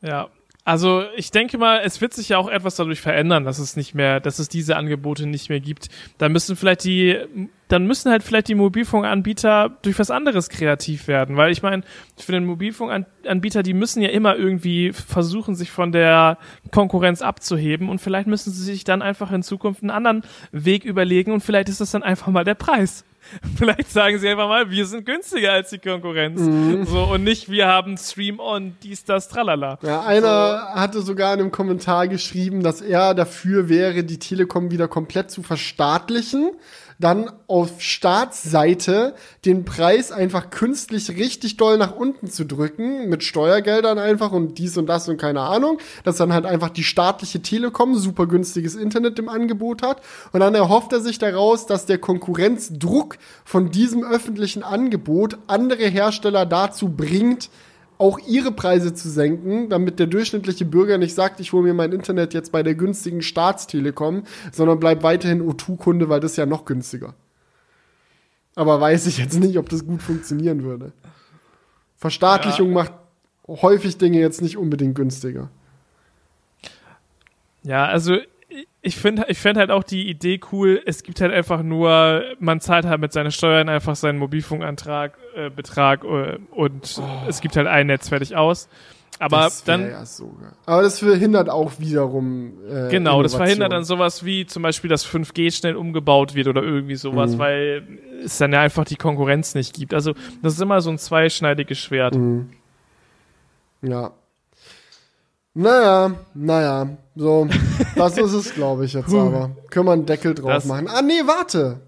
Ja, also ich denke mal, es wird sich ja auch etwas dadurch verändern, dass es nicht mehr, dass es diese Angebote nicht mehr gibt. Da müssen vielleicht die, dann müssen halt vielleicht die Mobilfunkanbieter durch was anderes kreativ werden, weil ich meine, für den Mobilfunkanbieter, die müssen ja immer irgendwie versuchen, sich von der Konkurrenz abzuheben und vielleicht müssen sie sich dann einfach in Zukunft einen anderen Weg überlegen und vielleicht ist das dann einfach mal der Preis. Vielleicht sagen sie einfach mal, wir sind günstiger als die Konkurrenz. Mhm. So, und nicht, wir haben Stream on, dies, das, tralala.
Ja, einer so. hatte sogar in einem Kommentar geschrieben, dass er dafür wäre, die Telekom wieder komplett zu verstaatlichen dann auf Staatsseite den Preis einfach künstlich richtig doll nach unten zu drücken, mit Steuergeldern einfach und dies und das und keine Ahnung, dass dann halt einfach die staatliche Telekom super günstiges Internet im Angebot hat. Und dann erhofft er sich daraus, dass der Konkurrenzdruck von diesem öffentlichen Angebot andere Hersteller dazu bringt, auch ihre Preise zu senken, damit der durchschnittliche Bürger nicht sagt, ich hole mir mein Internet jetzt bei der günstigen Staatstelekom, sondern bleibt weiterhin O2-Kunde, weil das ist ja noch günstiger. Aber weiß ich jetzt nicht, ob das gut funktionieren würde. Verstaatlichung ja. macht häufig Dinge jetzt nicht unbedingt günstiger.
Ja, also ich finde ich find halt auch die Idee cool, es gibt halt einfach nur, man zahlt halt mit seinen Steuern einfach seinen Mobilfunkantrag, äh, Betrag äh, und oh. es gibt halt ein Netz fertig aus. Aber das dann. Ja
sogar. Aber das verhindert auch wiederum.
Äh, genau, das verhindert dann sowas wie zum Beispiel, dass 5G schnell umgebaut wird oder irgendwie sowas, mhm. weil es dann ja einfach die Konkurrenz nicht gibt. Also das ist immer so ein zweischneidiges Schwert. Mhm.
Ja. Naja, naja. So, das ist es, glaube ich, jetzt aber. Können wir einen Deckel drauf das machen. Ah, nee, warte.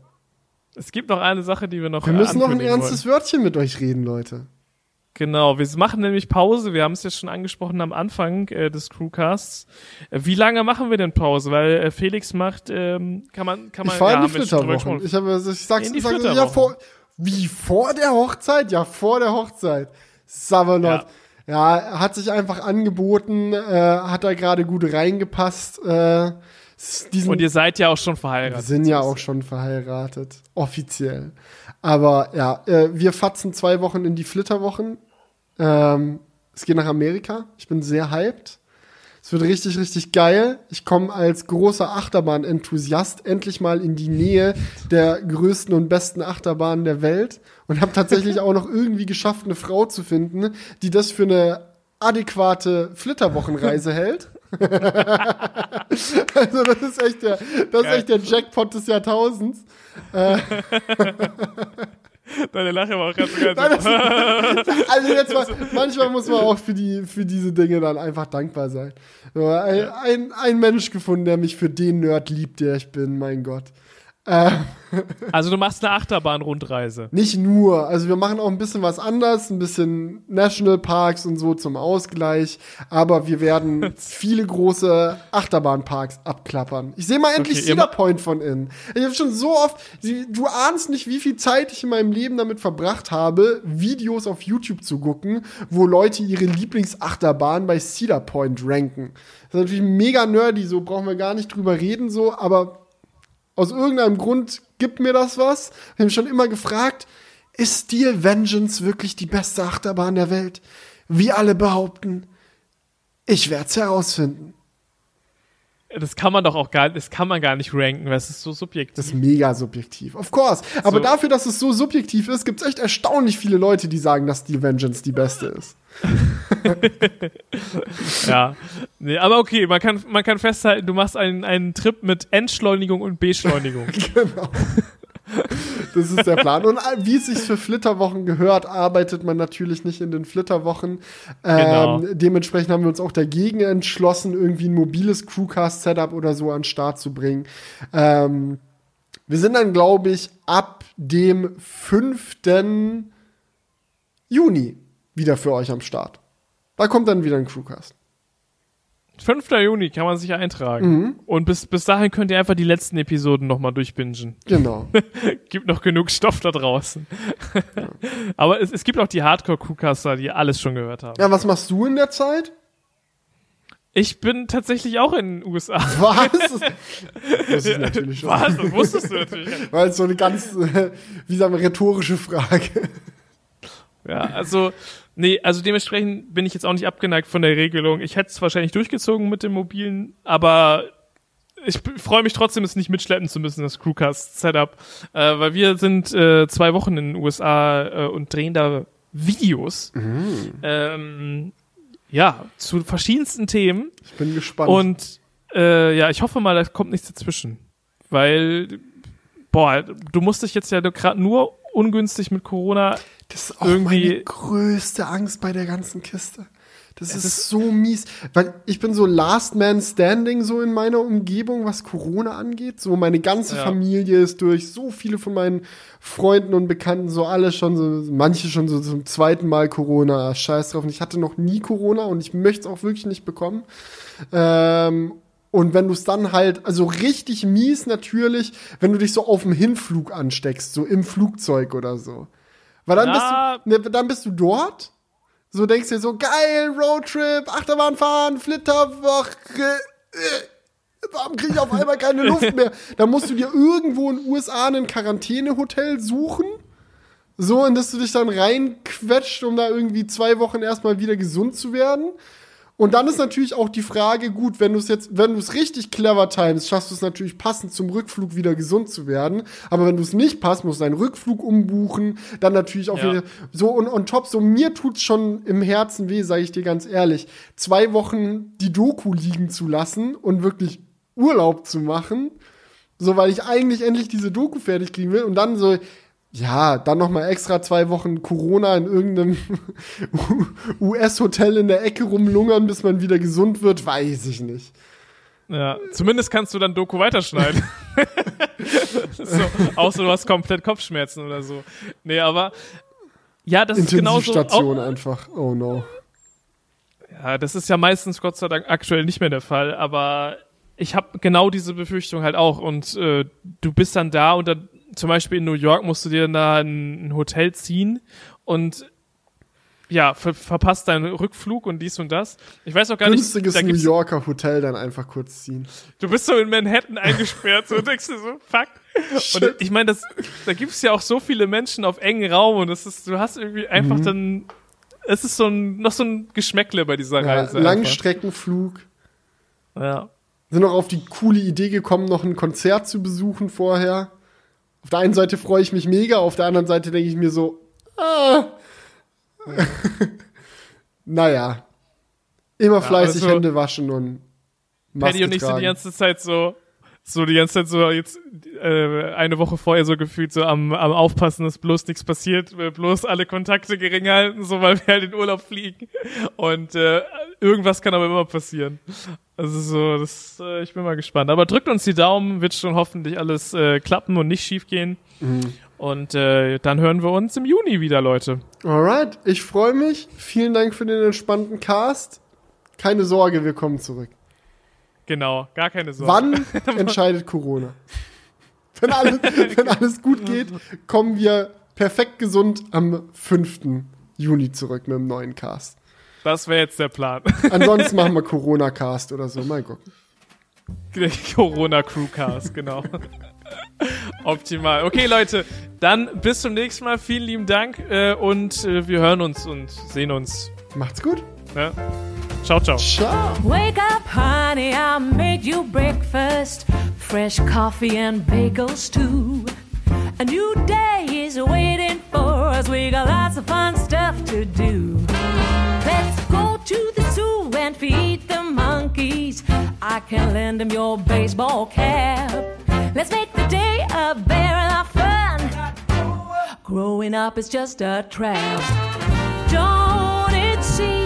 Es gibt noch eine Sache, die wir noch
Wir müssen noch ein ernstes wollen. Wörtchen mit euch reden, Leute.
Genau, wir machen nämlich Pause. Wir haben es ja schon angesprochen am Anfang äh, des Crewcasts. Äh, wie lange machen wir denn Pause? Weil äh, Felix macht, ähm, kann man, kann man.
Ich fahre ja, in die Flitterwochen. Ich habe, ich sag's, ich sag's ja vor, wie vor der Hochzeit? Ja, vor der Hochzeit. Savalot. Ja. Ja, hat sich einfach angeboten, äh, hat da gerade gut reingepasst. Äh,
Und ihr seid ja auch schon verheiratet.
Wir sind ja auch schon verheiratet, offiziell. Aber ja, äh, wir fatzen zwei Wochen in die Flitterwochen. Ähm, es geht nach Amerika. Ich bin sehr hyped. Es wird richtig, richtig geil. Ich komme als großer Achterbahn-Enthusiast endlich mal in die Nähe der größten und besten Achterbahnen der Welt und habe tatsächlich auch noch irgendwie geschafft, eine Frau zu finden, die das für eine adäquate Flitterwochenreise hält. also das ist echt der, das ist echt der Jackpot des Jahrtausends.
Deine Lache war auch ganz ganz
Also jetzt mal, manchmal muss man auch für, die, für diese Dinge dann einfach dankbar sein. Ein, ein, ein Mensch gefunden, der mich für den Nerd liebt, der ich bin, mein Gott.
Ähm. Also du machst eine Achterbahn-Rundreise.
Nicht nur. Also wir machen auch ein bisschen was anders, ein bisschen Nationalparks und so zum Ausgleich. Aber wir werden viele große Achterbahnparks abklappern. Ich sehe mal endlich okay, Cedar Point von innen. Ich habe schon so oft, du ahnst nicht, wie viel Zeit ich in meinem Leben damit verbracht habe, Videos auf YouTube zu gucken, wo Leute ihre Lieblingsachterbahn bei Cedar Point ranken. Das ist natürlich mega nerdy, so brauchen wir gar nicht drüber reden, so, aber aus irgendeinem Grund gibt mir das was. Ich habe schon immer gefragt, ist Steel Vengeance wirklich die beste Achterbahn der Welt? Wie alle behaupten. Ich werde es herausfinden.
Das kann man doch auch gar, das kann man gar nicht ranken, weil es ist so subjektiv.
Das ist mega subjektiv, of course. Aber so. dafür, dass es so subjektiv ist, gibt es echt erstaunlich viele Leute, die sagen, dass Steel Vengeance die beste ist.
ja. Nee, aber okay, man kann, man kann festhalten, du machst einen, einen Trip mit Entschleunigung und Beschleunigung. genau.
Das ist der Plan. Und wie es sich für Flitterwochen gehört, arbeitet man natürlich nicht in den Flitterwochen. Ähm, genau. Dementsprechend haben wir uns auch dagegen entschlossen, irgendwie ein mobiles Crewcast-Setup oder so an den Start zu bringen. Ähm, wir sind dann, glaube ich, ab dem 5. Juni wieder für euch am Start. Da kommt dann wieder ein Crewcast.
5. Juni kann man sich eintragen. Mhm. Und bis, bis dahin könnt ihr einfach die letzten Episoden nochmal durchbingen.
Genau.
gibt noch genug Stoff da draußen. Ja. Aber es, es gibt auch die Hardcore-Crewcaster, die alles schon gehört haben.
Ja, was machst du in der Zeit?
Ich bin tatsächlich auch in den USA.
Was? Das ist natürlich schon.
Was? Das wusstest du natürlich.
Weil es so eine ganz, wie sagen wir, rhetorische Frage.
Ja, also Nee, also dementsprechend bin ich jetzt auch nicht abgeneigt von der Regelung. Ich hätte es wahrscheinlich durchgezogen mit dem mobilen, aber ich freue mich trotzdem, es nicht mitschleppen zu müssen, das Crewcast-Setup. Äh, weil wir sind äh, zwei Wochen in den USA äh, und drehen da Videos. Mhm. Ähm, ja, zu verschiedensten Themen.
Ich bin gespannt.
Und äh, ja, ich hoffe mal, da kommt nichts dazwischen. Weil, boah, du musst dich jetzt ja gerade nur ungünstig mit Corona
das ist auch irgendwie meine größte Angst bei der ganzen Kiste. Das ist, ist, so mies, weil ich bin so Last Man Standing so in meiner Umgebung, was Corona angeht. So meine ganze ja. Familie ist durch, so viele von meinen Freunden und Bekannten, so alle schon so, manche schon so zum zweiten Mal Corona. Scheiß drauf. Und ich hatte noch nie Corona und ich möchte es auch wirklich nicht bekommen. Ähm, und wenn du es dann halt, also richtig mies natürlich, wenn du dich so auf dem Hinflug ansteckst, so im Flugzeug oder so. Weil dann, ja. bist du, ne, dann bist du dort, so denkst du dir so, geil, Roadtrip, Achterbahn fahren, Flitterwoche, äh, warum kriege ich auf einmal keine Luft mehr? Dann musst du dir irgendwo in den USA ein Quarantänehotel suchen, so, in das du dich dann reinquetscht, um da irgendwie zwei Wochen erstmal wieder gesund zu werden. Und dann ist natürlich auch die Frage, gut, wenn du es jetzt, wenn du es richtig clever timest, schaffst du es natürlich passend zum Rückflug wieder gesund zu werden. Aber wenn du es nicht passt, musst du deinen Rückflug umbuchen, dann natürlich auch ja. wieder so und on top, so mir tut's schon im Herzen weh, sage ich dir ganz ehrlich, zwei Wochen die Doku liegen zu lassen und wirklich Urlaub zu machen, so weil ich eigentlich endlich diese Doku fertig kriegen will und dann so ja, dann noch mal extra zwei Wochen Corona in irgendeinem US-Hotel in der Ecke rumlungern, bis man wieder gesund wird, weiß ich nicht.
Ja, zumindest kannst du dann Doku weiterschneiden. so, außer du hast komplett Kopfschmerzen oder so. Nee, aber ja, das ist genauso.
Intensivstation einfach. Oh no.
Ja, das ist ja meistens Gott sei Dank aktuell nicht mehr der Fall, aber ich habe genau diese Befürchtung halt auch und äh, du bist dann da und dann zum Beispiel in New York musst du dir da ein, Hotel ziehen und ja, ver verpasst deinen Rückflug und dies und das. Ich weiß auch gar
Günstiges
nicht.
Günstiges New Yorker Hotel dann einfach kurz ziehen.
Du bist so in Manhattan eingesperrt so und denkst dir so, fuck. Shit. Und ich meine, das, da gibt's ja auch so viele Menschen auf engen Raum und das ist, du hast irgendwie einfach mhm. dann, es ist so ein, noch so ein Geschmäckle bei dieser ja, Reise.
Langstreckenflug.
Ja.
Sind noch auf die coole Idee gekommen, noch ein Konzert zu besuchen vorher. Auf der einen Seite freue ich mich mega, auf der anderen Seite denke ich mir so, ah, naja. Immer fleißig ja, also, Hände waschen und
Maske Paddy und ich sind die ganze Zeit so, so die ganze Zeit so jetzt äh, eine Woche vorher so gefühlt so am, am Aufpassen, dass bloß nichts passiert, äh, bloß alle Kontakte gering halten, so weil wir halt in Urlaub fliegen. Und äh, irgendwas kann aber immer passieren. Also so, das, äh, ich bin mal gespannt. Aber drückt uns die Daumen, wird schon hoffentlich alles äh, klappen und nicht schief gehen. Mhm. Und äh, dann hören wir uns im Juni wieder, Leute.
Alright, ich freue mich. Vielen Dank für den entspannten Cast. Keine Sorge, wir kommen zurück.
Genau, gar keine Sorge.
Wann entscheidet Corona? Wenn alles, wenn alles gut geht, kommen wir perfekt gesund am 5. Juni zurück mit dem neuen Cast.
Das wäre jetzt der Plan.
Ansonsten machen wir Corona-Cast oder so. Mal gucken.
Corona-Crew-Cast, genau. Optimal. Okay, Leute, dann bis zum nächsten Mal. Vielen lieben Dank äh, und äh, wir hören uns und sehen uns.
Macht's gut.
Ja. Ciao, ciao.
Ciao.
Wake up, honey, I made you breakfast. Fresh coffee and bagels too. A new day is waiting for us. We got lots of fun stuff to do. To the zoo and feed the monkeys. I can lend them your baseball cap. Let's make the day a very lot fun. Growing up is just a trap. Don't it seem